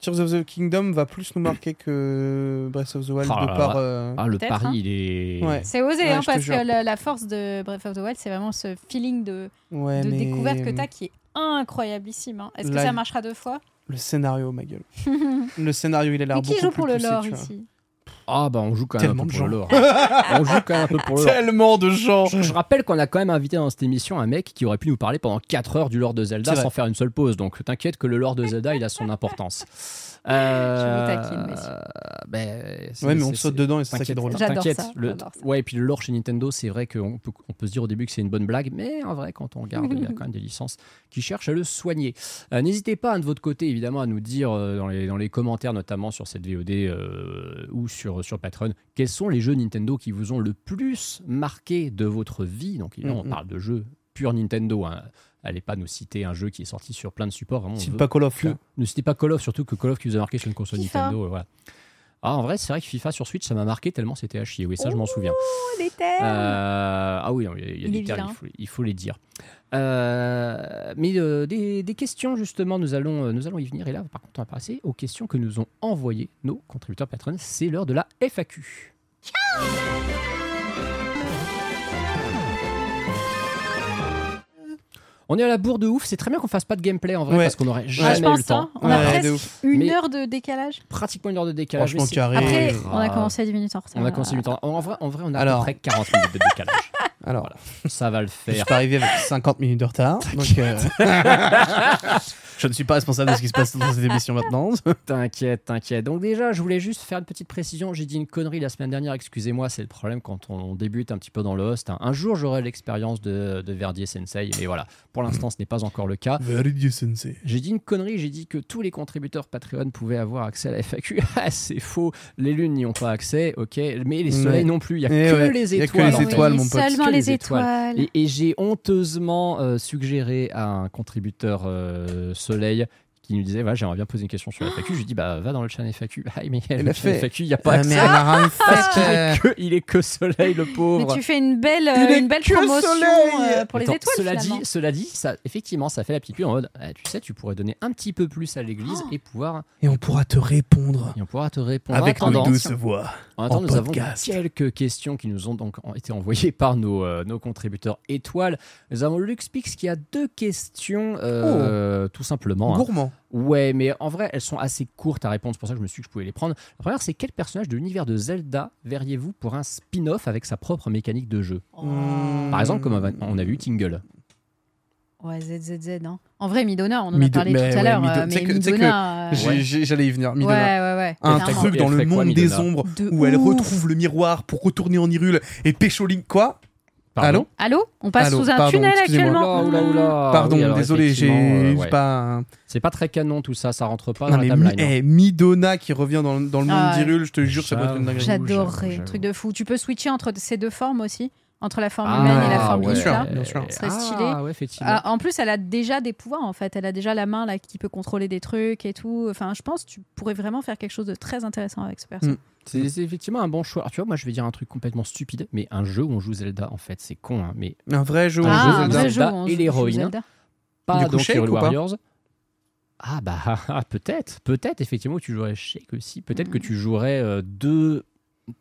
Tears of the Kingdom va plus nous marquer que Breath of the Wild Oh là de par. euh, Ah, le pari, hein. il est. Ouais. C'est osé, Ouais, hein, parce que la, la force de Breath of the Wild, c'est vraiment ce feeling de, Ouais, de mais découverte que tu as qui est incroyablissime. hein. Est-ce que ça marchera deux fois? Le scénario, ma gueule. [laughs] le scénario, il a l'air Mais qui beaucoup joue plus pour le lore ici? Ah bah on joue quand même Tellement un peu pour le gens. lore. on joue quand même un peu pour le lore. Tellement de gens. Je, je rappelle qu'on a quand même invité dans cette émission un mec qui aurait pu nous parler pendant 4 heures du lore de Zelda sans faire une seule pause. Donc t'inquiète que le lore de Zelda il a son importance. Euh, Je vous taquine, messieurs. ben, c'est- Ouais, mais on saute dedans et c'est ça qui est T'inquiète, drôle. J'adore t'inquiète, ça, le-. Ouais, et puis le lore chez Nintendo, c'est vrai qu'on peut, on peut se dire au début que c'est une bonne blague, mais en vrai, quand on regarde, il y a [laughs] quand même des licences qui cherchent à le soigner. Euh, N'hésitez pas, hein, de votre côté, évidemment, à nous dire euh, dans, les, dans les commentaires, notamment sur cette VOD euh, ou sur, sur Patreon, quels sont les jeux Nintendo qui vous ont le plus marqué de votre vie? Donc, évidemment, Mhm. on parle de jeux pur Nintendo. Hein. Allez pas nous citer un jeu qui est sorti sur plein de supports. Vraiment, veut- pas Call of. que- ne citez pas Call of, surtout que Call of qui vous a marqué sur une console FIFA. Nintendo. euh, voilà. Ah, en vrai, c'est vrai que FIFA sur Switch, ça m'a marqué tellement c'était à chier. Oui, ça, je m'en souviens. Oh, les termes Euh, ah oui, non, il y a, il des termes, il faut, il faut les dire. Euh, mais euh, des, des questions, justement, nous allons, nous allons y venir. Et là, par contre, on va passer aux questions que nous ont envoyées nos contributeurs patrons. C'est l'heure de la FAQ. On est à la bourre de ouf. C'est très bien qu'on fasse pas de gameplay en vrai Ouais. parce qu'on aurait Ah, jamais je eu le temps. hein. On a Ouais, presque une Mais- heure de décalage. Pratiquement une heure de décalage. Franchement, carré. Après, on a commencé à 10 minutes en retard. On a commencé du temps. En vrai, en vrai, on a à Alors. peu près 40 minutes de décalage. [laughs] Alors, Ça va le je faire. suis pas arrivé avec 50 minutes de retard. [laughs] Donc, euh, [laughs] je ne suis pas responsable de ce qui se passe dans cette émission maintenant. [laughs] T'inquiète, t'inquiète. Donc déjà, je voulais juste faire une petite précision. J'ai dit une connerie la semaine dernière, excusez-moi, c'est le problème quand on débute un petit peu dans le host. hein. Un jour, j'aurai l'expérience de, de Verdier Sensei, mais voilà, pour l'instant, ce n'est pas encore le cas. Very good sensei. J'ai dit une connerie, j'ai dit que tous les contributeurs Patreon pouvaient avoir accès à la FAQ. Ah, c'est faux, les lunes n'y ont pas accès, ok, mais les soleils Ouais. non plus, il y a Eh que ouais, a que les étoiles, mon pote. Seulement les, les étoiles. étoiles. Et, et j'ai honteusement euh, suggéré à un contributeur euh, Soleil qui nous disait voilà, j'aimerais bien poser une question sur la FAQ. Je lui dis bah va dans le chat FAQ. Ah, mais Elle le a fait. FAQ, il n'y a pas Ah, accès. mais elle a rien Parce qu'il est que, il est que Soleil, le Mais pauvre. tu fais une belle, euh, une belle promotion soleil. euh, pour les Attends, étoiles. Cela dit, cela dit ça, effectivement, ça fait la petite pub en mode eh, tu sais, tu pourrais donner un petit peu plus à l'église Oh. et pouvoir Et on pourra te répondre et on pourra te répondre. avec nos douces voix. en attendant, en nous avons quelques questions qui nous ont donc été envoyées par nos, euh, nos contributeurs étoiles. Nous avons Luxpix qui a deux questions, euh, tout simplement. hein. Gourmand. Ouais, mais en vrai, elles sont assez courtes à répondre. C'est pour ça que je me suis dit que je pouvais les prendre. La première, c'est quel personnage de l'univers de Zelda verriez-vous pour un spin-off avec sa propre mécanique de jeu? Hmm. Par exemple, comme on a- vu Tingle. Ouais, ZZZ. Hein. En vrai, Midona, on en a parlé mais tout à l'heure. Mido- euh, tu sais mais que- Midona. euh, J'allais y venir. Midona. ouais, ouais. Un truc dans le quoi, monde des ombres De où elle retrouve le miroir pour retourner en Hyrule et pécho Link. Quoi? Pardon Allô On passe Allô, sous un pardon, tunnel actuellement. Oula, oula, oula. Pardon, Oui, alors, désolé, j'ai euh, ouais. pas. C'est pas très canon tout ça, ça rentre pas Non, dans mais la timeline. hein. eh, Midona qui revient dans, le- dans le monde Ah d'Hyrule, je te jure, ça doit être une dinguerie. J'adorerais. Truc de fou. Tu peux switcher entre ces deux formes aussi. Entre la forme Ah, humaine et la forme bien Link, sûr, là. bien sûr. Ce serait Ah, stylé. ouais, effectivement. Ah, en plus, elle a déjà des pouvoirs en fait. Elle a déjà la main là qui peut contrôler des trucs et tout. Enfin, je pense que tu pourrais vraiment faire quelque chose de très intéressant avec ce perso. Mm. C'est effectivement un bon choix. Alors, tu vois, moi je vais dire un truc complètement stupide, mais un jeu où on joue Zelda, en fait, c'est con, hein, mais Un vrai jeu. Un où on jeu joue Ah, un Zelda vrai jeu. où et on l'héroïne. Zelda. pas Du coup, donc pas Warriors. Ah bah [laughs] ah, peut-être, peut-être effectivement que tu jouerais Shake aussi. Peut-être que tu jouerais euh, deux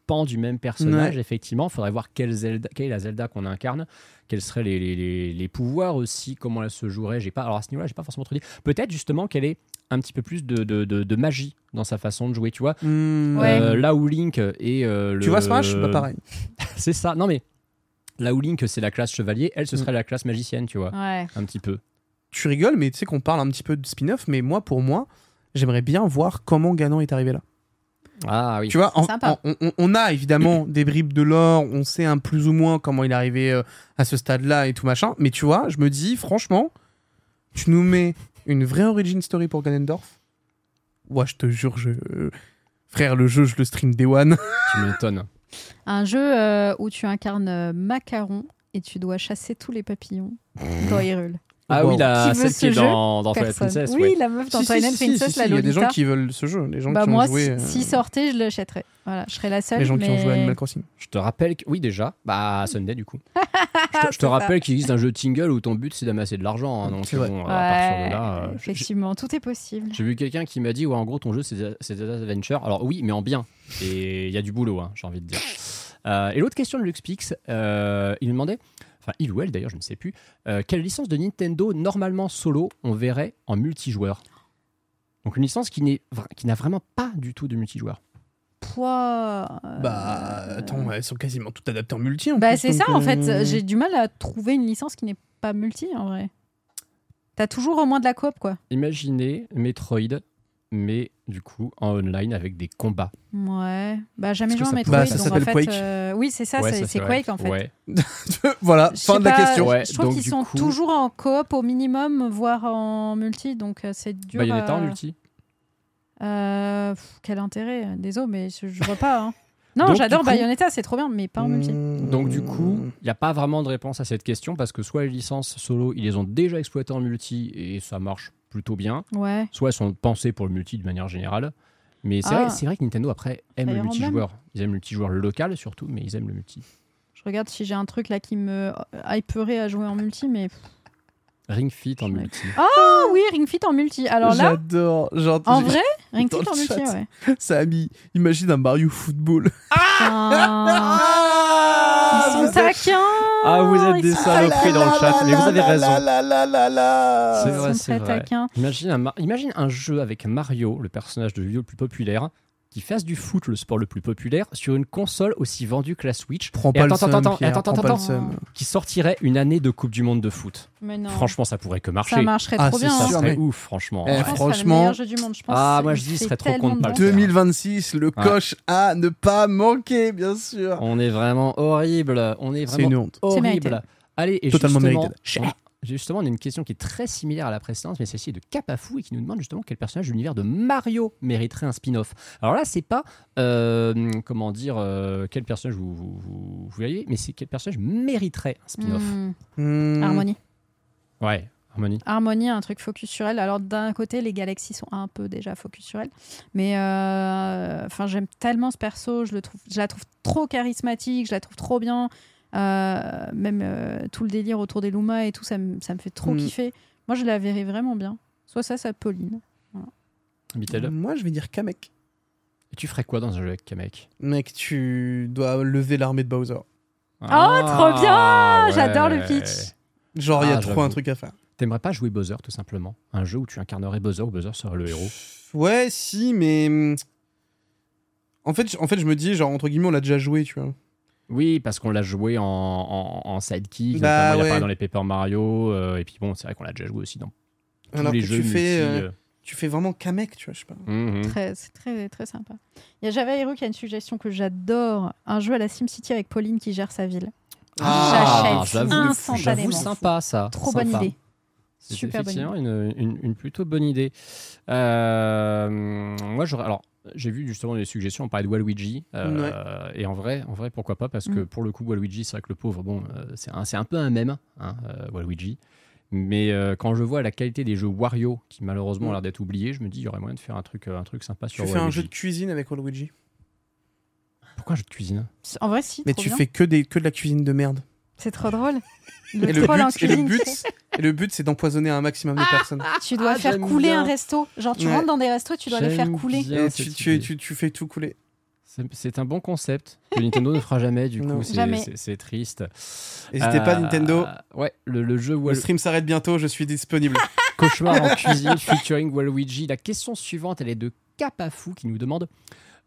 pans du même personnage. Effectivement, faudrait voir quelle, Zelda, quelle est la Zelda qu'on incarne, quels seraient les, les- les- les pouvoirs aussi, comment elle se jouerait. J'ai pas, alors à ce niveau-là, j'ai pas forcément trop dit. Peut-être justement qu'elle ait un petit peu plus de, de- de- de magie dans sa façon de jouer. Tu vois, Hmm, Ouais. Euh, là où Link et euh, le. Tu vois Smash? Bah pareil. [laughs] C'est ça. Non mais là où Link c'est la classe chevalier, elle ce Mm. serait la classe magicienne, tu vois, Ouais. un petit peu. Tu rigoles, mais tu sais qu'on parle un petit peu de spin-off, mais moi, pour moi, j'aimerais bien voir comment Ganon est arrivé là. Ah oui. Tu vois, en- Sympa. en- on, on a évidemment [clears throat] des bribes de l'or, on sait un plus ou moins comment il est arrivé euh, à ce stade-là et tout machin, mais tu vois, je me dis, franchement, tu nous mets une vraie origin story pour Ganondorf? Ouais, je te jure, je... euh, frère, le jeu, je le stream Day One. [laughs] Tu m'étonnes. Un jeu euh, où tu incarnes Macaron et tu dois chasser tous les papillons [laughs] dans Hyrule. Ah Wow. oui, la, Qui veut celle ce qui est jeu dans, dans Twilight. Princess. oui, ouais. la meuf dans Si, si, Twilight si, si, Princess, si, la Il y a des gens Lolita. qui veulent ce jeu, les gens Bah qui moi, ont joué. si- euh, s'il sortait, je l'achèterais. Voilà, je serais la seule. les gens qui ont joué à Animal Crossing. Je te rappelle que. Oui, déjà. Bah, Sunday, du coup. [laughs] je te, je rappelle qu'il existe un jeu Tingle où ton but c'est d'amasser de l'argent. hein, donc, vrai. bon, à là. euh, effectivement, tout est possible. J'ai vu quelqu'un qui m'a dit ouais, en gros, ton jeu c'est c'est Zelda Adventure. Alors, oui, mais en bien. Et il y a du boulot, hein, j'ai envie de dire. Euh, et l'autre question de Luxpix, euh, il me demandait. Enfin, il ou elle d'ailleurs, je ne sais plus. euh, quelle licence de Nintendo, normalement solo, on verrait en multijoueur? Donc, une licence qui n'est qui n'a vraiment pas du tout de multijoueur. Poids. euh, Bah, attends, elles sont quasiment toutes adaptées en multi. En Bah, plus, c'est ça, en fait. euh, J'ai du mal à trouver une licence qui n'est pas multi, en vrai. T'as toujours au moins de la coop, quoi. Imaginez Metroid, mais du coup en online avec des combats. Ouais. Bah, jamais joué en ça Metroid. Bah, ça en s'appelle fait, Quake. euh, Oui, c'est ça, Ouais, c'est ça, c'est vrai. Quake, en fait. Ouais. [laughs] voilà, Je fin de la pas, question. Ouais, je trouve donc, qu'ils sont coup- toujours en coop au minimum, voire en multi, donc euh, c'est dur. Bayonetta en à- multi. Euh, pff, quel intérêt Désolé, mais je, je vois pas. hein. [laughs] Non, Donc, j'adore coup- Bayonetta, c'est trop bien, mais pas en multi. Mmh. Donc du coup, il n'y a pas vraiment de réponse à cette question parce que soit les licences solo, ils les ont déjà exploitées en multi et ça marche plutôt bien, Ouais. soit elles sont pensées pour le multi de manière générale. Mais c'est Ah. vrai, c'est vrai que Nintendo après aime le multijoueur. Ils aiment le multijoueur local surtout, mais ils aiment le multi. Je regarde si j'ai un truc là qui me hyperait à jouer en multi, mais. Ring Fit en multi. Ah oui, Ring Fit en multi. Alors là, J'adore. Genre, en vrai, Ring Fit le en multi, ouais. [laughs] Ça a mis. Imagine un Mario Football. [laughs] Ah, ils sont taquins Ah, vous êtes des saloperies dans le chat, mais vous avez raison. C'est vrai, c'est vrai. Imagine un, Mar- imagine un jeu avec Mario, le personnage de jeu le plus populaire, qui fasse du foot le sport le plus populaire sur une console aussi vendue que la Switch Prends pas attends, le seum, attends, attends, Pierre, attends, prends pas attends, le seum. qui sortirait une année de Coupe du Monde de foot. Mais non. Franchement, ça pourrait que marcher. ça marcherait Ah, trop bien. Ça sûr, serait mais- ouf, franchement. Eh, Ouais. Franchement- le meilleur jeu du monde. Je pense Ah, moi, je dis, serait trop tellement con de pas le bon. faire. 2026, le coche à ne pas manquer, bien sûr. On est vraiment horrible. On est C'est vraiment une honte. Horrible. Allez, et Totalement justement, mérité. Justement, on a une question qui est très similaire à la précédente, mais celle-ci est de Capafou et qui nous demande justement quel personnage de l'univers de Mario mériterait un spin-off. Alors là, c'est pas euh, comment dire euh, quel personnage vous, vous, vous- vous voyez, mais c'est quel personnage mériterait un spin-off. Hmm. Harmonie. Ouais, Harmonie. Harmonie, un truc focus sur elle. Alors d'un côté, les galaxies sont un peu déjà focus sur elle, mais euh, enfin j'aime tellement ce perso, je le trouve, je la trouve trop charismatique, je la trouve trop bien. Euh, même euh, tout le délire autour des Luma et tout, ça me, ça me fait trop Mm. kiffer. Moi, je la verrais vraiment bien. Soit ça, soit Pauline. Bitel. Moi, je vais dire Kamek. Et tu ferais quoi dans un jeu avec Kamek? Mec, tu dois lever l'armée de Bowser. Oh, trop bien Ah, J'adore le pitch. Genre, il y a Ah, trop j'avoue. un truc à faire. T'aimerais pas jouer Bowser tout simplement? Un jeu où tu incarnerais Bowser où Bowser serait le héros? Ouais, si, mais. hum, En fait, je- en fait, je me dis, genre, entre guillemets, on l'a déjà joué, tu vois. Oui, parce qu'on l'a joué en, en, en sidekick, Bah, notamment, il ouais. apparaît dans les Paper Mario, euh, et puis bon, c'est vrai qu'on l'a déjà joué aussi dans tous Alors les que jeux tu fais, multi, euh, tu fais vraiment Kamek, tu vois, je sais pas. mhm. Très, c'est très, très sympa. Il y a Java Hero qui a une suggestion que j'adore un jeu à la SimCity avec Pauline qui gère sa ville. Ah, J'achète j'avoue, sympa ça. Trop sympa. bonne idée. C'est Super bonne effectivement une, une- une plutôt bonne idée. Euh, moi, j'aurais. Alors, j'ai vu justement des suggestions, on parlait de Waluigi. euh, Et en vrai, en vrai, pourquoi pas Parce que Mm. pour le coup, Waluigi, c'est vrai que le pauvre, bon, euh, c'est un, c'est un peu un mème, hein, euh, Waluigi. Mais euh, quand je vois la qualité des jeux Wario, qui malheureusement ont Mm. l'air d'être oubliés, je me dis, il y aurait moyen de faire un truc, euh, un truc sympa Tu sur fais Waluigi. un jeu de cuisine avec Waluigi? Pourquoi un jeu de cuisine? En vrai, si. Mais trop tu bien. fais que, des, que de la cuisine de merde. C'est trop drôle. Le Et le but, et le but, tu sais. et le but, c'est d'empoisonner un maximum de personnes. tu dois Ah, faire couler bien. un resto. Genre, tu Ouais. rentres dans des restos et tu dois les faire couler. Et tu, tu, idée. tu, tu fais tout couler. C'est- un bon concept que Nintendo ne fera jamais, du Non. coup, c'est- triste. N'hésitez pas, Euh, Nintendo. Ouais, le, le jeu Le stream s'arrête bientôt, je suis disponible. [laughs] Cauchemar en cuisine featuring Waluigi. La question suivante, elle est de Capafou qui nous demande.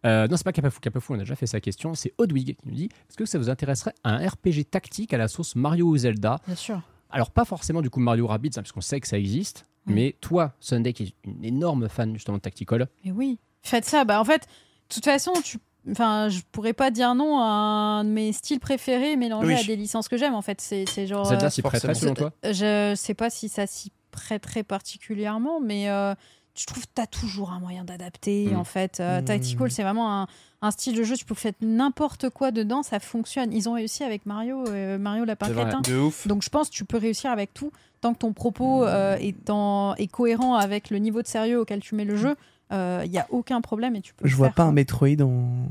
Euh, non, c'est pas Capafou, Capafou, on a déjà fait sa question. C'est Odwig qui nous dit Est-ce que ça vous intéresserait un RPG tactique à la sauce Mario ou Zelda? Bien sûr. Alors, pas forcément du coup Mario Rabbids, hein, parce qu'on sait que ça existe. Oui. Mais toi, Sunday, qui est une énorme fan justement de Tactical, Mais oui. Faites ça. Bah, en fait, de toute façon, tu. Enfin, je pourrais pas dire non à un de mes styles préférés mélangés Oui. à des licences que j'aime. En fait, c'est c'est genre. Zelda euh, s'y prêterait selon toi? Je sais pas si ça s'y prêterait particulièrement, mais euh, je trouve que tu as toujours un moyen d'adapter. Mm. En fait, Euh, Mm. Tactical, c'est vraiment un, un style de jeu. Tu peux faire n'importe quoi dedans, ça fonctionne. Ils ont réussi avec Mario, euh, Mario Lapin. Crétin. De ouf. Donc je pense que tu peux réussir avec tout tant que ton propos euh, est, en- est cohérent avec le niveau de sérieux auquel tu mets le jeu. Il n'y a aucun problème et tu peux. Je vois faire, pas un quoi. Metroid en.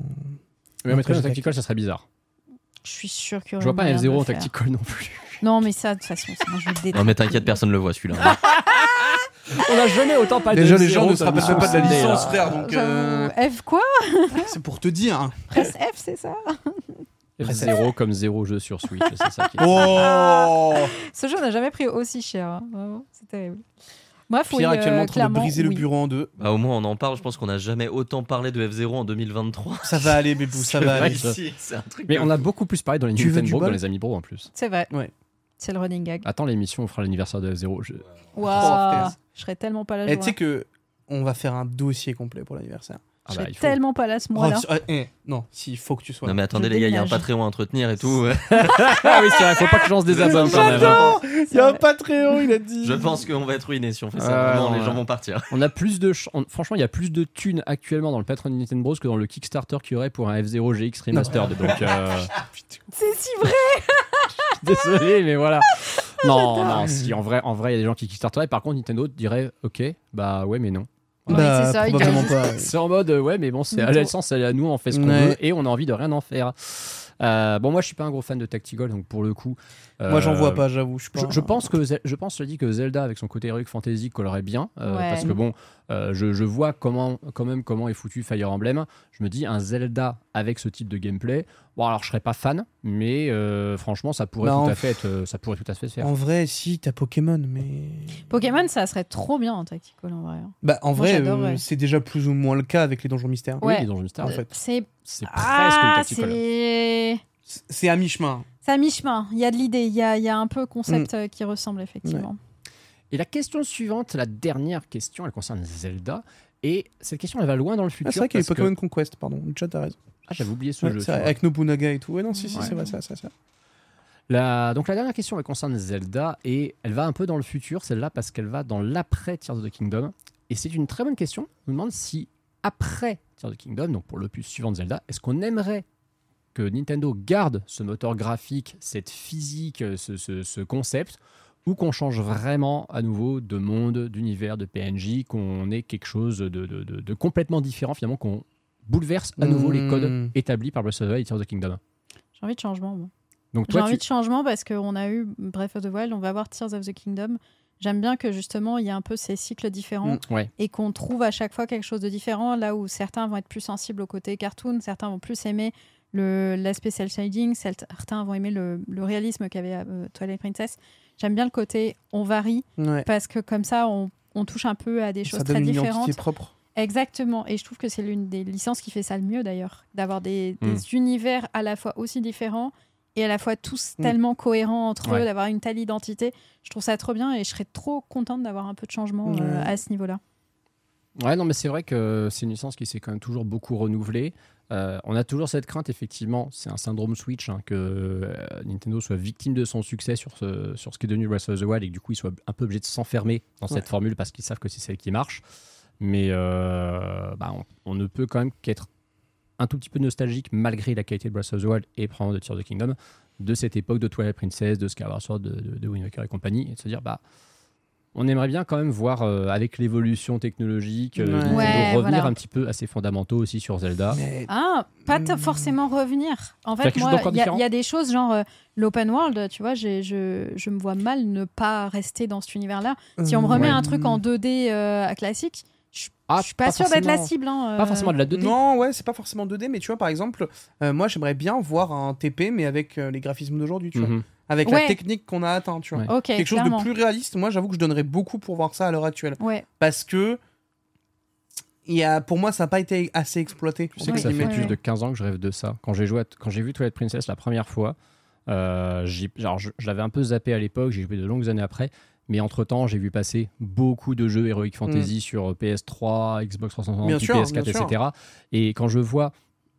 Mais Metroid en Tactical, ça serait bizarre. Je suis sûr que. Je vois pas un F0 en Tactical non plus. Non, mais ça, de toute façon, c'est un jeu de détail. Non mais t'inquiète, personne le voit celui-là. [laughs] On n'a jamais autant parlé Déjà, de les gens F0 ne se rappellent même pas de la licence, frère. Donc, euh, F quoi [laughs] c'est pour te dire. Presse F, c'est ça F0 comme zéro jeu sur Switch, c'est ça qui est. Oh [laughs] Ce jeu n'a jamais pris aussi cher. hein. Vraiment, c'est terrible. Bref, Pierre actuellement en train de briser le bureau en deux. Bah, au moins on en parle, je pense qu'on n'a jamais autant parlé de F0 en 2023. Ça va aller, bébou, [laughs] ça va aller. un truc Mais on a beaucoup plus parlé dans les Tu Nintendo que dans les Amis Bro en plus. C'est vrai. Ouais. C'est le running gag. Attends l'émission, on fera l'anniversaire de F0. Je... Waouh, frère. je serais tellement pas là. Et ce tu sais que on va faire un dossier complet pour l'anniversaire. Ah Je bah, serais il faut. tellement pas là ce Oh, mois-là. si- ah, eh, non, s'il faut que tu sois. Non mais attendez Je les gars, il y a un. Patreon à entretenir et tout. [laughs] ah oui, c'est vrai, faut pas que je lance des même. hein. Il y a un Patreon, il a dit. Je pense qu'on va être ruiné si on fait ça. Ah, Vraiment, non, les gens vont partir. On a plus de. ch- on- Franchement, il y a plus de thunes actuellement dans le Patreon de Nintendo Bros que dans le Kickstarter qu'il y aurait pour un F0 GX Remastered. Donc, euh, [laughs] C'est si vrai [laughs] désolé, mais voilà. Non, non, si, en vrai, en vrai, il y a des gens qui Kickstarteraient. Par contre, Nintendo dirait, ok, bah ouais, mais non. Bah, c'est ça, il gagne. pas. C'est en mode, euh, ouais, mais bon, c'est à l'essence, c'est à nous, on fait ce qu'on Ouais. veut et on a envie de rien en faire. Euh, bon, moi, je suis pas un gros fan de Tactical, donc pour le coup. Moi, j'en euh, vois pas, j'avoue. Je, pense que Ze- je pense je dis que Zelda avec son côté heroic fantasy collerait bien euh, Ouais. parce que bon euh, je, je vois comment quand même comment est foutu Fire Emblem je me dis un Zelda avec ce type de gameplay bon alors je serais pas fan Mais euh, franchement, ça pourrait, Non. tout à fait être, ça pourrait tout à fait se faire. En vrai, si, t'as Pokémon, mais. Pokémon, ça serait trop bien en tactical en vrai. hein. Bah, en vrai, euh, c'est déjà plus ou moins le cas avec les donjons mystères. Oui, les donjons mystères, en fait. C'est C'est presque ah, le tactical. c'est à mi-chemin. c'est à mi-chemin. Il y a de l'idée, il y a, il y a un peu Mm. concept euh, qui ressemble effectivement. Et la question suivante, la dernière question, elle concerne Zelda. Et cette question, elle va loin dans le futur. Ah, c'est vrai qu'il y a eu parce que- Pokémon Conquest, pardon. Chat, t'as raison. Ah, j'avais oublié ce Ouais, jeu. avec Nobunaga et tout. Ouais, non, si, si, Ouais. c'est vrai, ça, ça, ça. La- Donc la dernière question elle concerne Zelda et elle va un peu dans le futur, celle-là, parce qu'elle va dans l'après Tears of the Kingdom. Et c'est une très bonne question. On nous demande si après Tears of the Kingdom, donc pour l'opus suivant de Zelda, est-ce qu'on aimerait que Nintendo garde ce moteur graphique, cette physique, ce, ce- ce concept, ou qu'on change vraiment à nouveau de monde, d'univers, de PNJ, qu'on ait quelque chose de, de- de- de complètement différent finalement, qu'on bouleverse à nouveau les codes Mm. établis par Breath of the Wild et Tears of the Kingdom. J'ai envie de changement. moi. Donc J'ai envie tu... de changement parce qu'on a eu Breath of the Wild, on va voir Tears of the Kingdom. J'aime bien que justement il y a un peu ces cycles différents Mm. Ouais. et qu'on trouve à chaque fois quelque chose de différent. Là où certains vont être plus sensibles au côté cartoon, certains vont plus aimer l'aspect cel shading, certains vont aimer le, le réalisme qu'avait euh, Twilight Princess. J'aime bien le côté on varie Ouais. parce que comme ça on, on touche un peu à des choses Ça très une différentes. propre. Exactement, et je trouve que c'est l'une des licences qui fait ça le mieux d'ailleurs, d'avoir des, Mm. des univers à la fois aussi différents et à la fois tous Mm. tellement cohérents entre Ouais. eux, d'avoir une telle identité. Je trouve ça trop bien et je serais trop contente d'avoir un peu de changement euh, à ce niveau-là. Ouais, non, mais c'est vrai que c'est une licence qui s'est quand même toujours beaucoup renouvelée. Euh, on a toujours cette crainte, effectivement, c'est un syndrome Switch, hein, que euh, Nintendo soit victime de son succès sur ce, sur ce qui est devenu Breath of the Wild et que du coup, ils soient un peu obligés de s'enfermer dans cette formule parce qu'ils savent que c'est celle qui marche. Mais euh, bah, on, on ne peut quand même qu'être un tout petit peu nostalgique, malgré la qualité de Breath of the Wild et probablement de Tears of the Kingdom, de cette époque de Twilight Princess, de Skyward Sword, de, de, de Wind Waker et compagnie, et de se dire, bah, on aimerait bien quand même voir, euh, avec l'évolution technologique, euh, Ouais. Nintendo Ouais, revenir voilà. un petit peu à ses fondamentaux aussi sur Zelda. Mais Ah, pas t- Mm. forcément revenir. En fait, moi, il y, a- y des choses genre euh, l'open world, tu vois, je, je me vois mal ne pas rester dans cet univers-là. Si on me remet Ouais. un truc en 2D euh, classique, je, Ah, je suis pas, sûre d'être la cible. hein, Pas forcément de la 2D. Non, ouais, c'est pas forcément 2D, mais tu vois, par exemple, euh, moi j'aimerais bien voir un TP, mais avec euh, les graphismes d'aujourd'hui, tu vois. Avec Ouais. la technique qu'on a atteint, tu vois. Ouais. Quelque chose clairement. de plus réaliste, moi j'avoue que je donnerais beaucoup pour voir ça à l'heure actuelle. Ouais. Parce que. Il y a, pour moi, ça n'a pas été assez exploité. Tu sais que ça fait plus de 15 ans que je rêve de ça. Quand j'ai joué, à- quand j'ai vu Twilight Princess la première fois, euh, j'ai- genre, je, je l'avais un peu zappé à l'époque, j'ai joué de longues années après. Mais entre-temps, j'ai vu passer beaucoup de jeux Heroic Fantasy sur PS3, Xbox 360, Mm. Bien puis sûr, PS4, bien sûr. etc. Et quand je vois,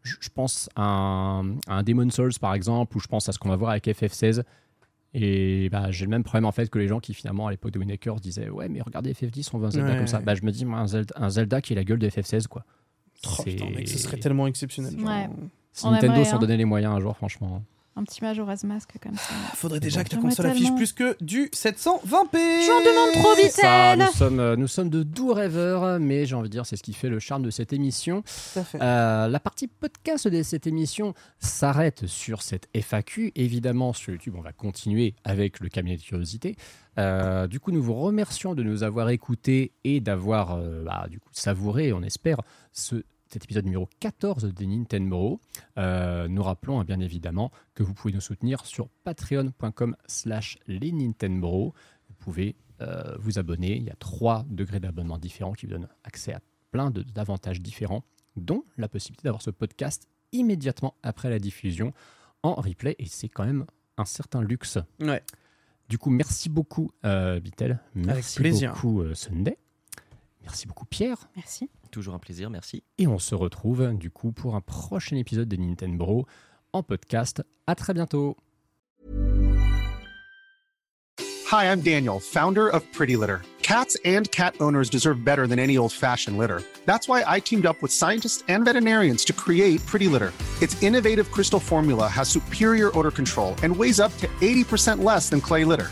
je, pense à un, à un Demon's Souls par exemple, ou je pense à ce qu'on va voir avec FF16. Et bah, j'ai le même problème en fait que les gens qui finalement à l'époque de Wind Waker disaient ouais mais regardez FF10 on veut un Zelda Ouais. comme ça. Bah, je me dis moi, un, Zelda, un Zelda qui est la gueule de FF16 quoi. Oh, putain, mec, ce serait tellement exceptionnel. Ouais. Si On Nintendo s'en hein. donnait les moyens un jour, franchement. Un petit Majora's Mask comme ça. Faudrait déjà que ta console affiche plus que du 720p. J'en demande trop vite, Ça, elle nous sommes, euh, nous sommes de doux rêveurs, mais j'ai envie de dire, c'est ce qui fait le charme de cette émission. Tout à fait. Euh, la partie podcast de cette émission s'arrête sur cette FAQ. Évidemment, sur YouTube, on va continuer avec le cabinet de curiosité. Euh, du coup, nous vous remercions de nous avoir écoutés et d'avoir euh, bah, du coup, savouré, on espère, ce, cet épisode numéro 14 des Nintendo. Euh, nous rappelons hein, bien évidemment que vous pouvez nous soutenir sur patreon.com slash les Nintendo. Vous pouvez euh, vous abonner. Il y a trois degrés d'abonnement différents qui vous donnent accès à plein d'avantages différents, dont la possibilité d'avoir ce podcast immédiatement après la diffusion en replay. Et c'est quand même un certain luxe. Ouais. Du coup, merci beaucoup, euh, Bitel. Merci plaisir. beaucoup, euh, Sunday. Merci beaucoup, Pierre. Merci. Toujours un plaisir, merci. Et on se retrouve, du coup, pour un prochain épisode de Nintendo en podcast. À très bientôt. Hi, I'm Daniel, founder of Pretty Litter. Cats and cat owners deserve better than any old fashioned litter. That's why I teamed up with scientists and veterinarians to create Pretty Litter. Its innovative crystal formula has superior odor control and weighs up to 80% less than clay litter.